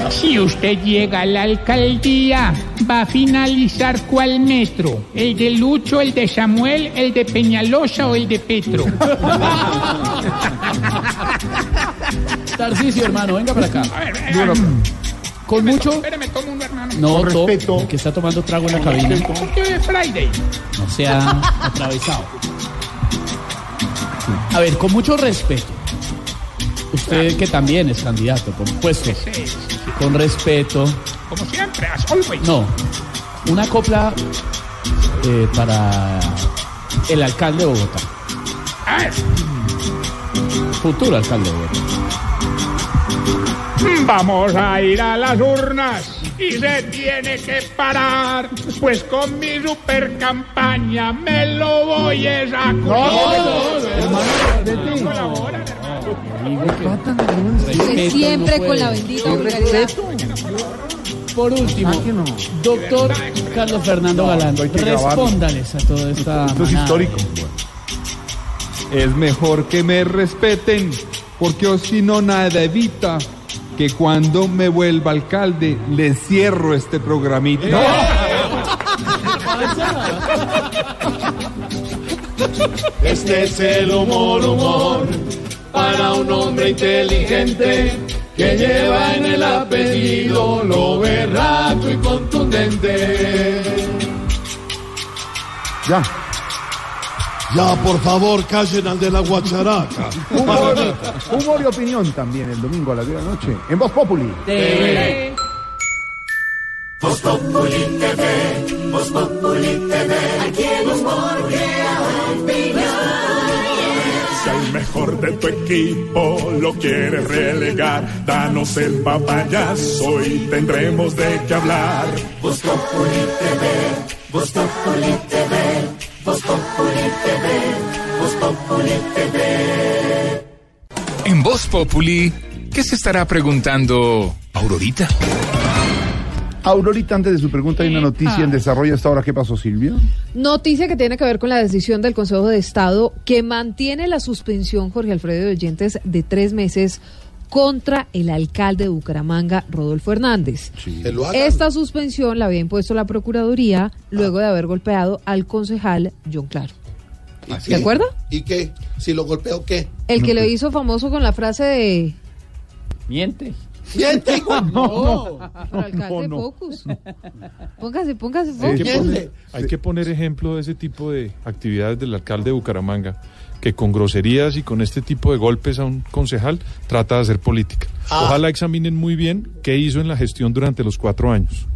Si usted llega a la alcaldía, va a finalizar cuál metro, el de Lucho, el de Samuel, el de Peñalosa o el de Petro. Tarcisio, hermano, venga para acá. Bueno, Con mucho... Espérame, tomo un hermano. No, Con to- respeto. que está tomando trago en la cabina. Porque es Friday. No sea atravesado. A ver, con mucho respeto. Usted que también es candidato, por supuesto. Sí, sí, Con respeto. Como siempre, as always. No. Una copla eh, para el alcalde de Bogotá. A ver. Futuro alcalde de Bogotá. Vamos a ir a las urnas y se tiene que parar, pues con mi super campaña me lo voy a Siempre con la bendita vulgaridad. Por último, doctor Carlos Fernando Galán, respóndales a toda esta. Esto es histórico. Es mejor que me respeten, porque o si no nada evita que cuando me vuelva alcalde le cierro este programita. Este es el humor, humor, para un hombre inteligente que lleva en el apellido lo berraco y contundente. ya. Ya, por favor, callen al de la guacharaca. Humor, humor y opinión también el domingo a las 10 de la noche en Voz Populi. Voz Populi TV, Voz Populi TV, aquí el humor Si mejor de tu equipo lo quieres relegar, danos el papayazo y tendremos de qué hablar. Voz Populi TV, Voz Populi TV, Voz Populi TV, Voz Populi TV. En Voz Populi, ¿qué se estará preguntando Aurorita? Aurorita, antes de su pregunta, hay una noticia en desarrollo hasta ahora. ¿Qué pasó, Silvia? Noticia que tiene que ver con la decisión del Consejo de Estado que mantiene la suspensión, Jorge Alfredo de Oyentes, de tres meses contra el alcalde de Bucaramanga, Rodolfo Hernández. Hagan. Esta suspensión la había impuesto la Procuraduría luego de haber golpeado al concejal John Claro. ¿Y ¿Se acuerda? ¿Y qué? Si lo golpeo, ¿qué? El que lo hizo famoso con la frase de... Miente. ¡Miente! No, pero alcalde Focus. Póngase, póngase Hay que, Focus. poner, hay que poner ejemplo de ese tipo de actividades del alcalde de Bucaramanga, que con groserías y con este tipo de golpes a un concejal trata de hacer política. Ah. Ojalá examinen muy bien qué hizo en la gestión durante los cuatro años.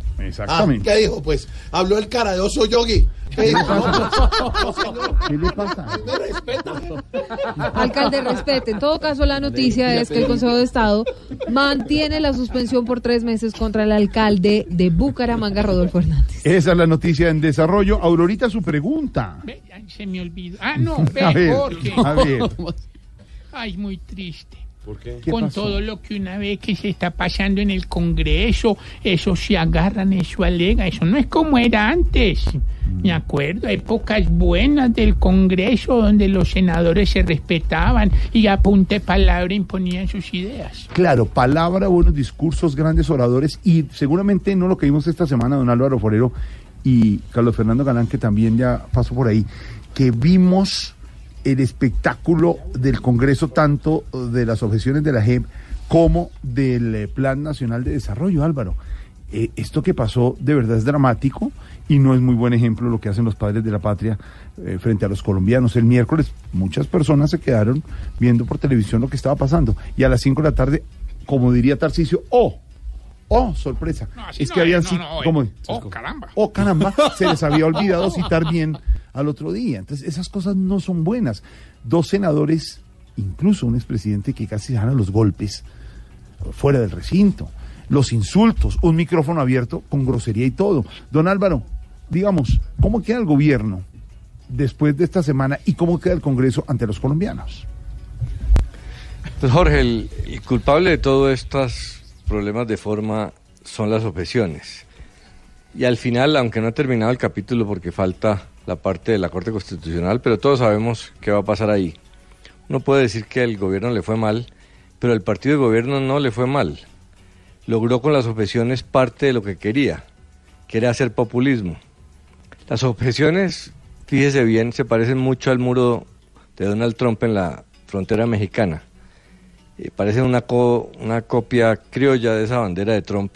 Ah, ¿Qué dijo? Pues habló el cara de oso yogi. ¿Qué dijo? ¿Qué le pasa? Me respeta. Alcalde, respete. En todo caso, la noticia es que el Consejo de Estado mantiene la suspensión por tres meses contra el alcalde de Bucaramanga, Rodolfo Hernández. Esa es la noticia en desarrollo. Aurorita, su pregunta. Ay, se me olvidó. Ah, no, A ve, ver, Jorge. a ver. Ay, muy triste. ¿Por qué? ¿Qué Con pasó? todo lo que una vez que se está pasando en el Congreso, eso se agarran, eso alega, eso no es como era antes. Me acuerdo, épocas buenas del Congreso donde los senadores se respetaban y a punta de palabra imponían sus ideas. Claro, palabra, buenos discursos, grandes oradores y seguramente no lo que vimos esta semana, don Álvaro Forero y Carlos Fernando Galán, que también ya pasó por ahí, que vimos el espectáculo del Congreso, tanto de las objeciones de la JEP como del eh, Plan Nacional de Desarrollo, Álvaro. Eh, esto que pasó de verdad es dramático y no es muy buen ejemplo lo que hacen los padres de la patria eh, frente a los colombianos. El miércoles muchas personas se quedaron viendo por televisión lo que estaba pasando y a las 5 de la tarde, como diría Tarcisio, oh, oh, sorpresa. es no que habían no, eh. ¿cómo? Oh, caramba. Oh, caramba, se les había olvidado citar bien al otro día. Entonces, esas cosas no son buenas. Dos senadores, incluso un expresidente que casi se dan a los golpes fuera del recinto, los insultos, un micrófono abierto con grosería y todo. Don Álvaro, digamos, ¿cómo queda el gobierno después de esta semana y cómo queda el Congreso ante los colombianos? Pues Jorge, el, el culpable de todos estos problemas de forma son las objeciones. Y al final, aunque no ha terminado el capítulo porque falta la parte de la Corte Constitucional, pero todos sabemos qué va a pasar ahí. Uno puede decir que al gobierno le fue mal, pero al partido de gobierno no le fue mal. Logró con las objeciones parte de lo que quería, que era hacer populismo. Las objeciones, fíjese bien, se parecen mucho al muro de Donald Trump en la frontera mexicana. Eh, parecen una, co- una copia criolla de esa bandera de Trump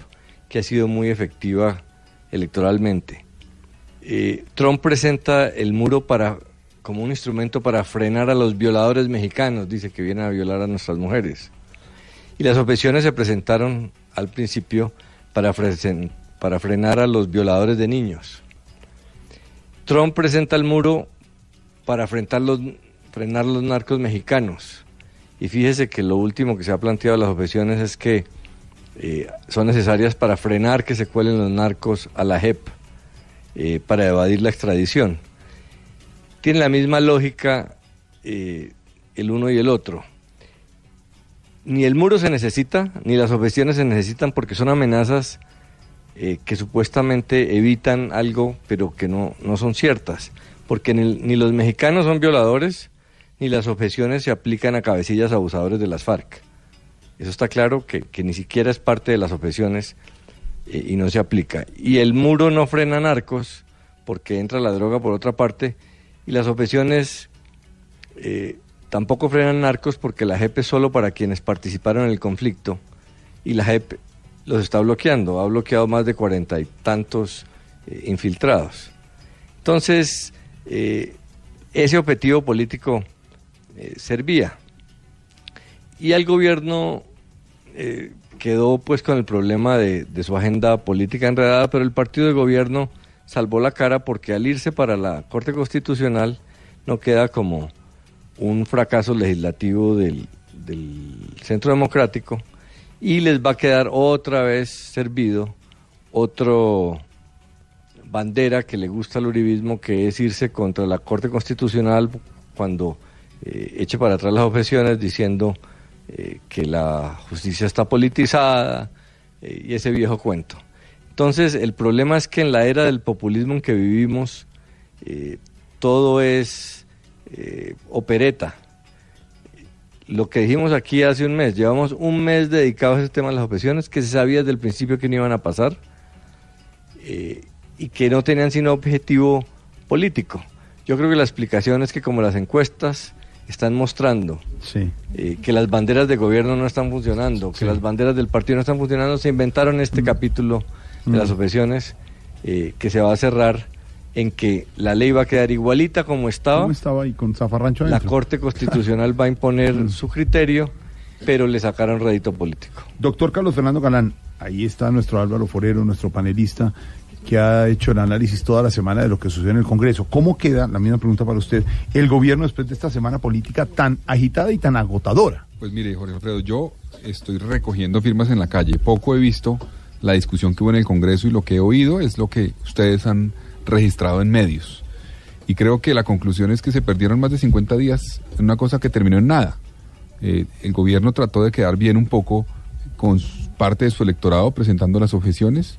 que ha sido muy efectiva electoralmente. Eh, Trump presenta el muro para como un instrumento para frenar a los violadores mexicanos, dice que vienen a violar a nuestras mujeres. Y las objeciones se presentaron al principio para, para frenar a los violadores de niños. Trump presenta el muro para los, frenar los narcos mexicanos. Y fíjese que lo último que se ha planteado las objeciones es que eh, son necesarias para frenar que se cuelen los narcos a la JEP, eh, para evadir la extradición. Tiene la misma lógica eh, el uno y el otro. Ni el muro se necesita, ni las objeciones se necesitan porque son amenazas que supuestamente evitan algo, pero que no, no son ciertas. Porque ni los mexicanos son violadores, ni las objeciones se aplican a cabecillas abusadores de las FARC. Eso está claro que, que ni siquiera es parte de las objeciones eh, y no se aplica. Y el muro no frena narcos porque entra la droga por otra parte y las objeciones eh, tampoco frenan narcos porque la JEP es solo para quienes participaron en el conflicto y la JEP los está bloqueando, ha bloqueado más de cuarenta y tantos eh, infiltrados. Entonces, ese objetivo político eh, servía. Y al gobierno eh, quedó pues con el problema de, de su agenda política enredada, pero el partido de gobierno salvó la cara porque al irse para la Corte Constitucional no queda como un fracaso legislativo del, del Centro Democrático y les va a quedar otra vez servido otro bandera que le gusta al uribismo, que es irse contra la Corte Constitucional cuando eh, eche para atrás las objeciones diciendo eh, que la justicia está politizada eh, y ese viejo cuento. Entonces, el problema es que en la era del populismo en que vivimos, eh, todo es opereta. Lo que dijimos aquí hace un mes, llevamos un mes dedicado a ese tema de las objeciones, que se sabía desde el principio que no iban a pasar y que no tenían sino objetivo político. Yo creo que la explicación es que como las encuestas están mostrando Sí. eh, que las banderas de gobierno no están funcionando, que las banderas del partido no están funcionando, se inventaron este capítulo de Mm. las objeciones eh, que se va a cerrar en que la ley va a quedar igualita como estaba. ¿Cómo estaba ahí con Zafarrancho La? Corte Constitucional va a imponer su criterio, pero le sacaron rédito político. Doctor Carlos Fernando Galán, ahí está nuestro Álvaro Forero, nuestro panelista, que ha hecho el análisis toda la semana de lo que sucedió en el Congreso. ¿Cómo queda, la misma pregunta para usted, el gobierno después de esta semana política tan agitada y tan agotadora? Pues mire, Jorge Alfredo, yo estoy recogiendo firmas en la calle. Poco he visto la discusión que hubo en el Congreso y lo que he oído es lo que ustedes han registrado en medios. Y creo que la conclusión es que se perdieron más de 50 días en una cosa que terminó en nada. Eh, el gobierno trató de quedar bien un poco con parte de su electorado presentando las objeciones,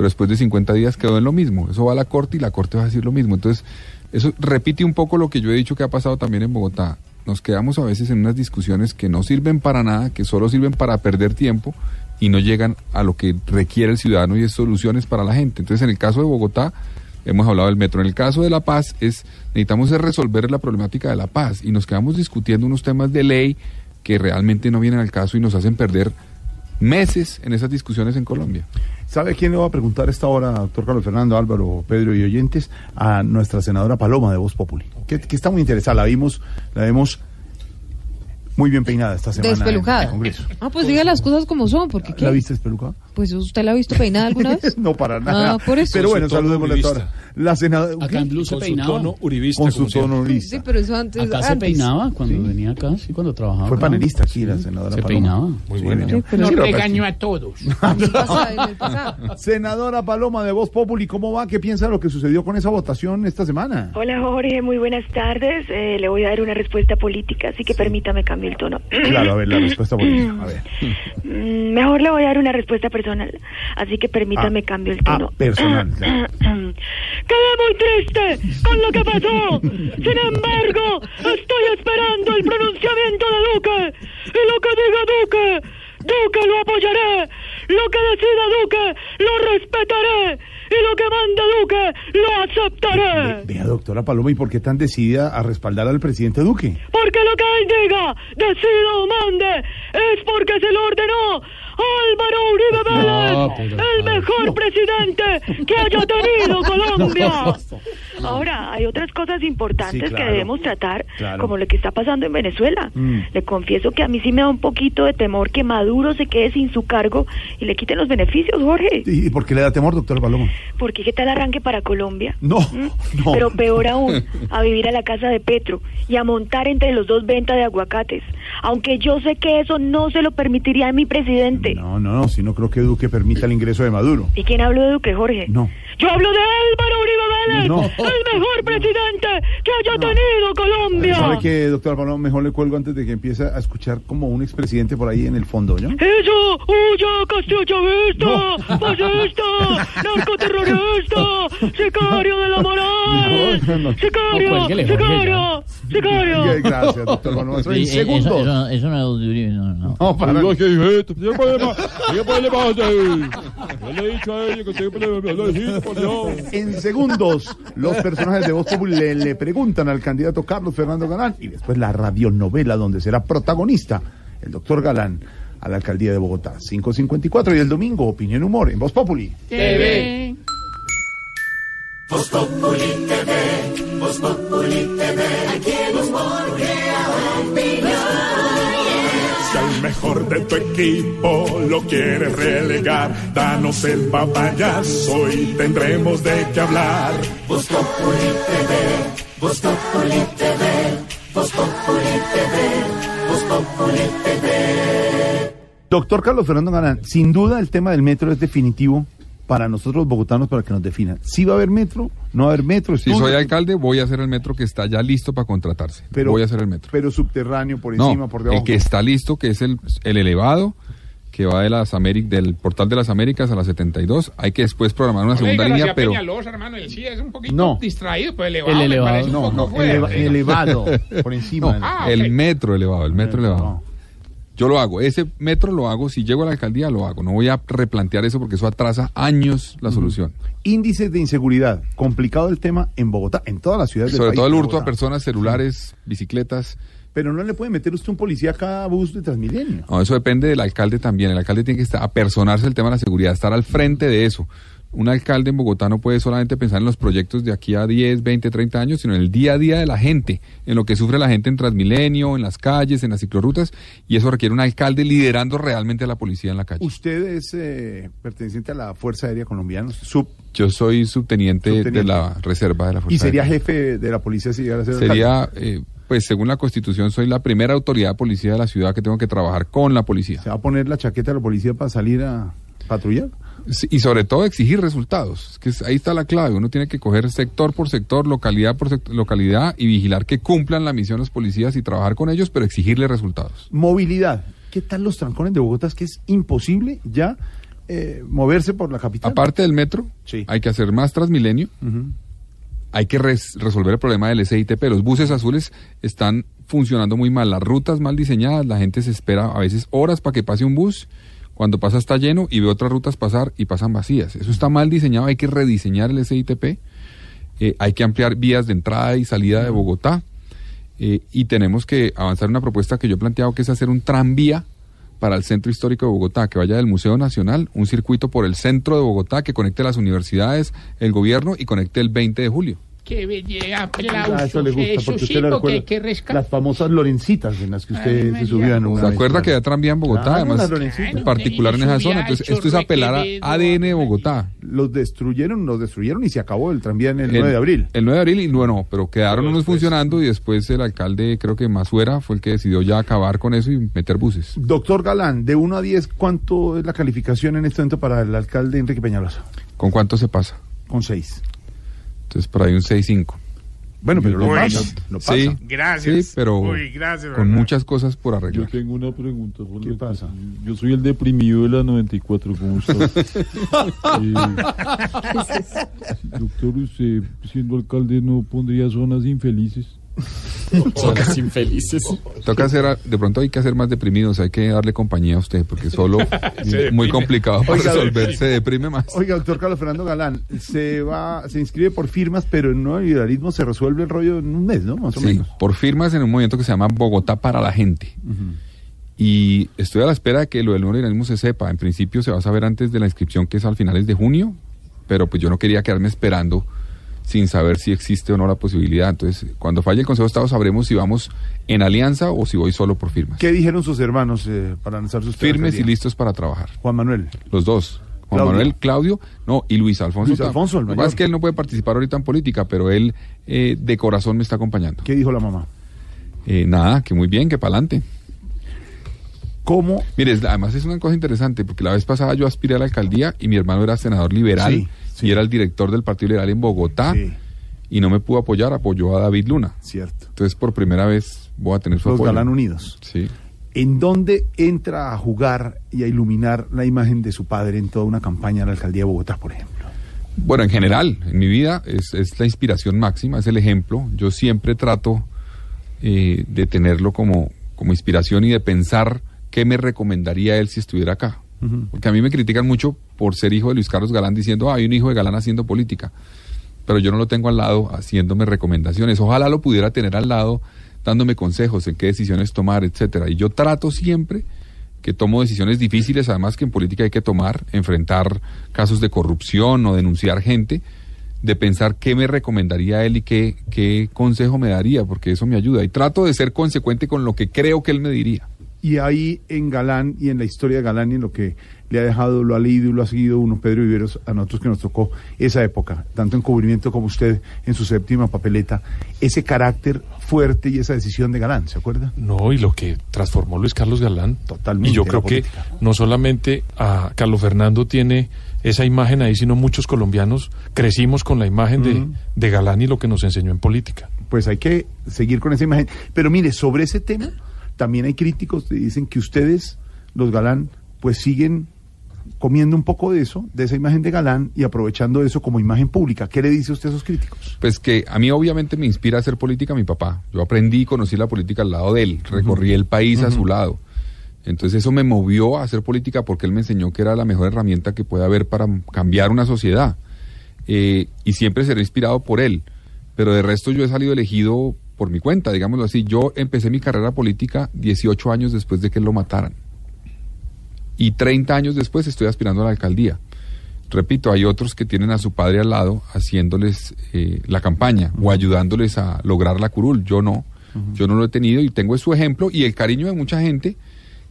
pero después de 50 días quedó en lo mismo. Eso va a la Corte y la Corte va a decir lo mismo. Entonces, eso repite un poco lo que yo he dicho que ha pasado también en Bogotá. Nos quedamos a veces en unas discusiones que no sirven para nada, que solo sirven para perder tiempo y no llegan a lo que requiere el ciudadano y es soluciones para la gente. Entonces, en el caso de Bogotá, hemos hablado del metro. En el caso de La Paz, es necesitamos es resolver la problemática de La Paz y nos quedamos discutiendo unos temas de ley que realmente no vienen al caso y nos hacen perder meses en esas discusiones en Colombia. ¿Sabe quién le va a preguntar a esta hora, doctor Carlos Fernando, Álvaro, Pedro y oyentes? A nuestra senadora Paloma de Voz Populi, que, que está muy interesada. La vimos, la vemos muy bien peinada esta semana. en el Despelucada. Congreso. Ah, pues diga las cosas como son, porque ¿qué? ¿La viste despelucada? Pues usted la ha visto peinada alguna vez. no, para nada. Ah, por eso. Pero bueno, Con su tono saludémosle a uribista. toda La senadora. Acá en Blue se Con su peinaba. tono uribista. Con su tono uribista. Sí, pero eso antes. Acá se peinaba cuando venía acá, sí, cuando trabajaba. Fue acá. panelista aquí la senadora Se Paloma. peinaba. Muy Sí, bueno. sí, Nos Sí, pero- regañó a todos. Pasa en el pasado. Senadora Paloma de Voz Populi, ¿cómo va? ¿Qué piensa de lo que sucedió con esa votación esta semana? Hola Jorge, muy buenas tardes. Eh, le voy a dar una respuesta política, así que permítame cambiar el tono. Claro, a ver, la respuesta política. A ver. Mm, Mejor le voy a dar una respuesta personal, así que permítame cambio el tono. Ah, personal. Quedé muy triste con lo que pasó. Sin embargo, estoy esperando el pronunciamiento de Duque. Y lo que diga Duque, Duque lo apoyaré. Lo que decida Duque, lo respetaré. Y lo que mande Duque, lo aceptaré. Vea, doctora Paloma, ¿y por qué tan decidida a respaldar al presidente Duque? Porque lo que él diga, decida o mande, es porque se lo ordenó Álvaro Uribe No, Vélez, pero- el mejor presidente que haya tenido Colombia. Ahora, hay otras cosas importantes Sí, que debemos tratar, Claro. como lo que está pasando en Venezuela. Mm. Le confieso que a mí sí me da un poquito de temor que Maduro se quede sin su cargo y le quiten los beneficios, Jorge. ¿Y por qué le da temor, doctora Paloma? Porque qué tal arranque para Colombia. No, ¿Mm? no. Pero peor aún, a vivir a la casa de Petro y a montar entre los dos venta de aguacates. Aunque yo sé que eso no se lo permitiría a mi presidente. No, no, no, si no creo que Duque permita el ingreso de Maduro. ¿Y quién habló de Duque, Jorge? No. Yo hablo de Álvaro Uribe Vélez, No. el mejor presidente que haya tenido Colombia. ¿Sabe qué, doctora Paloma? Mejor le cuelgo antes de que empiece a escuchar como un expresidente por ahí en el fondo, ¿no? ¡Eso! ¡Huya, Castillo Chavista! ¡Fascista! ¡Narcoterrorista! ¡Sicario de la moral! No, no, no. ¡Sicario! No, ¡Sicario! ¡Sicario! Gracias, doctor Paloma. En Sí, segundos. Eso, eso, eso no es no, no. No, para Oiga, que dije esto, Yo le he dicho a ella que siempre le por Dios. En segundos, los personajes de Voz Populi le, le preguntan al candidato Carlos Fernando Galán y después la radionovela donde será protagonista el doctor Galán a la alcaldía de Bogotá. 5.54 y el domingo, Opinión Humor en Voz Populi. TV. Voz Populi TV, Voz Populi TV, aquí el humor crea opinión. Si al mejor de tu equipo lo quieres relegar, danos el papayazo y tendremos de qué hablar. Voz Populi TV, Voz Populi TV, Voz Populi TV, Voz Populi TV. Doctor Carlos Fernando Galán, sin duda el tema del metro es definitivo para nosotros los bogotanos para que nos definan. Si va a haber metro, no va a haber metro. Si soy alcalde, voy a hacer el metro que está ya listo para contratarse. Pero- voy a hacer el metro. Pero subterráneo, por No, encima, por debajo. el que está listo, que es el, el elevado, que va de las Améric- del portal de las Américas a la 72. Hay que después programar una segunda Oiga, línea, García pero... Peñalosa, hermano, él sí es un poquito No. distraído, pues elevado. El elevado, no, eleva- elevado, por encima. No, Ah, el metro elevado, el metro elevado. Yo lo hago, ese metro lo hago, si llego a la alcaldía lo hago, no voy a replantear eso porque eso atrasa años la solución. Índices de inseguridad, complicado el tema en Bogotá, en todas las ciudades del Sobre país, todo el hurto a personas, celulares, bicicletas. Pero no le puede meter usted un policía a cada bus de Transmilenio. No, eso depende del alcalde también. El alcalde tiene que estar, apersonarse el tema de la seguridad, estar al frente de eso. Un alcalde en Bogotá no puede solamente pensar en los proyectos de aquí a 10, 20, 30 años, sino en el día a día de la gente, en lo que sufre la gente en Transmilenio, en las calles, en las ciclorrutas, y eso requiere un alcalde liderando realmente a la policía en la calle. Usted es eh, perteneciente a la Fuerza Aérea Colombiana, sub, Yo soy subteniente, de la reserva de la Fuerza y sería Aérea. jefe de la policía si llegara a ser Sería, eh, pues según la Constitución, soy la primera autoridad de policía de la ciudad que tengo que trabajar con la policía. ¿Se va a poner la chaqueta de la policía para salir a patrullar? Y sobre todo exigir resultados. Es que ahí está la clave. Uno tiene que coger sector por sector, localidad por sect- localidad y vigilar que cumplan la misión los policías y trabajar con ellos, pero exigirle resultados. Movilidad. ¿Qué tal los trancones de Bogotá? Es que es imposible ya eh, moverse por la capital. Aparte del metro, Sí. hay que hacer más Transmilenio. Hay que res- resolver el problema del SITP. Los buses azules están funcionando muy mal, las rutas mal diseñadas, la gente se espera a veces horas para que pase un bus. Cuando pasa está lleno y ve otras rutas pasar y pasan vacías. Eso está mal diseñado, hay que rediseñar el SITP. Eh, hay que ampliar vías de entrada y salida de Bogotá. Eh, y tenemos que avanzar una propuesta que yo he planteado, que es hacer un tranvía para el centro histórico de Bogotá, que vaya del Museo Nacional, un circuito por el centro de Bogotá que conecte las universidades, el gobierno y conecte el 20 de julio. Qué belleza, aplausos. eso le gusta, porque sí, usted le porque recuerda hay que rescatar. las famosas Lorencitas en las que usted Ay, se subía en una ¿Se vez. acuerda que hay tranvía en Bogotá? Claro, además, en particular en esa zona. Entonces, esto es apelar a ADN de Bogotá. Los destruyeron, los destruyeron y se acabó el tranvía en el 9 de abril. El 9 de abril, y bueno, pero quedaron unos funcionando y después el alcalde, creo que Masuera, fue el que decidió ya acabar con eso y meter buses. Doctor Galán, de 1 a 10, ¿cuánto es la calificación en este momento para el alcalde Enrique Peñalosa? ¿Con cuánto se pasa? Con 6. Entonces, por ahí un 6-5. Bueno, pero lo Uy. pasa, lo pasa. Sí, Gracias. sí, pero Uy, gracias, con muchas cosas por Yo arreglar. tengo una pregunta. ¿Qué pasa? Yo soy el deprimido de la 94, ¿cómo está? Eh, doctor, usted siendo alcalde no pondría zonas infelices. Infelices. Toca hacer, a- de pronto hay que hacer más deprimidos, hay que darle compañía a usted, porque solo es muy complicado para Oiga, resolver, se deprime más. Oiga, doctor Carlos Fernando Galán, se va, se inscribe por firmas, pero en nuevo liberalismo se resuelve el rollo en un mes, ¿no? Más o Sí, menos. por firmas en un movimiento que se llama Bogotá para la gente. Y estoy a la espera de que lo del nuevo liberalismo se sepa. En principio se va a saber antes de la inscripción, que es al finales de junio, pero pues yo no quería quedarme esperando sin saber si existe o no la posibilidad. Entonces, cuando falle el Consejo de Estado sabremos si vamos en alianza o si voy solo por firmas. ¿Qué dijeron sus hermanos eh, para lanzar sus Firmes y listos para trabajar. Juan Manuel. Los dos. Juan Claudio. Manuel, Claudio, no, y Luis Alfonso. Luis Alfonso, el Lo que pasa es que él no puede participar ahorita en política, pero él eh, de corazón me está acompañando. ¿Qué dijo la mamá? Eh, nada, que muy bien, que para adelante. ¿Cómo? Mire, además es una cosa interesante, porque la vez pasada yo aspiré a la alcaldía y mi hermano era senador liberal Sí, y era el director del Partido Liberal en Bogotá y no me pudo apoyar, apoyó a David Luna. Cierto. Entonces por primera vez voy a tener su Los apoyo. Galán Unidos. Sí. ¿En dónde entra a jugar y a iluminar la imagen de su padre en toda una campaña en la alcaldía de Bogotá, por ejemplo? Bueno, en general, en mi vida es, es la inspiración máxima, es el ejemplo. Yo siempre trato eh, de tenerlo como, como inspiración y de pensar qué me recomendaría él si estuviera acá. Porque a mí me critican mucho por ser hijo de Luis Carlos Galán diciendo, ah, hay un hijo de Galán haciendo política. Pero yo no lo tengo al lado haciéndome recomendaciones. Ojalá lo pudiera tener al lado dándome consejos en qué decisiones tomar, etcétera. Y yo trato siempre que tomo decisiones difíciles, además que en política hay que tomar, enfrentar casos de corrupción o denunciar gente, de pensar qué me recomendaría él y qué, qué consejo me daría, porque eso me ayuda. Y trato de ser consecuente con lo que creo que él me diría. Y ahí en Galán y en la historia de Galán y en lo que le ha dejado, lo ha leído y lo ha seguido uno, Pedro Viveros, a nosotros que nos tocó esa época, tanto en cubrimiento como usted en su séptima papeleta, ese carácter fuerte y esa decisión de Galán, ¿se acuerda? No, y lo que transformó Luis Carlos Galán. Totalmente Y yo creo que no solamente a Carlos Fernando tiene esa imagen ahí, sino muchos colombianos crecimos con la imagen de, de Galán y lo que nos enseñó en política. Pues hay que seguir con esa imagen. Pero mire, sobre ese tema, también hay críticos que dicen que ustedes, los Galán, pues siguen comiendo un poco de eso, de esa imagen de Galán y aprovechando eso como imagen pública. ¿Qué le dice usted a esos críticos? Pues que a mí obviamente me inspira a hacer política mi papá. Yo aprendí y conocí la política al lado de él, recorrí el país a su lado. Entonces eso me movió a hacer política porque él me enseñó que era la mejor herramienta que puede haber para cambiar una sociedad. Eh, y siempre seré inspirado por él. Pero de resto yo he salido elegido por mi cuenta, digámoslo así. Yo empecé mi carrera política 18 años después de que él lo mataran. Y 30 años después estoy aspirando a la alcaldía. Repito, hay otros que tienen a su padre al lado haciéndoles eh, la campaña o ayudándoles a lograr la curul. Yo no. Yo no lo he tenido y tengo su ejemplo y el cariño de mucha gente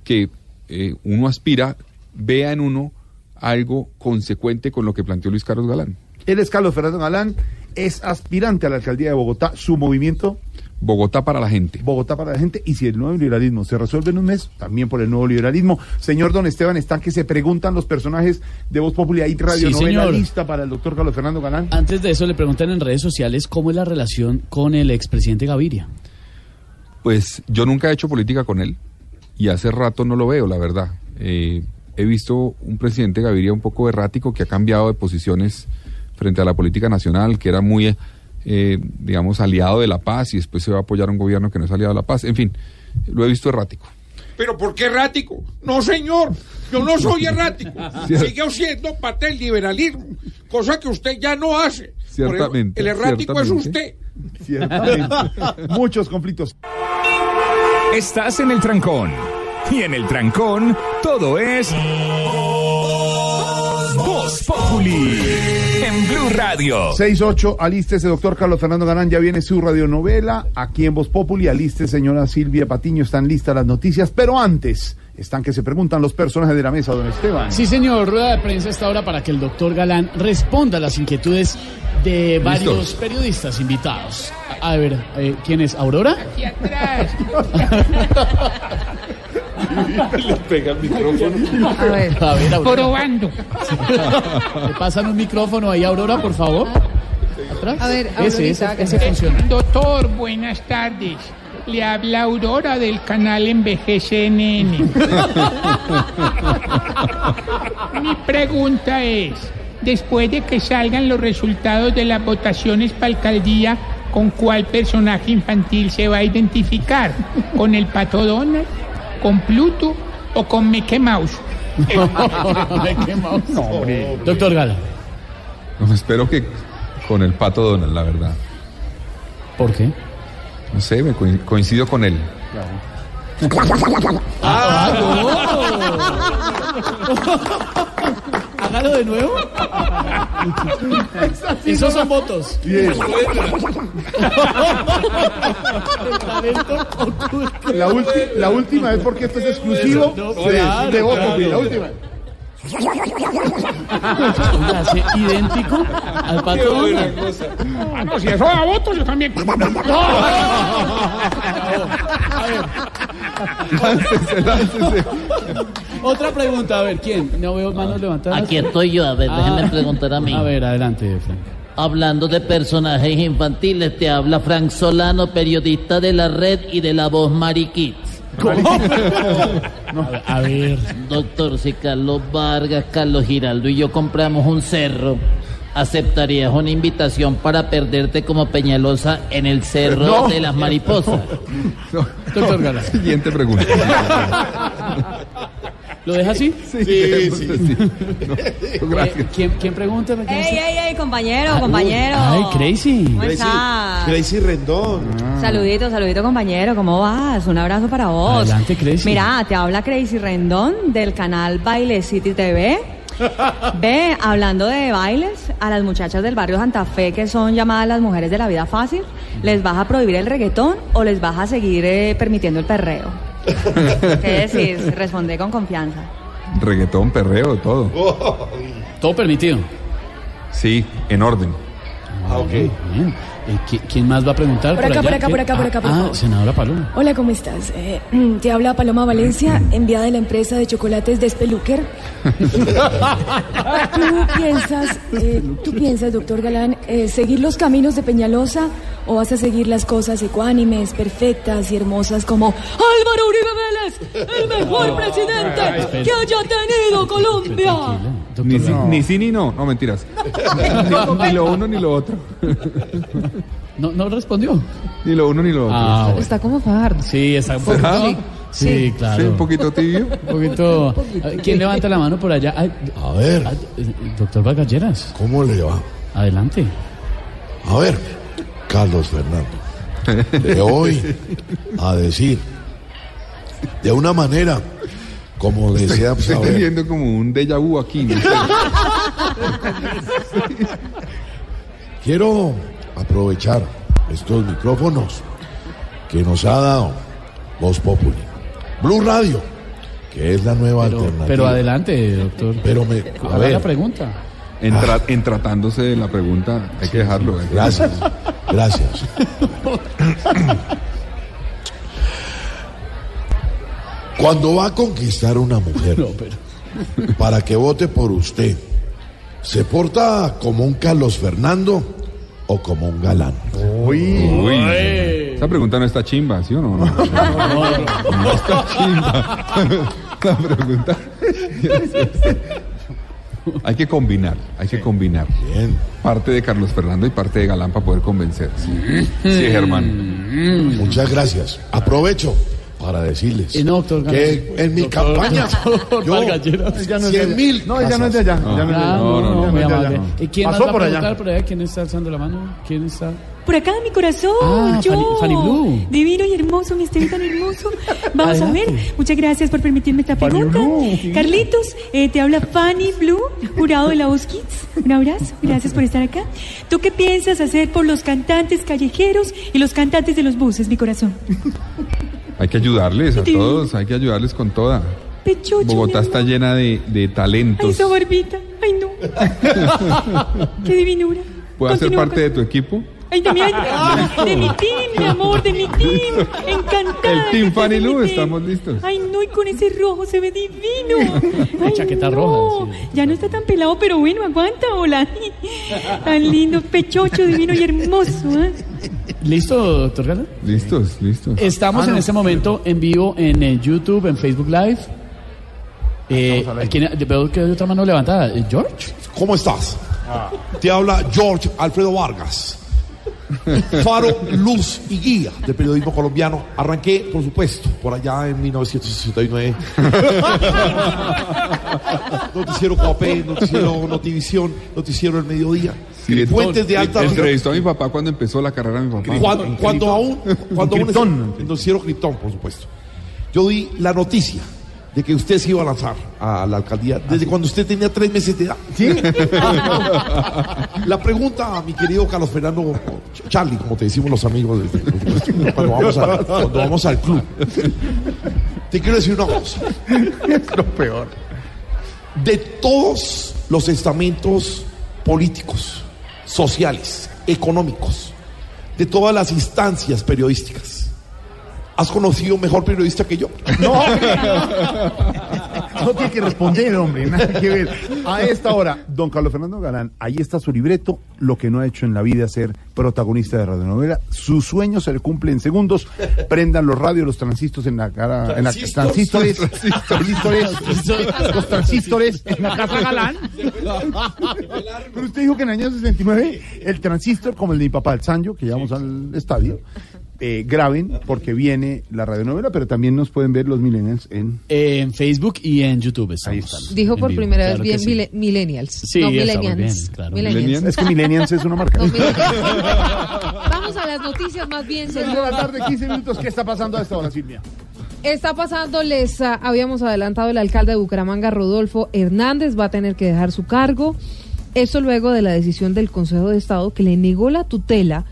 que eh, uno aspira, vea en uno algo consecuente con lo que planteó Luis Carlos Galán. Él es Carlos Fernando Galán, es aspirante a la alcaldía de Bogotá. Su movimiento. Bogotá para la gente. Bogotá para la gente. Y si el nuevo liberalismo se resuelve en un mes, también por el nuevo liberalismo. Señor Don Esteban, están que se preguntan los personajes de Voz Popular. Hay radio Sí, señor. lista para el doctor Carlos Fernando Galán. Antes de eso le preguntan en redes sociales cómo es la relación con el expresidente Gaviria. Pues yo nunca he hecho política con él y hace rato no lo veo, la verdad. Eh, he visto un presidente Gaviria un poco errático que ha cambiado de posiciones frente a la política nacional, que era muy, eh, digamos, aliado de la paz y después se va a apoyar a un gobierno que no es aliado de la paz. En fin, lo he visto errático. ¿Pero por qué errático? No, señor, yo no soy errático. Sigue siendo parte del liberalismo, cosa que usted ya no hace. Eso, Ciertamente, el errático es usted. Ciertamente. Muchos conflictos. Estás en el trancón. Y en el trancón, todo es. Voz Populi en Blue Radio. 6-8, alístese, doctor Carlos Fernando Galán, ya viene su radionovela aquí en Voz Populi. Aliste, señora Silvia Patiño, están listas las noticias, pero antes están que se preguntan los personajes de la mesa, don Esteban. Sí, señor, rueda de prensa hasta ahora para que el doctor Galán responda a las inquietudes de varios periodistas invitados. A, a ver, eh, ¿quién es? ¿Aurora? Aquí atrás. Le pega el micrófono. A ver. A ver, Aurora. Probando. ¿Le pasan un micrófono ahí, Aurora, por favor? ¿Atrás? A ver, ese, ese, Aurorita, ese hágale. funciona. Doctor, buenas tardes. Le habla Aurora del canal EnvejeceNN. Mi pregunta es, después de que salgan los resultados de las votaciones para alcaldía, ¿con cuál personaje infantil se va a identificar? ¿Con el Pato Donald? ¿Con Pluto? ¿O con Mickey Mouse? Mickey Mouse. Doctor Galán. No, espero que con el pato Donald, la verdad. ¿Por qué? No sé, me coin- coincido con él. Hágalo de nuevo. Esos son votos. Bien. La, ulti- la última vez porque esto es exclusivo No, de, claro, de La última. ¿Sí? idéntico al pato Donald. Ah, no, si eso da votos, yo también. Láncese, láncese. Otra pregunta, a ver, ¿quién? No veo manos levantadas. Aquí estoy yo, a ver, déjenme Ah. preguntar a mí. A ver, adelante, Frank. Hablando de personajes infantiles, te habla Frank Solano, periodista de la red y de la voz Mariquits. A ver, Doctor, si Carlos Vargas, Carlos Giraldo y yo compramos un cerro, ¿aceptarías una invitación para perderte como Peñalosa en el cerro No. de las mariposas? No, Doctor. Siguiente pregunta. ¿Lo deja así? Sí, sí. No, gracias. Eh, ¿Quién, quién pregunta? ¿Quién ¡Ey, ey, ey, compañero, Ah, compañero! Ay, Crazy. ¿Cómo estás? Gracie Rendón. Saludito, saludito, compañero. ¿Cómo vas? Un abrazo para vos. Adelante, Crazy. Mira, te habla Crazy Rendón del canal Baile City TV. Ve, hablando de bailes, a las muchachas del barrio Santa Fe, que son llamadas las mujeres de la vida fácil, ¿les vas a prohibir el reggaetón o les vas a seguir eh, permitiendo el perreo? ¿Qué decís? Responde con confianza. Reggaetón, perreo, todo. Todo permitido. Sí, en orden. Ah, ok. Bien. Eh, ¿qui- ¿Quién más va a preguntar? Por acá, allá? por acá, por acá, por acá, por Ah, favor. ah, senadora Paloma. Hola, ¿cómo estás? Eh, te habla Paloma Valencia, enviada de la empresa de chocolates Despeluquer. ¿Tú piensas, eh, tú piensas, doctor Galán, eh, seguir los caminos de Peñalosa o vas a seguir las cosas ecuánimes, perfectas y hermosas como Álvaro Uribe Vélez, el mejor presidente que haya tenido Colombia? Ni, sí- ni sí ni no. No, mentiras. ni, ni lo uno ni lo otro. ¿No, no respondió? Ni lo uno ni lo otro. Ah, bueno. Está como Fajardo. Sí, está un poquito. Sí, Sí. claro. Sí, un poquito tibio. Un poquito. ¿Quién levanta la mano por allá? Ay, A ver, ay, doctor Vargalleras, ¿cómo le va? adelante. A ver, Carlos Fernando, de hoy a decir, de una manera, como desea Estoy teniendo como un déjà vu aquí. no quiero aprovechar estos micrófonos que nos ha dado Voz Populi, Blue Radio, que es la nueva Pero, alternativa. pero adelante, doctor. Pero me, a Haga la ver, pregunta. En, tra- en tratándose de la pregunta, hay que dejarlo. hay que gracias, gracias. Cuando va a conquistar una mujer, No, pero. para que vote por usted, ¿se porta como un Carlos Fernando o como un galán? Uy, esa pregunta no está chimba, ¿sí o no? No, no está chimba. La pregunta. Hay que combinar, hay que combinar. Bien. Parte de Carlos Fernando y parte de Galán para poder convencer. Sí, sí Germán. Muchas gracias. Aprovecho para decirles Y no, doctor que en mi Doctor- campaña doctor yo. Ya no es de 100 allá. mil No, ya no es de allá. ya no es de allá. Ah, no, no, ya muy es de amable. allá. ¿Y quién Pasó por allá. por allá? ¿Quién está alzando la mano? ¿Quién está? por acá, mi corazón. Ah, yo. Fanny- Fanny Blue. Divino y hermoso, mi estoy tan hermoso. Vamos a ver. Muchas gracias por permitirme esta pregunta. Blue. Carlitos, eh, te habla Fanny Blue, jurado de la Voz Kids. Un abrazo, gracias por estar acá. ¿Tú qué piensas hacer por los cantantes callejeros y los cantantes de los buses, mi corazón? Hay que ayudarles a todos, hay que ayudarles con toda. Bogotá está llena de, de Ay, talentos. esa barbita. Ay, no. Qué divinura. ¿Puedo hacer Continúa parte de tu equipo? Ay, de mi, ay, de mi team, mi amor, de mi team. Encantada. El Team Fanny Lu, estamos listos. Ay, no, y con ese rojo se ve divino. Ay, chaqueta no. roja, Ya no está tan pelado, pero bueno, aguanta, hola. Tan lindo, pechocho, divino y hermoso, ¿eh? ¿Listo, doctor Galán? Listos, listos. Estamos Ah, en no. este momento en vivo en eh, YouTube, en Facebook Live. Eh, ¿quién- veo que hay otra mano levantada. ¿Eh, ¿George? ¿Cómo estás? Te habla George Alfredo Vargas. Faro, luz y guía del periodismo colombiano. Arranqué, por supuesto, por allá en 1969. noticiero Coapé, Noticiero Notivisión, Noticiero El Mediodía. Fuentes de alta Entrevistó a mi papá cuando empezó la carrera de mi papá. cuando, cuando aún, cuando aún el noticiero Krypton, por supuesto. Yo di la noticia de que usted se iba a lanzar a la alcaldía desde cuando usted tenía tres meses de edad. La pregunta a mi querido Carlos Fernando Charlie, como te decimos los amigos, de- por supuesto, cuando vamos, a- cuando vamos al club. Te quiero decir una cosa. Es lo peor. De todos los estamentos políticos, sociales, económicos, de todas las instancias periodísticas, ¿has conocido mejor periodista que yo? No, no tiene que responder, hombre, nada que ver. A esta hora, don Carlos Fernando Galán, ahí está su libreto, lo que no ha hecho en la vida ser protagonista de radionovela. Su sueño se le cumple en segundos. Prendan los radios, los transistores en la cara, en la Transistores. transistores, transistores, los transistores en la casa Galán. Pero usted dijo que en el año 69 el transistor, como el de mi papá, el Sancho, que llevamos al estadio, eh, graben porque viene la radionovela, pero también nos pueden ver los millennials en... en Facebook y en YouTube. Estamos Dijo en por vivo. primera Claro vez bien que sí. mile- millennials. Sí, no, millennials. bien, claro. Millennials. Es que millennials es una marca. Vamos a las noticias más bien, Seis de señor. la tarde, 15 minutos. ¿Qué está pasando a esta hora, Silvia? Está pasando, les ah, habíamos adelantado, el alcalde de Bucaramanga, Rodolfo Hernández, va a tener que dejar su cargo. Esto luego de la decisión del Consejo de Estado que le negó la tutela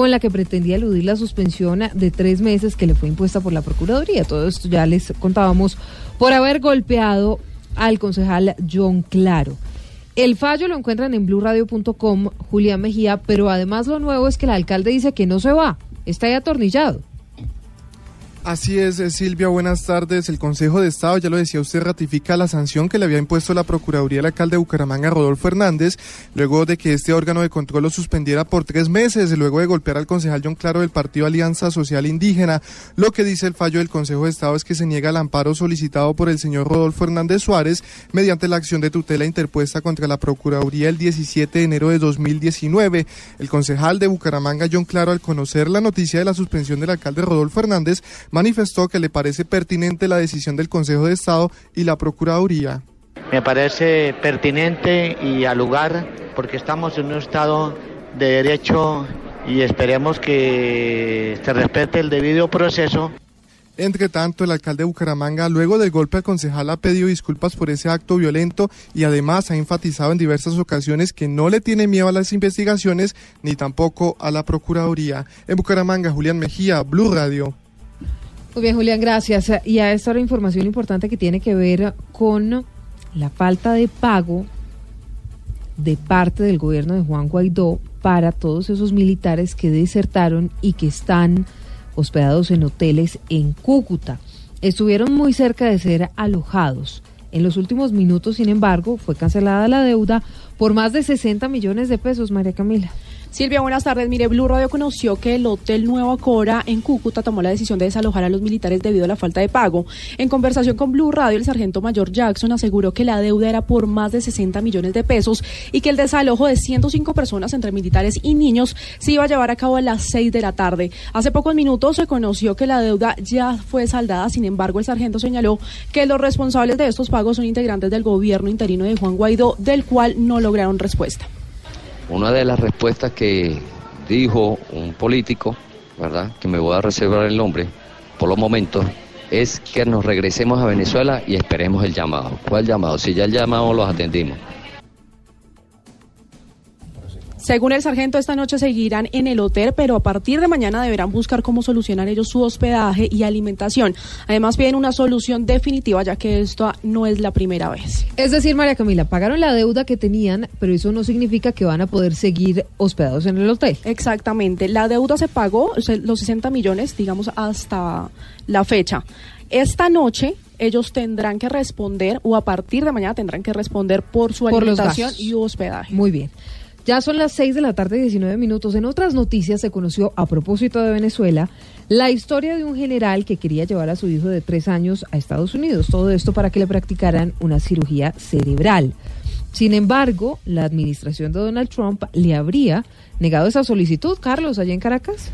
con la que pretendía eludir la suspensión de tres meses que le fue impuesta por la Procuraduría. Todo esto ya les contábamos por haber golpeado al concejal John Claro. El fallo lo encuentran en blurradio.com, Julián Mejía, pero además lo nuevo es que el alcalde dice que no se va, está ahí atornillado. Así es, eh, Silvia, buenas tardes. El Consejo de Estado, ya lo decía usted, ratifica la sanción que le había impuesto la Procuraduría al alcalde de Bucaramanga, Rodolfo Hernández, luego de que este órgano de control lo suspendiera por tres meses, luego de golpear al concejal John Claro del Partido Alianza Social Indígena. Lo que dice el fallo del Consejo de Estado es que se niega el amparo solicitado por el señor Rodolfo Hernández Suárez mediante la acción de tutela interpuesta contra la Procuraduría el 17 de enero de 2019. El concejal de Bucaramanga, John Claro, al conocer la noticia de la suspensión del alcalde Rodolfo Hernández, manifestó que le parece pertinente la decisión del Consejo de Estado y la Procuraduría. Me parece pertinente y al lugar porque estamos en un estado de derecho y esperemos que se respete el debido proceso. Entre tanto, el alcalde de Bucaramanga, luego del golpe al concejal, ha pedido disculpas por ese acto violento y además ha enfatizado en diversas ocasiones que no le tiene miedo a las investigaciones ni tampoco a la Procuraduría. En Bucaramanga, Julián Mejía, Blue Radio. Muy bien, Julián, gracias. Y a esta información importante que tiene que ver con la falta de pago de parte del gobierno de Juan Guaidó para todos esos militares que desertaron y que están hospedados en hoteles en Cúcuta. Estuvieron muy cerca de ser alojados. En los últimos minutos, sin embargo, fue cancelada la deuda por más de 60 millones de pesos, María Camila. Silvia, buenas tardes. Mire, Blue Radio conoció que el Hotel Nueva Cora en Cúcuta tomó la decisión de desalojar a los militares debido a la falta de pago. En conversación con Blue Radio, el sargento mayor Jackson aseguró que la deuda era por más de 60 millones de pesos y que el desalojo de 105 personas entre militares y niños se iba a llevar a cabo a las 6 de la tarde. Hace pocos minutos se conoció que la deuda ya fue saldada, sin embargo, el sargento señaló que los responsables de estos pagos son integrantes del gobierno interino de Juan Guaidó, del cual no lograron respuesta. Una de las respuestas que dijo un político, ¿verdad? Que me voy a reservar el nombre por los momentos, es que nos regresemos a Venezuela y esperemos el llamado. ¿Cuál llamado? Si ya el llamado los atendimos. Según el sargento, esta noche seguirán en el hotel, pero a partir de mañana deberán buscar cómo solucionar ellos su hospedaje y alimentación. Además, piden una solución definitiva, ya que esto no es la primera vez. Es decir, María Camila, pagaron la deuda que tenían, pero eso no significa que van a poder seguir hospedados en el hotel. Exactamente. La deuda se pagó, los 60 millones, digamos, hasta la fecha. Esta noche ellos tendrán que responder, o a partir de mañana tendrán que responder por su Por alimentación y hospedaje. Muy bien. Ya son las 6 de la tarde, 19 minutos. En otras noticias se conoció, a propósito de Venezuela, la historia de un general que quería llevar a su hijo de tres años a Estados Unidos. Todo esto para que le practicaran una cirugía cerebral. Sin embargo, la administración de Donald Trump le habría negado esa solicitud, Carlos, allá en Caracas.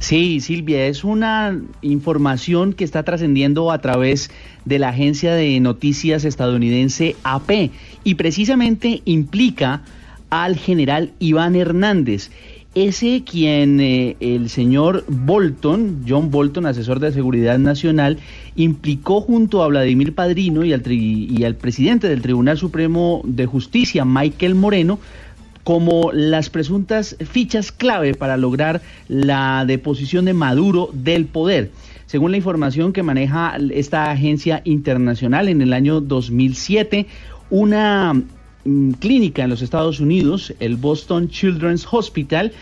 Sí, Silvia, es una información que está trascendiendo a través de la agencia de noticias estadounidense AP y precisamente implica al general Iván Hernández. Ese quien eh, el señor Bolton, John Bolton, asesor de seguridad nacional, implicó junto a Vladimir Padrino y al, y al presidente del Tribunal Supremo de Justicia, Michael Moreno, como las presuntas fichas clave para lograr la deposición de Maduro del poder. Según la información que maneja esta agencia internacional, en el año 2007, una clínica en los Estados Unidos, el Boston Children's Hospital,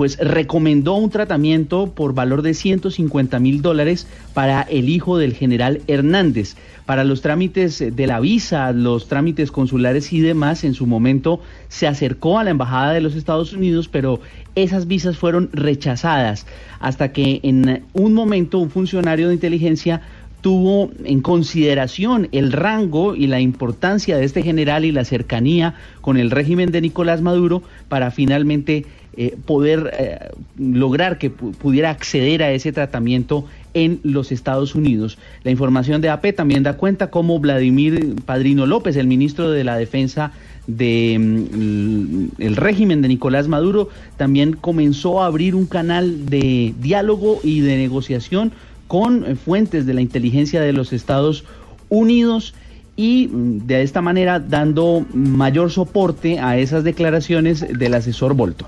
pues recomendó un tratamiento por valor de 150 mil dólares para el hijo del general Hernández. Para los trámites de la visa, los trámites consulares y demás, en su momento se acercó a la Embajada de los Estados Unidos, pero esas visas fueron rechazadas hasta que en un momento un funcionario de inteligencia tuvo en consideración el rango y la importancia de este general y la cercanía con el régimen de Nicolás Maduro para finalmente eh, poder eh, lograr que pu- pudiera acceder a ese tratamiento en los Estados Unidos. La información de AP también da cuenta cómo Vladimir Padrino López, el ministro de la Defensa de mm, régimen de Nicolás Maduro, también comenzó a abrir un canal de diálogo y de negociación con fuentes de la inteligencia de los Estados Unidos y mm, de esta manera dando mayor soporte a esas declaraciones del asesor Bolton.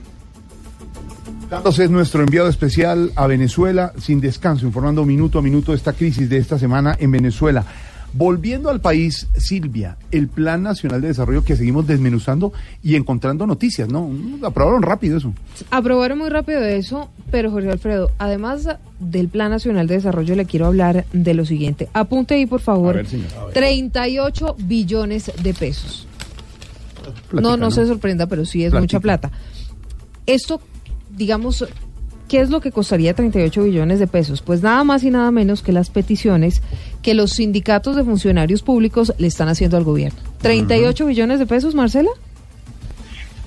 Carlos es nuestro enviado especial a Venezuela sin descanso, informando minuto a minuto de esta crisis de esta semana en Venezuela. Volviendo al país, Silvia, el Plan Nacional de Desarrollo que seguimos desmenuzando y encontrando noticias, ¿no? Aprobaron rápido eso. Aprobaron muy rápido eso, pero Jorge Alfredo, además del Plan Nacional de Desarrollo, le quiero hablar de lo siguiente. Apunte ahí, por favor. A ver, señor. 38 billones de pesos. Platica, no, no ¿no? se sorprenda, pero sí es Platica. mucha plata. Esto, digamos, ¿qué es lo que costaría 38 billones de pesos? Pues nada más y nada menos que las peticiones que los sindicatos de funcionarios públicos le están haciendo al gobierno. ¿38 billones de pesos, Marcela?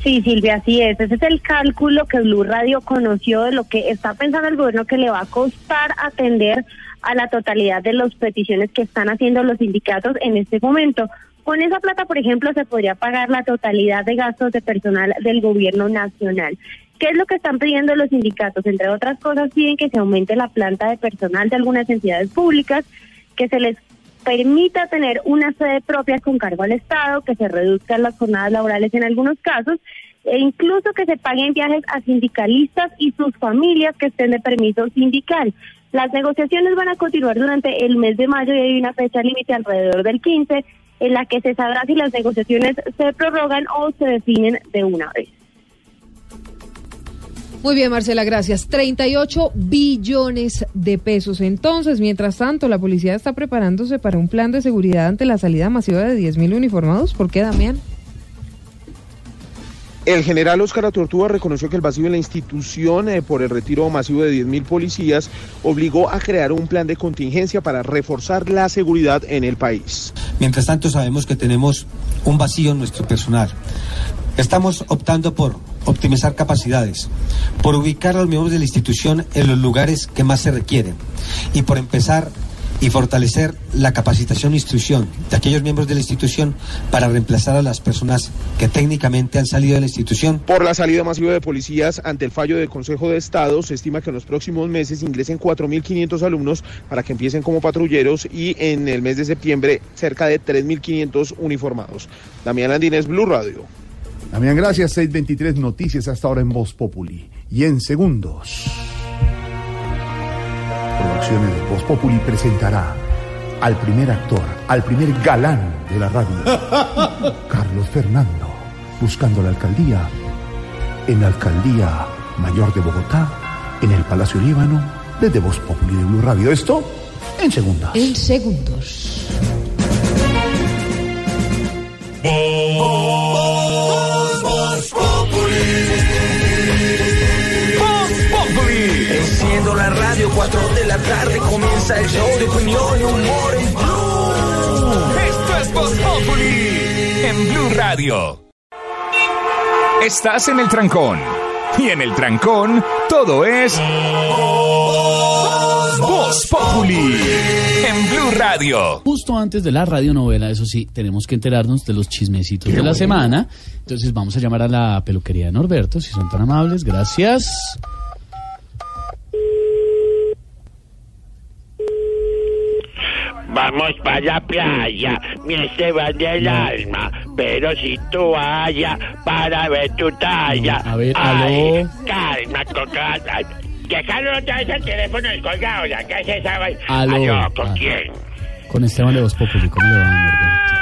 Sí, Silvia, así es. Ese es el cálculo que Blue Radio conoció de lo que está pensando el gobierno que le va a costar atender a la totalidad de las peticiones que están haciendo los sindicatos en este momento. Con esa plata, por ejemplo, se podría pagar la totalidad de gastos de personal del gobierno nacional. ¿Qué es lo que están pidiendo los sindicatos? Entre otras cosas, piden que se aumente la planta de personal de algunas entidades públicas, que se les permita tener una sede propia con cargo al Estado, que se reduzcan las jornadas laborales en algunos casos, e incluso que se paguen viajes a sindicalistas y sus familias que estén de permiso sindical. Las negociaciones van a continuar durante el mes de mayo y hay una fecha límite alrededor del 15 en la que se sabrá si las negociaciones se prorrogan o se definen de una vez. Muy bien, Marcela, gracias. 38 billones de pesos. Entonces, mientras tanto, la policía está preparándose para un plan de seguridad ante la salida masiva de 10.000 uniformados. ¿Por qué, Damián? El general Óscar Atortúa reconoció que el vacío en la institución eh, por el retiro masivo de 10.000 policías obligó a crear un plan de contingencia para reforzar la seguridad en el país. Mientras tanto, sabemos que tenemos un vacío en nuestro personal. Estamos optando por optimizar capacidades, por ubicar a los miembros de la institución en los lugares que más se requieren y por empezar y fortalecer la capacitación e instrucción de aquellos miembros de la institución para reemplazar a las personas que técnicamente han salido de la institución. Por la salida masiva de policías ante el fallo del Consejo de Estado, se estima que en los próximos meses ingresen 4.500 alumnos para que empiecen como patrulleros y en el mes de septiembre cerca de 3.500 uniformados. Damián Landines, Blue Radio. Damián, gracias. 623 noticias hasta ahora en Voz Populi. Y en segundos. Producciones Voz Populi presentará al primer actor, al primer galán de la radio, Carlos Fernando, buscando la alcaldía, en la alcaldía mayor de Bogotá, en el Palacio Líbano, desde Voz Populi de Blue Radio. Esto en segundos. En segundos. Enciendo la radio, 4 de la tarde comienza el show de opinión y humor en Blue. Esto es Voz Populi en Blue Radio. Estás en el trancón. Y en el trancón, todo es. Voz Populi en Blue Radio. Justo antes de la radionovela, eso sí, tenemos que enterarnos de los chismecitos de la semana. Entonces vamos a llamar a la peluquería de Norberto, si son tan amables. Gracias. Vamos para la playa, me se va del alma, pero si tú vayas para ver tu talla. a ver, Ay, aló. calma, coca. Dejaron otra vez el teléfono descolgado, ya que esa vaina. Aló. ¿con Ah. quién? Con Esteban de Voz Populi, ¿cómo le va, Norberto?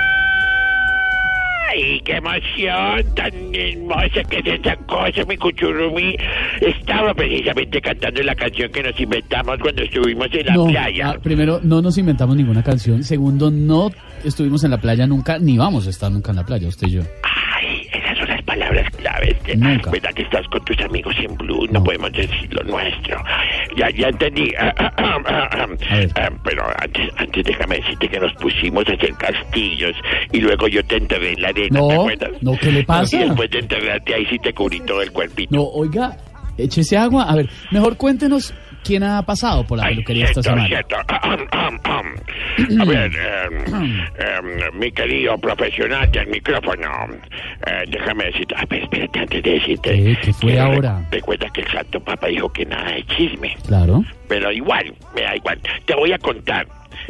Ay, qué emoción tan hermosa que es esa cosa, mi cuchurumí. Estaba precisamente cantando la canción que nos inventamos cuando estuvimos en la No, playa. ah, primero, no nos inventamos ninguna canción. Segundo, no estuvimos en la playa nunca, ni vamos a estar nunca en la playa, usted y yo. Ay, palabras claves. Nunca. ¿Verdad que estás con tus amigos en Blue? No, podemos decir lo nuestro. Ya, ya entendí. Ah, pero antes, antes déjame decirte que nos pusimos a hacer castillos y luego yo te enterré en la arena, No, ¿te acuerdas? no, ¿qué le pasa? Y después de enterrarte ahí sí te cubrí todo el cuerpito. No, oiga, échese agua. A ver, mejor cuéntenos quién ha pasado por la peluquería esta semana. cierto. A ver, em, em, mi querido profesional del micrófono, eh, déjame decirte, a ver, espérate antes de decirte. ¿Qué? ¿Qué fue que ahora? re- Recuerda que el santo papa dijo que nada de chisme, Claro. pero igual, me da igual. Te voy a contar.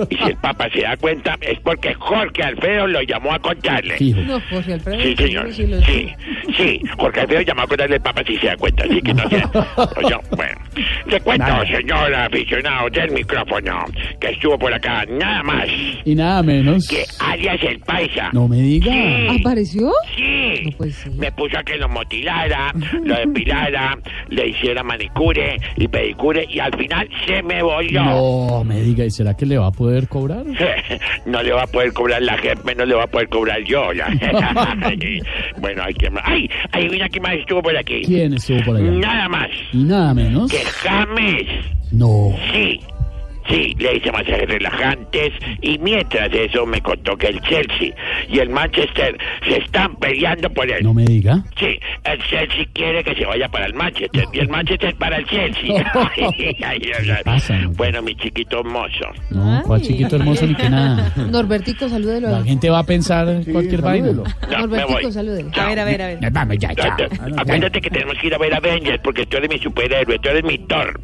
Y si el papa se da cuenta, es porque Jorge Alfredo lo llamó a contarle. No, Jorge Alfredo. Sí, señor. sí Sí, sí. Jorge Alfredo llamó a contarle al Papa si se da cuenta, así que no sé. Yo, bueno. Le cuento, Nada. señor aficionado del micrófono, que estuvo por acá nada más Y nada menos. que alias el paisa. No me diga. ¿Apareció? Sí. Me puso a que lo motilara, lo depilara, le hiciera manicure y pedicure y al final se me volvió. No me diga, ¿y será que le va a poder cobrar? no le va a poder cobrar la jefe, no le va a poder cobrar yo. bueno, hay que más. ¡Ay! Adivina quién más estuvo por aquí. ¿Quién estuvo por allá? Nada más Y nada menos. que James. No. Sí. Sí, le hice masajes relajantes y mientras eso me contó que el Chelsea y el Manchester se están peleando por él. No me diga. Sí, el Chelsea quiere que se vaya para el Manchester y el Manchester para el Chelsea. Ay. pasa, Bueno, mi chiquito hermoso. No, cuál chiquito hermoso ni que nada. Norbertico, salúdelo. La gente va a pensar en cualquier vaina. No, Norbertico, salúdelo. A ver, a ver, a ver. Vamos ya, ya. Acuérdate que tenemos que ir a ver Avengers porque tú eres mi superhéroe, tú eres mi Thor,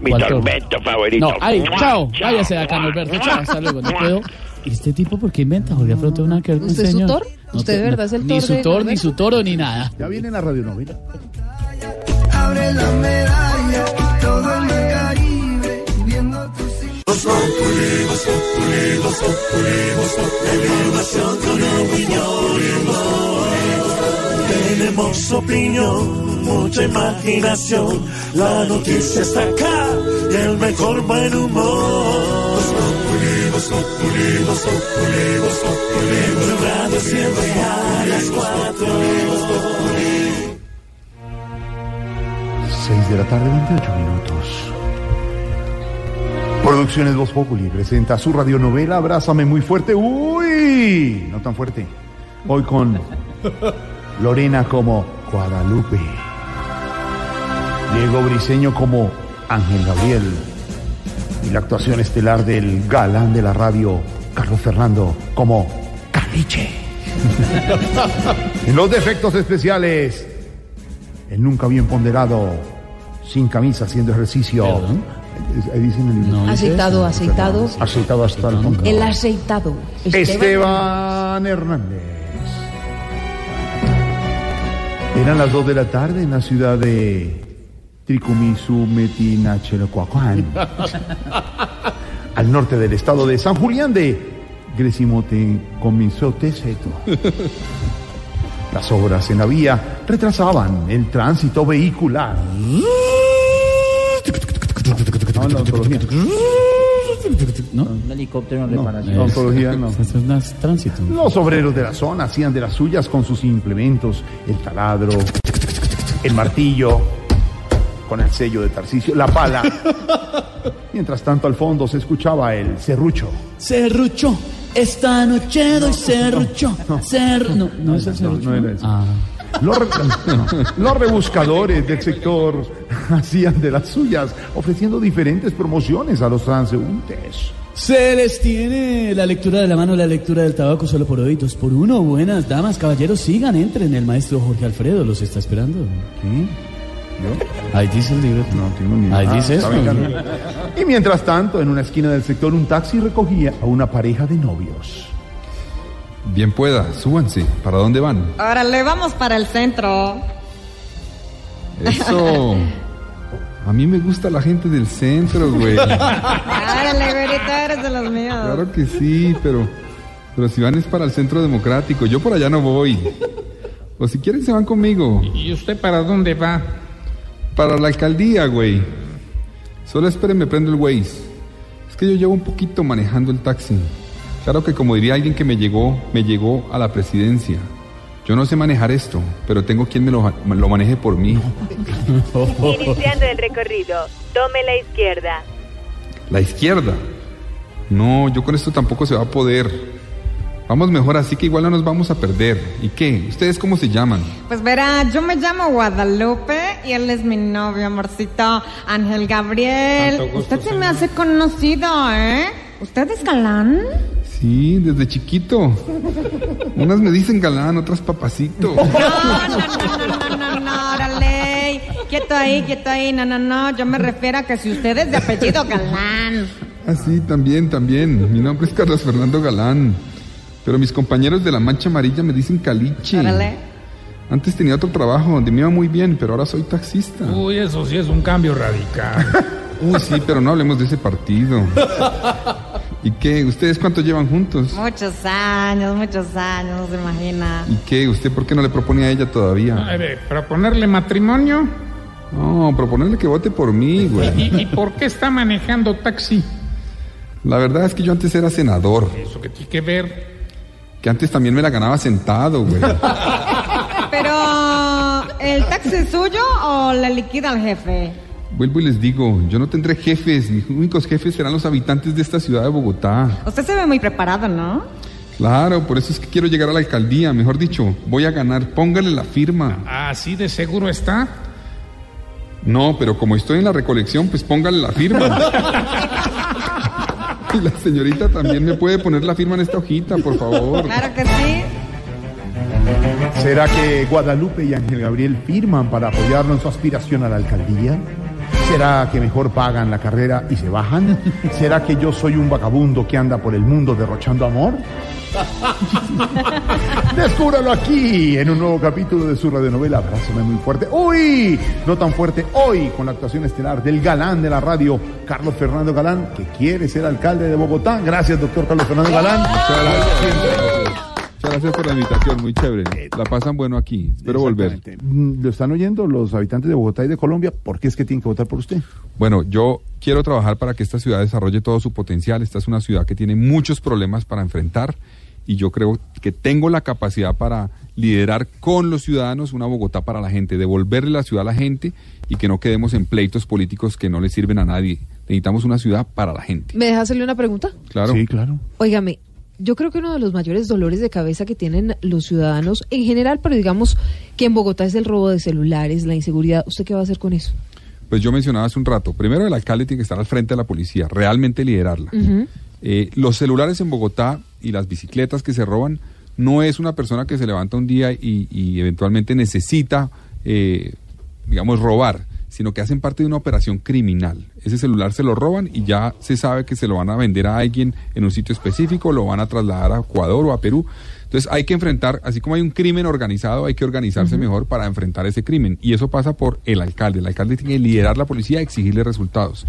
mi tormento favorito. No, ay, chao. Váyase de acá, Norberto. Chao, hasta luego. No puedo. ¿Y este tipo por qué inventa? Jorge tengo nada que ver con ¿Usted es su. Thor? ¿Usted de verdad es el Ni Thor su Thor, ni su toro, ni nada. Ya viene la radionovela. Abre la medalla, todo el Caribe, viendo tus. Tenemos opinión, mucha imaginación. La noticia está acá y el mejor buen humor. En Radio siempre a las cuatro. 6 de la tarde, 28 minutos. Producciones Voz Populi presenta su radionovela Abrázame muy fuerte. ¡Uy! No tan fuerte. Hoy con Lorena como Guadalupe. Diego Briseño como Ángel Gabriel. Y la actuación estelar del galán de la radio, Carlos Fernando, como Caliche. en los defectos especiales, el nunca bien ponderado, sin camisa, haciendo ejercicio. Ahí dicen el libro. Aceitado, aceitado. Aceitado hasta el fondo. El aceitado. Esteban Hernández. Eran las 2 de la tarde en la ciudad de Tricumisu Metinachelocuacuán, al norte del estado de San Julián de Gresimote Comisote Seto. Las obras en la vía retrasaban el tránsito vehicular. No, la ontología. ¿No? Un helicóptero en No, reparación. ontología no. Es más tránsito. Los obreros de la zona hacían de las suyas con sus implementos, el taladro, el martillo, con el sello de Tarcisio, la pala. Mientras tanto al fondo se escuchaba el serrucho. Serrucho, esta noche doy serrucho. Ser... No, no es el serrucho. no era eso. Ah. Los, re- no, los rebuscadores del sector hacían de las suyas, ofreciendo diferentes promociones a los transeúntes. Se les tiene la lectura de la mano, la lectura del tabaco solo por hoy, dos por uno. Buenas damas, caballeros, sigan, entren. El maestro Jorge Alfredo los está esperando. Ahí dice el libro. No tengo ni Ahí Ah, dice eso. Y mientras tanto, en una esquina del sector, un taxi recogía a una pareja de novios. Bien pueda, súbanse. ¿Para dónde van? Órale, vamos para el centro. Eso. A mí me gusta la gente del centro, güey. Órale, güerito, eres de los míos. Claro que sí, pero, pero si van es para el centro democrático. Yo por allá no voy. O si quieren se van conmigo. ¿Y usted para dónde va? Para la alcaldía, güey. Solo esperen, me prendo el Waze. Es que yo llevo un poquito manejando el taxi. Claro que como diría alguien que me llegó, me llegó a la presidencia. Yo no sé manejar esto, pero tengo quien me lo, me lo maneje por mí. Iniciando el recorrido, tome la izquierda. La izquierda. No, yo con esto tampoco se va a poder. Vamos mejor así que igual no nos vamos a perder. ¿Y qué? ¿Ustedes cómo se llaman? Pues verá, yo me llamo Guadalupe y él es mi novio, amorcito, Ángel Gabriel. Gusto, Usted se me hace conocido, ¿eh? ¿Usted es galán? Sí, desde chiquito. Unas me dicen galán, otras papacito. No, no, no, no, órale. Quieto ahí, quieto ahí. No, no, no. Yo me refiero a que si usted es de apellido galán. Ah, sí, también, también. Mi nombre es Carlos Fernando Galán. Pero mis compañeros de la Mancha Amarilla me dicen caliche. Órale. Antes tenía otro trabajo donde me iba muy bien, pero ahora soy taxista. Uy, eso sí es un cambio radical. Uy, sí, pero no hablemos de ese partido. ¿Y qué? ¿Ustedes cuánto llevan juntos? Muchos años, muchos años, no se imagina. ¿Y qué? ¿Usted por qué no le propone a ella todavía? A ver, ¿Proponerle matrimonio? No, proponerle que vote por mí, güey. ¿Y, y por qué está manejando taxi? La verdad es que yo antes era senador. Eso que tiene que ver. Que antes también me la ganaba sentado, güey. Pero, ¿el taxi es suyo o le liquida al jefe? Vuelvo y les digo, yo no tendré jefes. Mis únicos jefes serán los habitantes de esta ciudad de Bogotá. Usted se ve muy preparado, ¿no? Claro, por eso es que quiero llegar a la alcaldía. Mejor dicho, voy a ganar. Póngale la firma. ¿Así de seguro está? No, pero como estoy en la recolección, pues póngale la firma. la señorita también me puede poner la firma en esta hojita, por favor. Claro que sí. ¿Será que Guadalupe y Ángel Gabriel firman para apoyarlo en su aspiración a la alcaldía? ¿Será que mejor pagan la carrera y se bajan? ¿Será que yo soy un vagabundo que anda por el mundo derrochando amor? Descúbralo aquí en un nuevo capítulo de su radionovela Abrázame muy fuerte. Uy, no tan fuerte hoy con la actuación estelar del galán de la radio, Carlos Fernando Galán, que quiere ser alcalde de Bogotá. Gracias, doctor Carlos Fernando Galán. Gracias por la invitación, muy chévere. La pasan bueno aquí. Espero volver. Mm, Lo están oyendo los habitantes de Bogotá y de Colombia. ¿Por qué es que tienen que votar por usted? Bueno, yo quiero trabajar para que esta ciudad desarrolle todo su potencial. Esta es una ciudad que tiene muchos problemas para enfrentar y yo creo que tengo la capacidad para liderar con los ciudadanos una Bogotá para la gente, devolverle la ciudad a la gente y que no quedemos en pleitos políticos que no le sirven a nadie. Necesitamos una ciudad para la gente. ¿Me deja hacerle una pregunta? Claro. Sí, claro. Óigame, yo creo que uno de los mayores dolores de cabeza que tienen los ciudadanos en general, pero digamos que en Bogotá es el robo de celulares, la inseguridad. ¿Usted qué va a hacer con eso? Pues yo mencionaba hace un rato, primero el alcalde tiene que estar al frente de la policía, realmente liderarla. Eh, los celulares en Bogotá y las bicicletas que se roban no es una persona que se levanta un día y, y eventualmente necesita, eh, digamos, robar, sino que hacen parte de una operación criminal. Ese celular se lo roban y ya se sabe que se lo van a vender a alguien en un sitio específico, lo van a trasladar a Ecuador o a Perú. Entonces hay que enfrentar, así como hay un crimen organizado, hay que organizarse mejor para enfrentar ese crimen. Y eso pasa por el alcalde. El alcalde tiene que liderar la policía y exigirle resultados.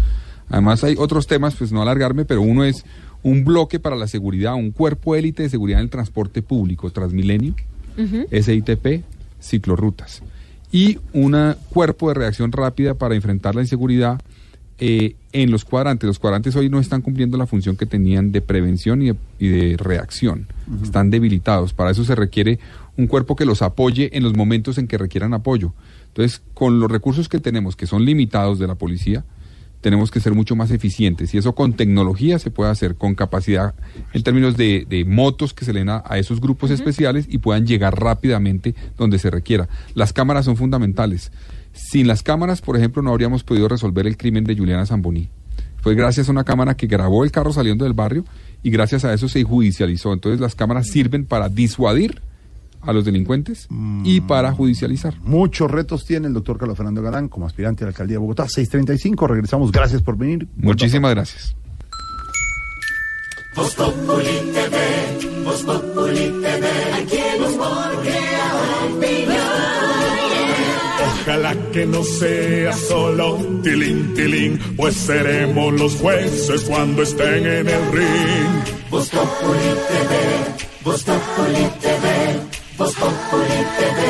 Además hay otros temas, pues no alargarme, pero uno es un bloque para la seguridad, un cuerpo élite de seguridad en el transporte público, Transmilenio, SITP, ciclorrutas. Y un cuerpo de reacción rápida para enfrentar la inseguridad eh, en los cuadrantes. Los cuadrantes hoy no están cumpliendo la función que tenían de prevención y de, y de reacción. Están debilitados. Para eso se requiere un cuerpo que los apoye en los momentos en que requieran apoyo. Entonces, con los recursos que tenemos, que son limitados de la policía, tenemos que ser mucho más eficientes. Y eso con tecnología se puede hacer, con capacidad en términos de, de motos que se le den a, a esos grupos especiales y puedan llegar rápidamente donde se requiera. Las cámaras son fundamentales. Sin las cámaras, por ejemplo, no habríamos podido resolver el crimen de Juliana Zamboní. Fue gracias a una cámara que grabó el carro saliendo del barrio y gracias a eso se judicializó. Entonces las cámaras sirven para disuadir a los delincuentes y para judicializar. Muchos retos tiene el doctor Carlos Fernando Galán como aspirante a la alcaldía de Bogotá. 635, regresamos. Gracias por venir. Muchísimas gracias. Ojalá que no sea solo tilín, tilín, pues seremos los jueces cuando estén en el ring. Voz Populi TV, Voz Populi TV, Voz Populi TV,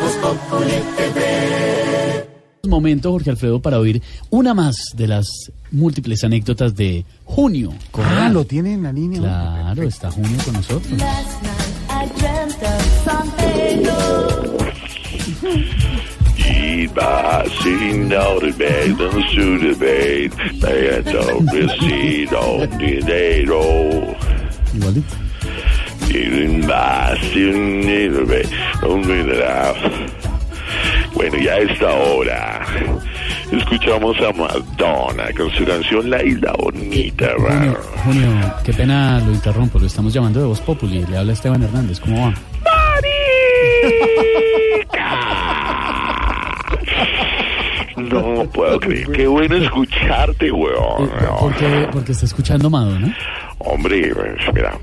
Voz Populi TV. Momento, Jorge Alfredo, para oír una más de las múltiples anécdotas de Junio. Ah, lo tiene en la línea. Claro, está Junio con nosotros. Iba sin dinero. Igualito. Bueno, ya a esta hora escuchamos a Madonna con su canción La Isla Bonita, Junio. Junio, qué pena lo interrumpo, lo estamos llamando de Voz Populi. Le habla Esteban Hernández, ¿cómo va? No puedo creer, qué bueno escucharte, weón. ¿Por qué? Porque está escuchando Madonna. Hombre, pues, mira,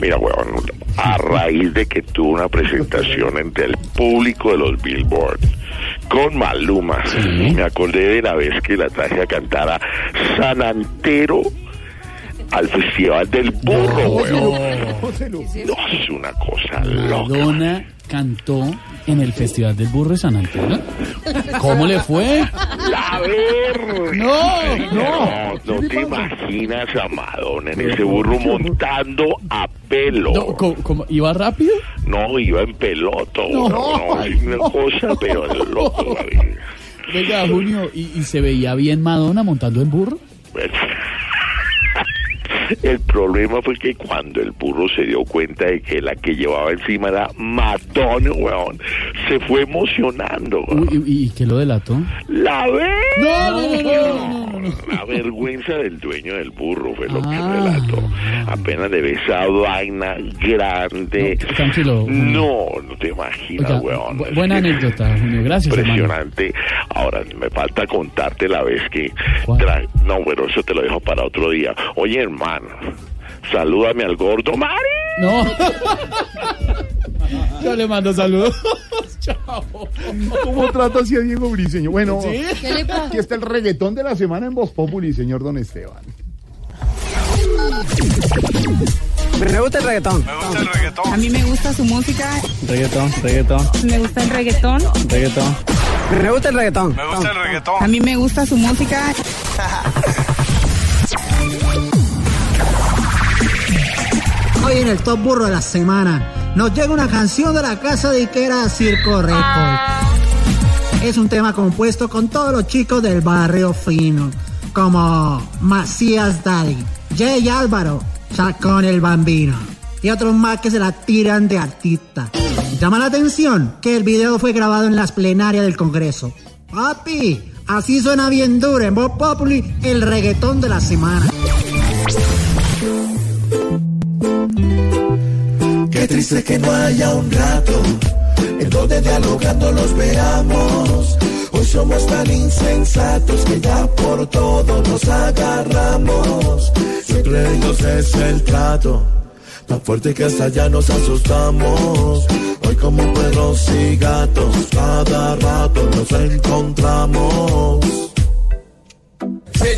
mira, weón, a raíz de que tuvo una presentación entre el público de los Billboard con Maluma, me acordé de la vez que la traje a cantar a San Antero al Festival del Burro, weón. No, es una cosa loca. Madonna cantó en el Festival del Burro de San Antonio. ¿Cómo le fue? A ver. No, no. No, te imaginas a Madonna en ese burro montando a pelo. No, ¿cómo- cómo? ¿Iba rápido? No, iba en peloto. No. No, es una cosa, pero de loco. Venga, Junio, ¿y, y se veía bien Madonna montando en burro? El problema fue que cuando el burro se dio cuenta de que la que llevaba encima era Madonna, weón, se fue emocionando. weón. Uy, ¿Y, y qué lo delató? ¡La ve! No, no, no, no, no, no, La vergüenza del dueño del burro fue lo que Ah. relató. Apenas de ver esa vaina grande. Tranquilo. Junio. No, no te imaginas, Oiga, weón. bu- buena anécdota, Junio. Gracias, hermano. Impresionante. Ahora, me falta contarte la vez que... tra- No, bueno, eso te lo dejo para otro día. Oye, hermano, salúdame al gordo Mari. No. Yo le mando saludos. Chao. ¿Cómo trata así a Diego Briseño? Bueno, ¿Sí? ¿Qué le pasa? aquí está el reggaetón de la semana en Voz Populi, señor Don Esteban. Me gusta el reggaetón. Me gusta el reggaetón. A mí me gusta su música. Reggaetón, reggaetón, Me gusta el reggaetón. reggaetón. Me gusta el reggaetón. Me gusta el reggaetón. A mí me gusta su música. Hoy en el Top Burro de la Semana nos llega una canción de la casa de Iquera Circo Record. Es un tema compuesto con todos los chicos del barrio fino, como Macías Daddy, Jay Álvaro, Chacón el Bambino y otros más que se la tiran de artista. Llama la atención que el video fue grabado en las plenarias del Congreso. Papi, Así suena bien duro en Voz Populi, el reggaetón de la semana. Qué triste que no haya un rato en donde dialogando los veamos. Hoy somos tan insensatos que ya por todo nos agarramos. Entre ellos es el trato, tan fuerte que hasta ya nos asustamos. Hoy como perros y gatos, cada rato nos encontramos.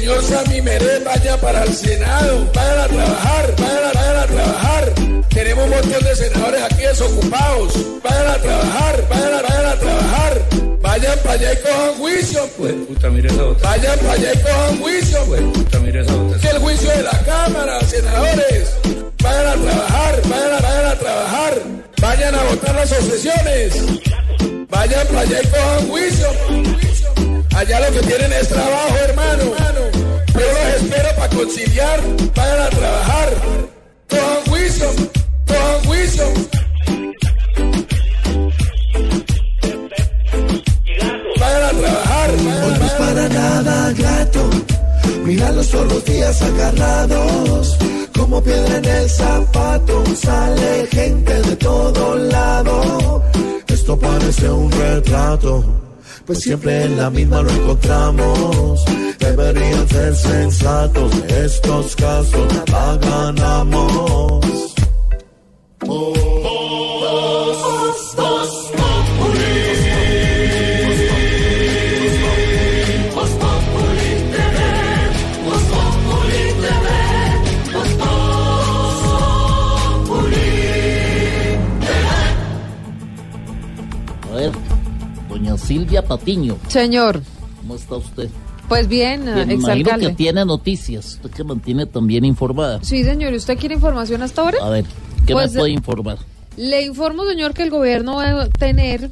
Señor Sammy Meret, vaya para el Senado, vayan a trabajar, vayan a, vayan a trabajar. Tenemos un montón de senadores aquí desocupados. Vayan a trabajar, vayan a, vayan a trabajar. Vayan para allá y cojan juicio, pues. Puta, mire esa votación. Vayan para allá y cojan juicio, pues. Puta, mire esa votación. Que el juicio de la Cámara, senadores. Vayan a trabajar, vayan a, vayan a trabajar. Vayan a votar las obsesiones. Vayan para allá y cojan juicio. Allá lo que tienen es trabajo, hermano. Yo los espero para conciliar. Vayan a trabajar. Cojan juicio. Cojan juicio. Vayan a trabajar. No es para nada grato. Míralos todos los días agarrados. Como piedra en el zapato. Sale gente de todo lado. Esto parece un retrato. Pues siempre en la misma lo encontramos. Deberían ser sensatos. Estos casos la ganamos. A Silvia Patiño, Señor, ¿cómo está usted? pues bien, Bien, exalcalde. que tiene noticias, usted que mantiene también informada. Sí, señor, ¿y usted quiere información hasta ahora? A ver, ¿qué Pues, me puede informar? Le informo, señor, que el gobierno va a tener,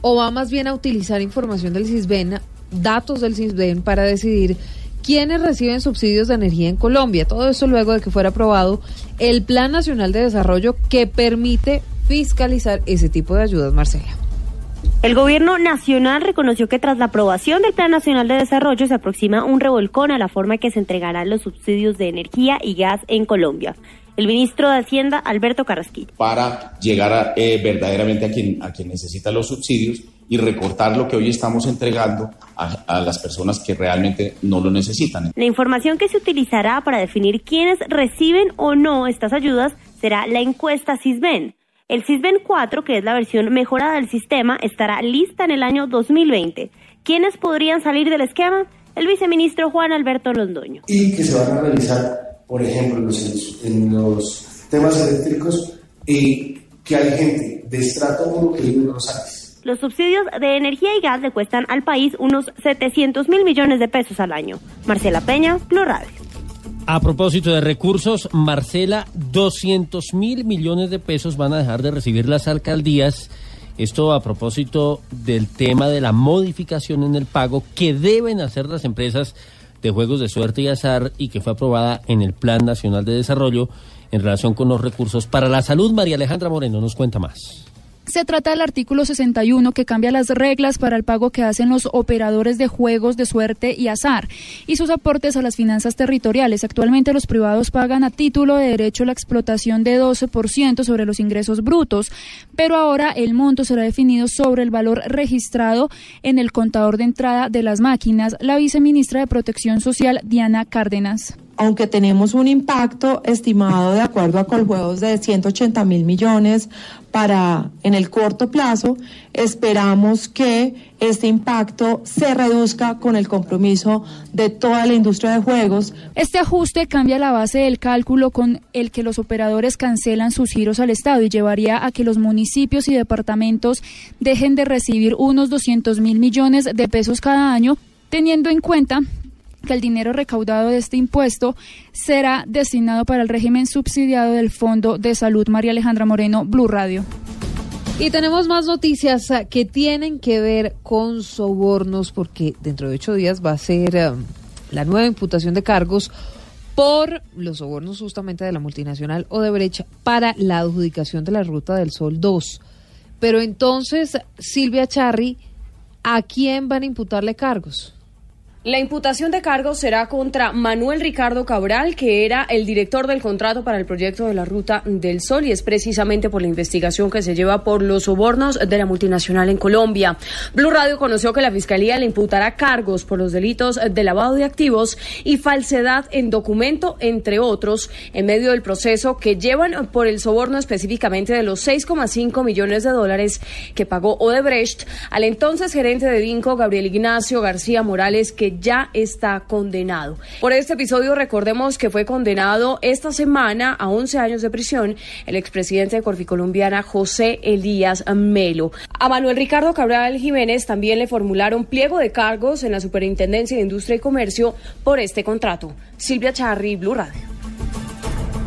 o va más bien a utilizar información del CISBEN, datos del CISBEN, para decidir quiénes reciben subsidios de energía en Colombia. Todo esto luego de que fuera aprobado el Plan Nacional de Desarrollo que permite fiscalizar ese tipo de ayudas, Marcela. El gobierno nacional reconoció que tras la aprobación del Plan Nacional de Desarrollo se aproxima un revolcón a la forma en que se entregarán los subsidios de energía y gas en Colombia. El ministro de Hacienda, Alberto Carrasquilla. para llegar a, eh, verdaderamente a quien, a quien necesita los subsidios y recortar lo que hoy estamos entregando a, a las personas que realmente no lo necesitan. La información que se utilizará para definir quiénes reciben o no estas ayudas será la encuesta CISBEN. El CISBEN 4, que es la versión mejorada del sistema, estará lista en el año 2020. ¿Quiénes podrían salir del esquema? El viceministro Juan Alberto Londoño. y que se van a realizar, por ejemplo, en los, en los temas eléctricos y que hay gente de estrato 1 que vive en Rosales. Los subsidios de energía y gas le cuestan al país unos 700 mil millones de pesos al año. Marcela Peña, Blue Radio. A propósito de recursos, Marcela, 200 mil millones de pesos van a dejar de recibir las alcaldías. Esto a propósito del tema de la modificación en el pago que deben hacer las empresas de juegos de suerte y azar y que fue aprobada en el Plan Nacional de Desarrollo en relación con los recursos para la salud. María Alejandra Moreno nos cuenta más. Se trata del artículo 61 que cambia las reglas para el pago que hacen los operadores de juegos de suerte y azar y sus aportes a las finanzas territoriales. Actualmente los privados pagan a título de derecho la explotación de 12% sobre los ingresos brutos, pero ahora el monto será definido sobre el valor registrado en el contador de entrada de las máquinas. La viceministra de Protección Social, Diana Cárdenas. Aunque tenemos un impacto estimado de acuerdo a Coljuegos de 180 mil millones para en el corto plazo, esperamos que este impacto se reduzca con el compromiso de toda la industria de juegos. Este ajuste cambia la base del cálculo con el que los operadores cancelan sus giros al Estado y llevaría a que los municipios y departamentos dejen de recibir unos 200 mil millones de pesos cada año, teniendo en cuenta que el dinero recaudado de este impuesto será destinado para el régimen subsidiado del Fondo de Salud. María Alejandra Moreno, Blue Radio. Y tenemos más noticias eh, que tienen que ver con sobornos, porque dentro de ocho días va a ser eh, la nueva imputación de cargos por los sobornos justamente de la multinacional Odebrecht para la adjudicación de la Ruta del Sol 2. Pero entonces Silvia Charri ¿A quién van a imputarle cargos? La imputación de cargos será contra Manuel Ricardo Cabral, que era el director del contrato para el proyecto de la Ruta del Sol y es precisamente por la investigación que se lleva por los sobornos de la multinacional en Colombia. Blue Radio conoció que la Fiscalía le imputará cargos por los delitos de lavado de activos y falsedad en documento, entre otros, en medio del proceso que llevan por el soborno específicamente de los 6,5 millones de dólares que pagó Odebrecht al entonces gerente de Vinco, Gabriel Ignacio García Morales, que ya está condenado. Por este episodio recordemos que fue condenado esta semana a 11 años de prisión el expresidente de Corficolombiana José Elías Melo. A Manuel Ricardo Cabral Jiménez también le formularon pliego de cargos en la Superintendencia de Industria y Comercio por este contrato. Silvia Charri, Blue Radio.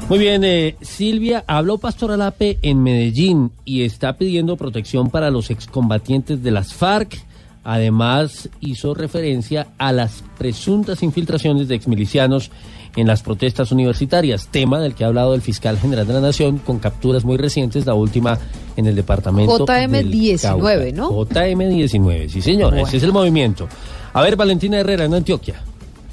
Muy bien, eh, Silvia, habló Pastor Alape en Medellín y está pidiendo protección para los excombatientes de las FARC. Además, hizo referencia a las presuntas infiltraciones de exmilicianos en las protestas universitarias, tema del que ha hablado el fiscal general de la Nación con capturas muy recientes, la última en el departamento del JM19, Cauca. ¿no? JM19, sí señor, ese es el movimiento. A ver, Valentina Herrera en Antioquia.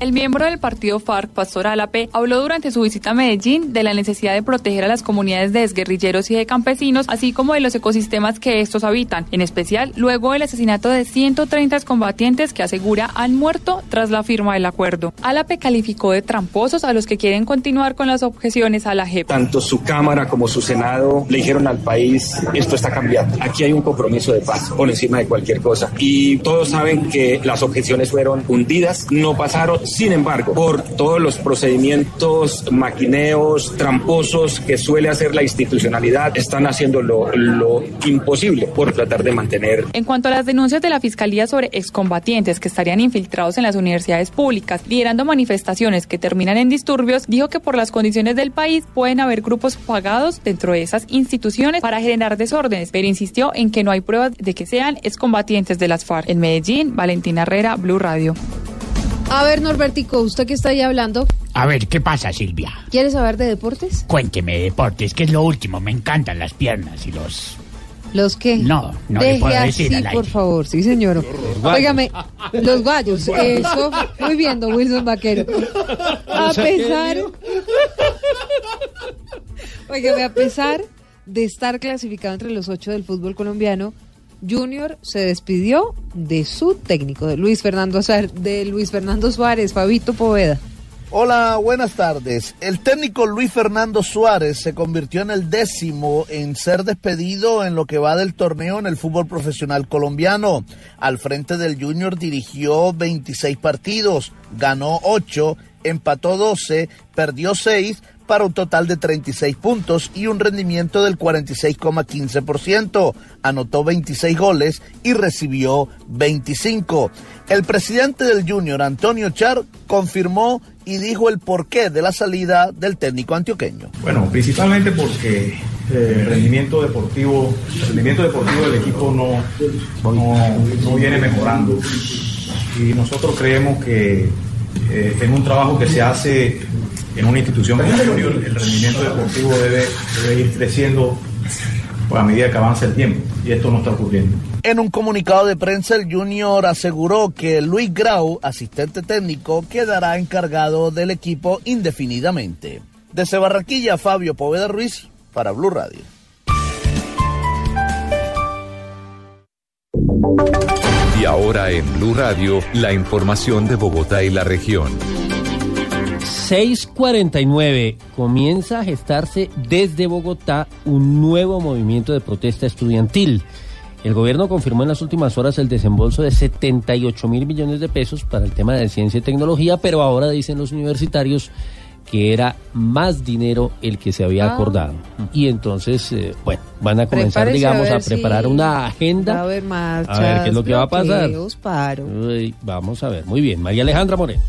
El miembro del partido FARC, Pastor Álape, habló durante su visita a Medellín de la necesidad de proteger a las comunidades de exguerrilleros y de campesinos, así como de los ecosistemas que estos habitan, en especial luego del asesinato de 130 combatientes que asegura han muerto tras la firma del acuerdo. Álape calificó de tramposos a los que quieren continuar con las objeciones a la JEP. Tanto su Cámara como su Senado le dijeron al país, esto está cambiando. Aquí hay un compromiso de paz por encima de cualquier cosa. Y todos saben que las objeciones fueron hundidas, no pasaron. Sin embargo, por todos los procedimientos maquineos, tramposos que suele hacer la institucionalidad, están haciendo lo, lo imposible por tratar de mantener En cuanto a las denuncias de la Fiscalía sobre excombatientes que estarían infiltrados en las universidades públicas, liderando manifestaciones que terminan en disturbios, dijo que por las condiciones del país pueden haber grupos pagados dentro de esas instituciones para generar desórdenes, pero insistió en que no hay pruebas de que sean excombatientes de las FARC. En Medellín, Valentina Herrera, Blue Radio. A ver, Norbertico, usted que está ahí hablando, A ver, ¿qué pasa, Silvia? ¿quiere saber de deportes? Cuénteme de deportes, que es lo último. Me encantan las piernas y los... ¿Los qué? No, no le Deje puedo así, decir al aire. por favor, sí, señor. Óigame, los guayos, eso, muy bien, don Wilson Vaquero. A pesar, óigame, a pesar de estar clasificado entre los ocho del fútbol colombiano, Junior se despidió de su técnico, de Luis Fernando, de Luis Fernando Suárez, Fabito Poveda. Hola, buenas tardes. El técnico Luis Fernando Suárez se convirtió en el décimo en ser despedido en lo que va del torneo en el fútbol profesional colombiano. Al frente del Junior dirigió 26 partidos, ganó 8, empató 12, perdió 6 para un total de 36 puntos y un rendimiento del 46,15%. Anotó 26 goles y recibió 25. El presidente del Junior, Antonio Char, confirmó y dijo el porqué de la salida del técnico antioqueño. Bueno, principalmente porque eh, el rendimiento deportivo, el rendimiento deportivo del equipo no, no, no viene mejorando. Y nosotros creemos que eh, en un trabajo que se hace en una institución como el Junior, el rendimiento deportivo debe, debe ir creciendo pues, a medida que avanza el tiempo. Y esto no está ocurriendo. En un comunicado de prensa, el Junior aseguró que Luis Grau, asistente técnico, quedará encargado del equipo indefinidamente. Desde Barranquilla, Fabio Poveda Ruiz, para Blue Radio. Y ahora en Blue Radio, la información de Bogotá y la región. 649 comienza a gestarse desde Bogotá un nuevo movimiento de protesta estudiantil. El gobierno confirmó en las últimas horas el desembolso de 78 mil millones de pesos para el tema de ciencia y tecnología, pero ahora dicen los universitarios que era más dinero el que se había Ah. acordado. Y entonces, eh, bueno, van a comenzar, Prepárese digamos, a, si preparar una agenda. Va a haber marchas, A ver qué es lo que va a pasar. Uy, vamos a ver, muy bien. María Alejandra Moreno.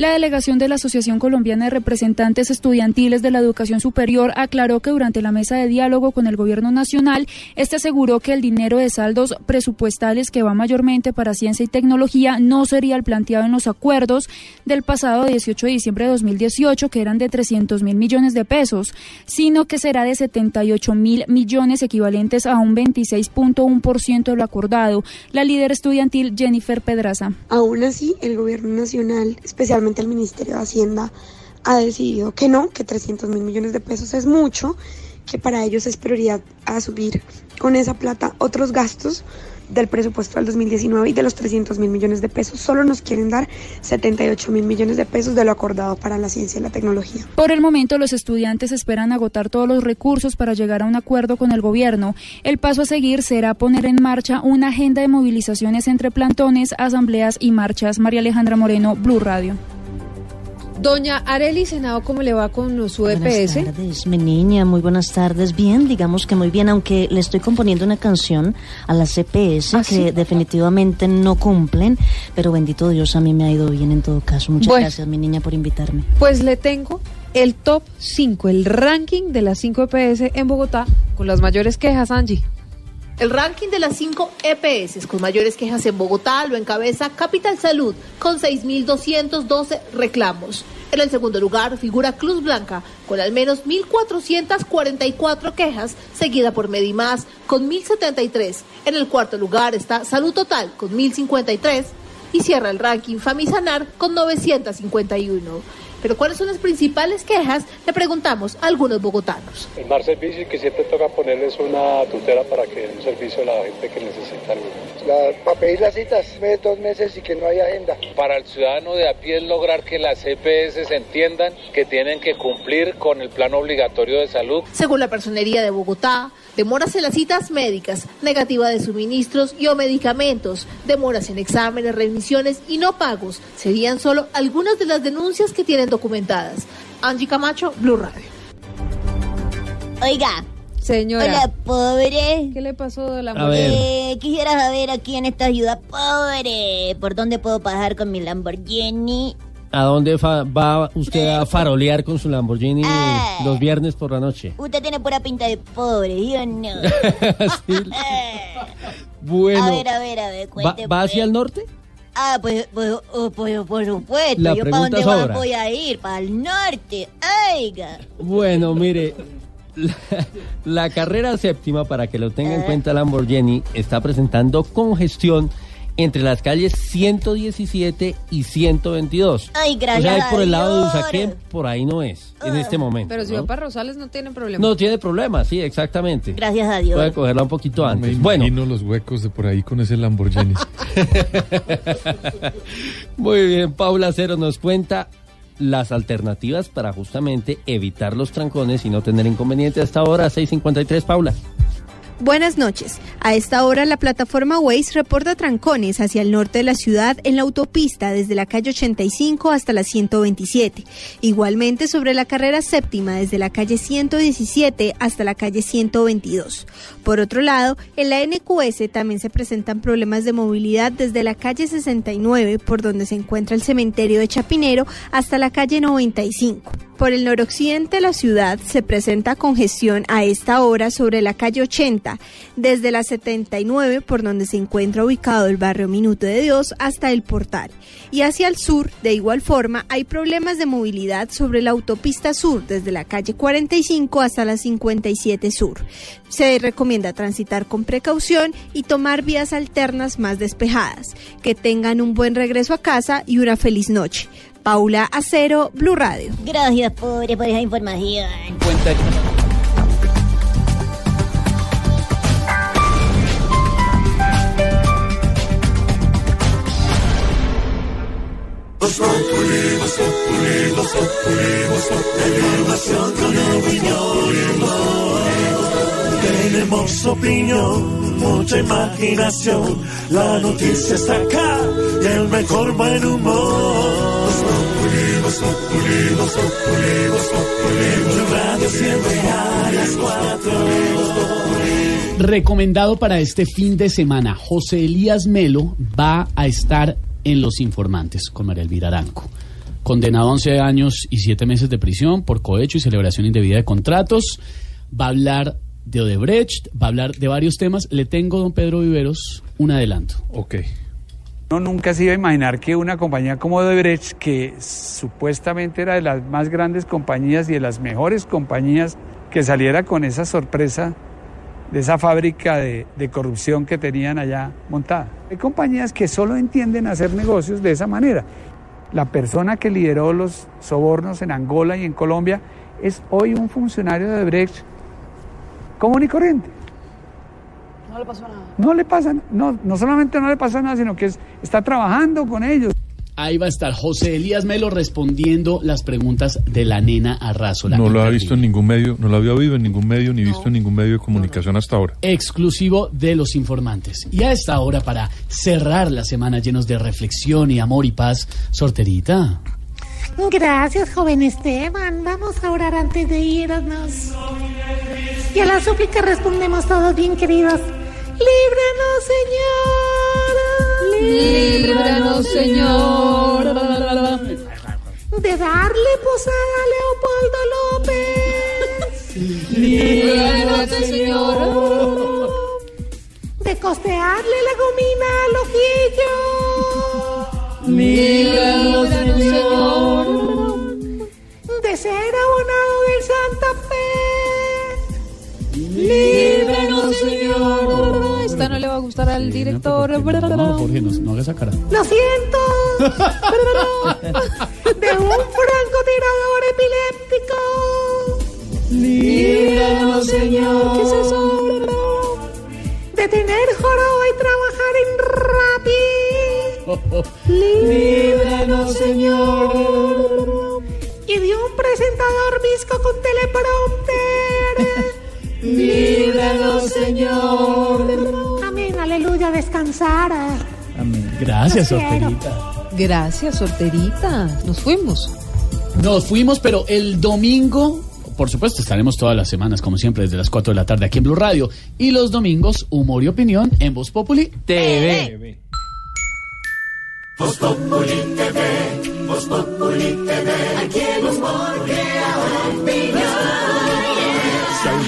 La delegación de la Asociación Colombiana de Representantes Estudiantiles de la Educación Superior aclaró que durante la mesa de diálogo con el Gobierno Nacional, este aseguró que el dinero de saldos presupuestales que va mayormente para ciencia y tecnología no sería el planteado en los acuerdos del pasado 18 de diciembre de 2018, que eran de 300 mil millones de pesos, sino que será de 78 mil millones equivalentes a un 26.1% de lo acordado. La líder estudiantil Jennifer Pedraza. Aún así, el gobierno nacional, especialmente el Ministerio de Hacienda, ha decidido que no, que 300 mil millones de pesos es mucho, que para ellos es prioridad a subir con esa plata otros gastos del presupuesto del 2019 y de los 300 mil millones de pesos. Solo nos quieren dar 78 mil millones de pesos de lo acordado para la ciencia y la tecnología. Por el momento, los estudiantes esperan agotar todos los recursos para llegar a un acuerdo con el gobierno. El paso a seguir será poner en marcha una agenda de movilizaciones entre plantones, asambleas y marchas. María Alejandra Moreno, Blue Radio. Doña Areli Senado, ¿cómo le va con su EPS? Buenas tardes, mi niña, muy buenas tardes. Bien, digamos que muy bien, aunque le estoy componiendo una canción a las EPS ¿Ah, que sí? definitivamente no cumplen, pero bendito Dios, a mí me ha ido bien en todo caso. Muchas Bueno. gracias, mi niña, por invitarme. Pues le tengo el top 5, el ranking de las 5 EPS en Bogotá con las mayores quejas, Angie. El ranking de las 5 EPS con mayores quejas en Bogotá lo encabeza Capital Salud con 6.212 reclamos. En el segundo lugar figura Cruz Blanca con al menos 1.444 quejas, seguida por Medimás con 1.073. En el cuarto lugar está Salud Total con 1.053 y cierra el ranking Famisanar con 951. Pero ¿cuáles son las principales quejas? Le preguntamos a algunos bogotanos. El mal servicio y que siempre toca ponerles una tutela para que den un servicio a la gente que necesita algo. para pedir las citas, mes, dos meses y que no hay agenda. Para el ciudadano de a pie es lograr que las EPS entiendan que tienen que cumplir con el plan obligatorio de salud. Según la Personería de Bogotá, demoras en las citas médicas, negativa de suministros y o medicamentos, demoras en exámenes, remisiones y no pagos serían solo algunas de las denuncias que tienen documentadas. Angie Camacho, Blue Radio. Oiga. Señora. Hola, pobre. ¿Qué le pasó de la A ver. Eh, quisiera saber aquí en esta ayuda pobre, ¿por dónde puedo pasar con mi Lamborghini? ¿A dónde fa- va usted a farolear con su Lamborghini Ah. Eh. los viernes por la noche? Usted tiene pura pinta de pobre, ¿yo no? Sí. Bueno, A ver, a ver, a ver, ¿va, cuente. va hacia el norte? Ah, pues, pues, oh, pues, por supuesto. La ¿Yo para dónde va- voy a ir? Para el norte. Oiga. Bueno, mire, la, la carrera séptima, para que lo tenga en Eh. cuenta Lamborghini, está presentando congestión entre las calles 117 y 122. Ay, O gracias sea, ahí por el lado de. Usaquén, por ahí no es, en este momento. Pero si ¿no? va para Rosales no tiene problema. No tiene problema, sí, exactamente. Gracias a Dios. Puede cogerla un poquito Me antes. Bueno, imagino los huecos de por ahí con ese Lamborghini. muy bien, Paula Cero nos cuenta las alternativas para justamente evitar los trancones y no tener inconveniente hasta ahora, 6.53, Paula. Buenas noches. A esta hora la plataforma Waze reporta trancones hacia el norte de la ciudad en la autopista desde la calle 85 hasta la 127. Igualmente sobre la carrera séptima desde la calle 117 hasta la calle 122. Por otro lado, en la NQS también se presentan problemas de movilidad desde la calle 69 por donde se encuentra el cementerio de Chapinero hasta la calle 95. Por el noroccidente de la ciudad se presenta congestión a esta hora sobre la calle 80, desde la 79 por donde se encuentra ubicado el barrio Minuto de Dios hasta el portal. Y hacia el sur, de igual forma, hay problemas de movilidad sobre la autopista sur, desde la calle 45 hasta la 57 sur. Se recomienda transitar con precaución y tomar vías alternas más despejadas. Que tengan un buen regreso a casa y una feliz noche. Paula Acero, Blue Radio. Gracias, pobre, por esa información. Mucha imaginación. La noticia está acá y el mejor buen humor. Recomendado para este fin de semana, José Elías Melo va a estar en Los Informantes con María Elvira Aranco. condenado a 11 años y 7 meses de prisión por cohecho y celebración indebida de contratos. Va a hablar de Odebrecht, va a hablar de varios temas. Le tengo, don Pedro Viveros, un adelanto. Ok. No, nunca se iba a imaginar que una compañía como Odebrecht, que supuestamente era de las más grandes compañías y de las mejores compañías, que saliera con esa sorpresa de esa fábrica de, de corrupción que tenían allá montada. Hay compañías que solo entienden hacer negocios de esa manera. La persona que lideró los sobornos en Angola y en Colombia es hoy un funcionario de Odebrecht común y corriente. No le pasó nada. No le pasa, no, no solamente no le pasa nada, sino que es- está trabajando con ellos. Ahí va a estar José Elías Melo respondiendo las preguntas de la nena Arrazo. la No lo ha visto en ningún medio, no lo había oído en ningún medio ni visto en ningún medio de comunicación hasta ahora. exclusivo de los informantes. Y a esta hora, para cerrar la semana llenos de reflexión y amor y paz, sorterita. Gracias, joven Esteban. Vamos a orar antes de irnos. Y a la súplica respondemos todos bien queridos. Líbranos, Señor. Líbranos, Señor. De darle posada a Leopoldo López. Líbranos, Señor. De costearle la gomina al ojillo. Líbranos, Señor. De ser abonado del Santa. Líbranos, Señor. Esta no le va a gustar al director. No, Jorge, no, no haga esa cara. Lo siento. De un francotirador epiléptico. Líbranos, Señor. ¿Qué es eso? De tener joroba y trabajar en Rappi. Líbranos, Señor. Y de un presentador visco con teleprompter. Líbranos, Señor. Amén, aleluya, descansar. Gracias, Los quiero. sorterita. Gracias, sorterita. Nos fuimos. Nos fuimos, pero el domingo, por supuesto, estaremos todas las semanas, como siempre, desde las 4 de la tarde aquí en Blue Radio. Y los domingos, humor y opinión en Voz Populi TV. Voz Populi TV, Voz Populi TV, aquí el humor crea al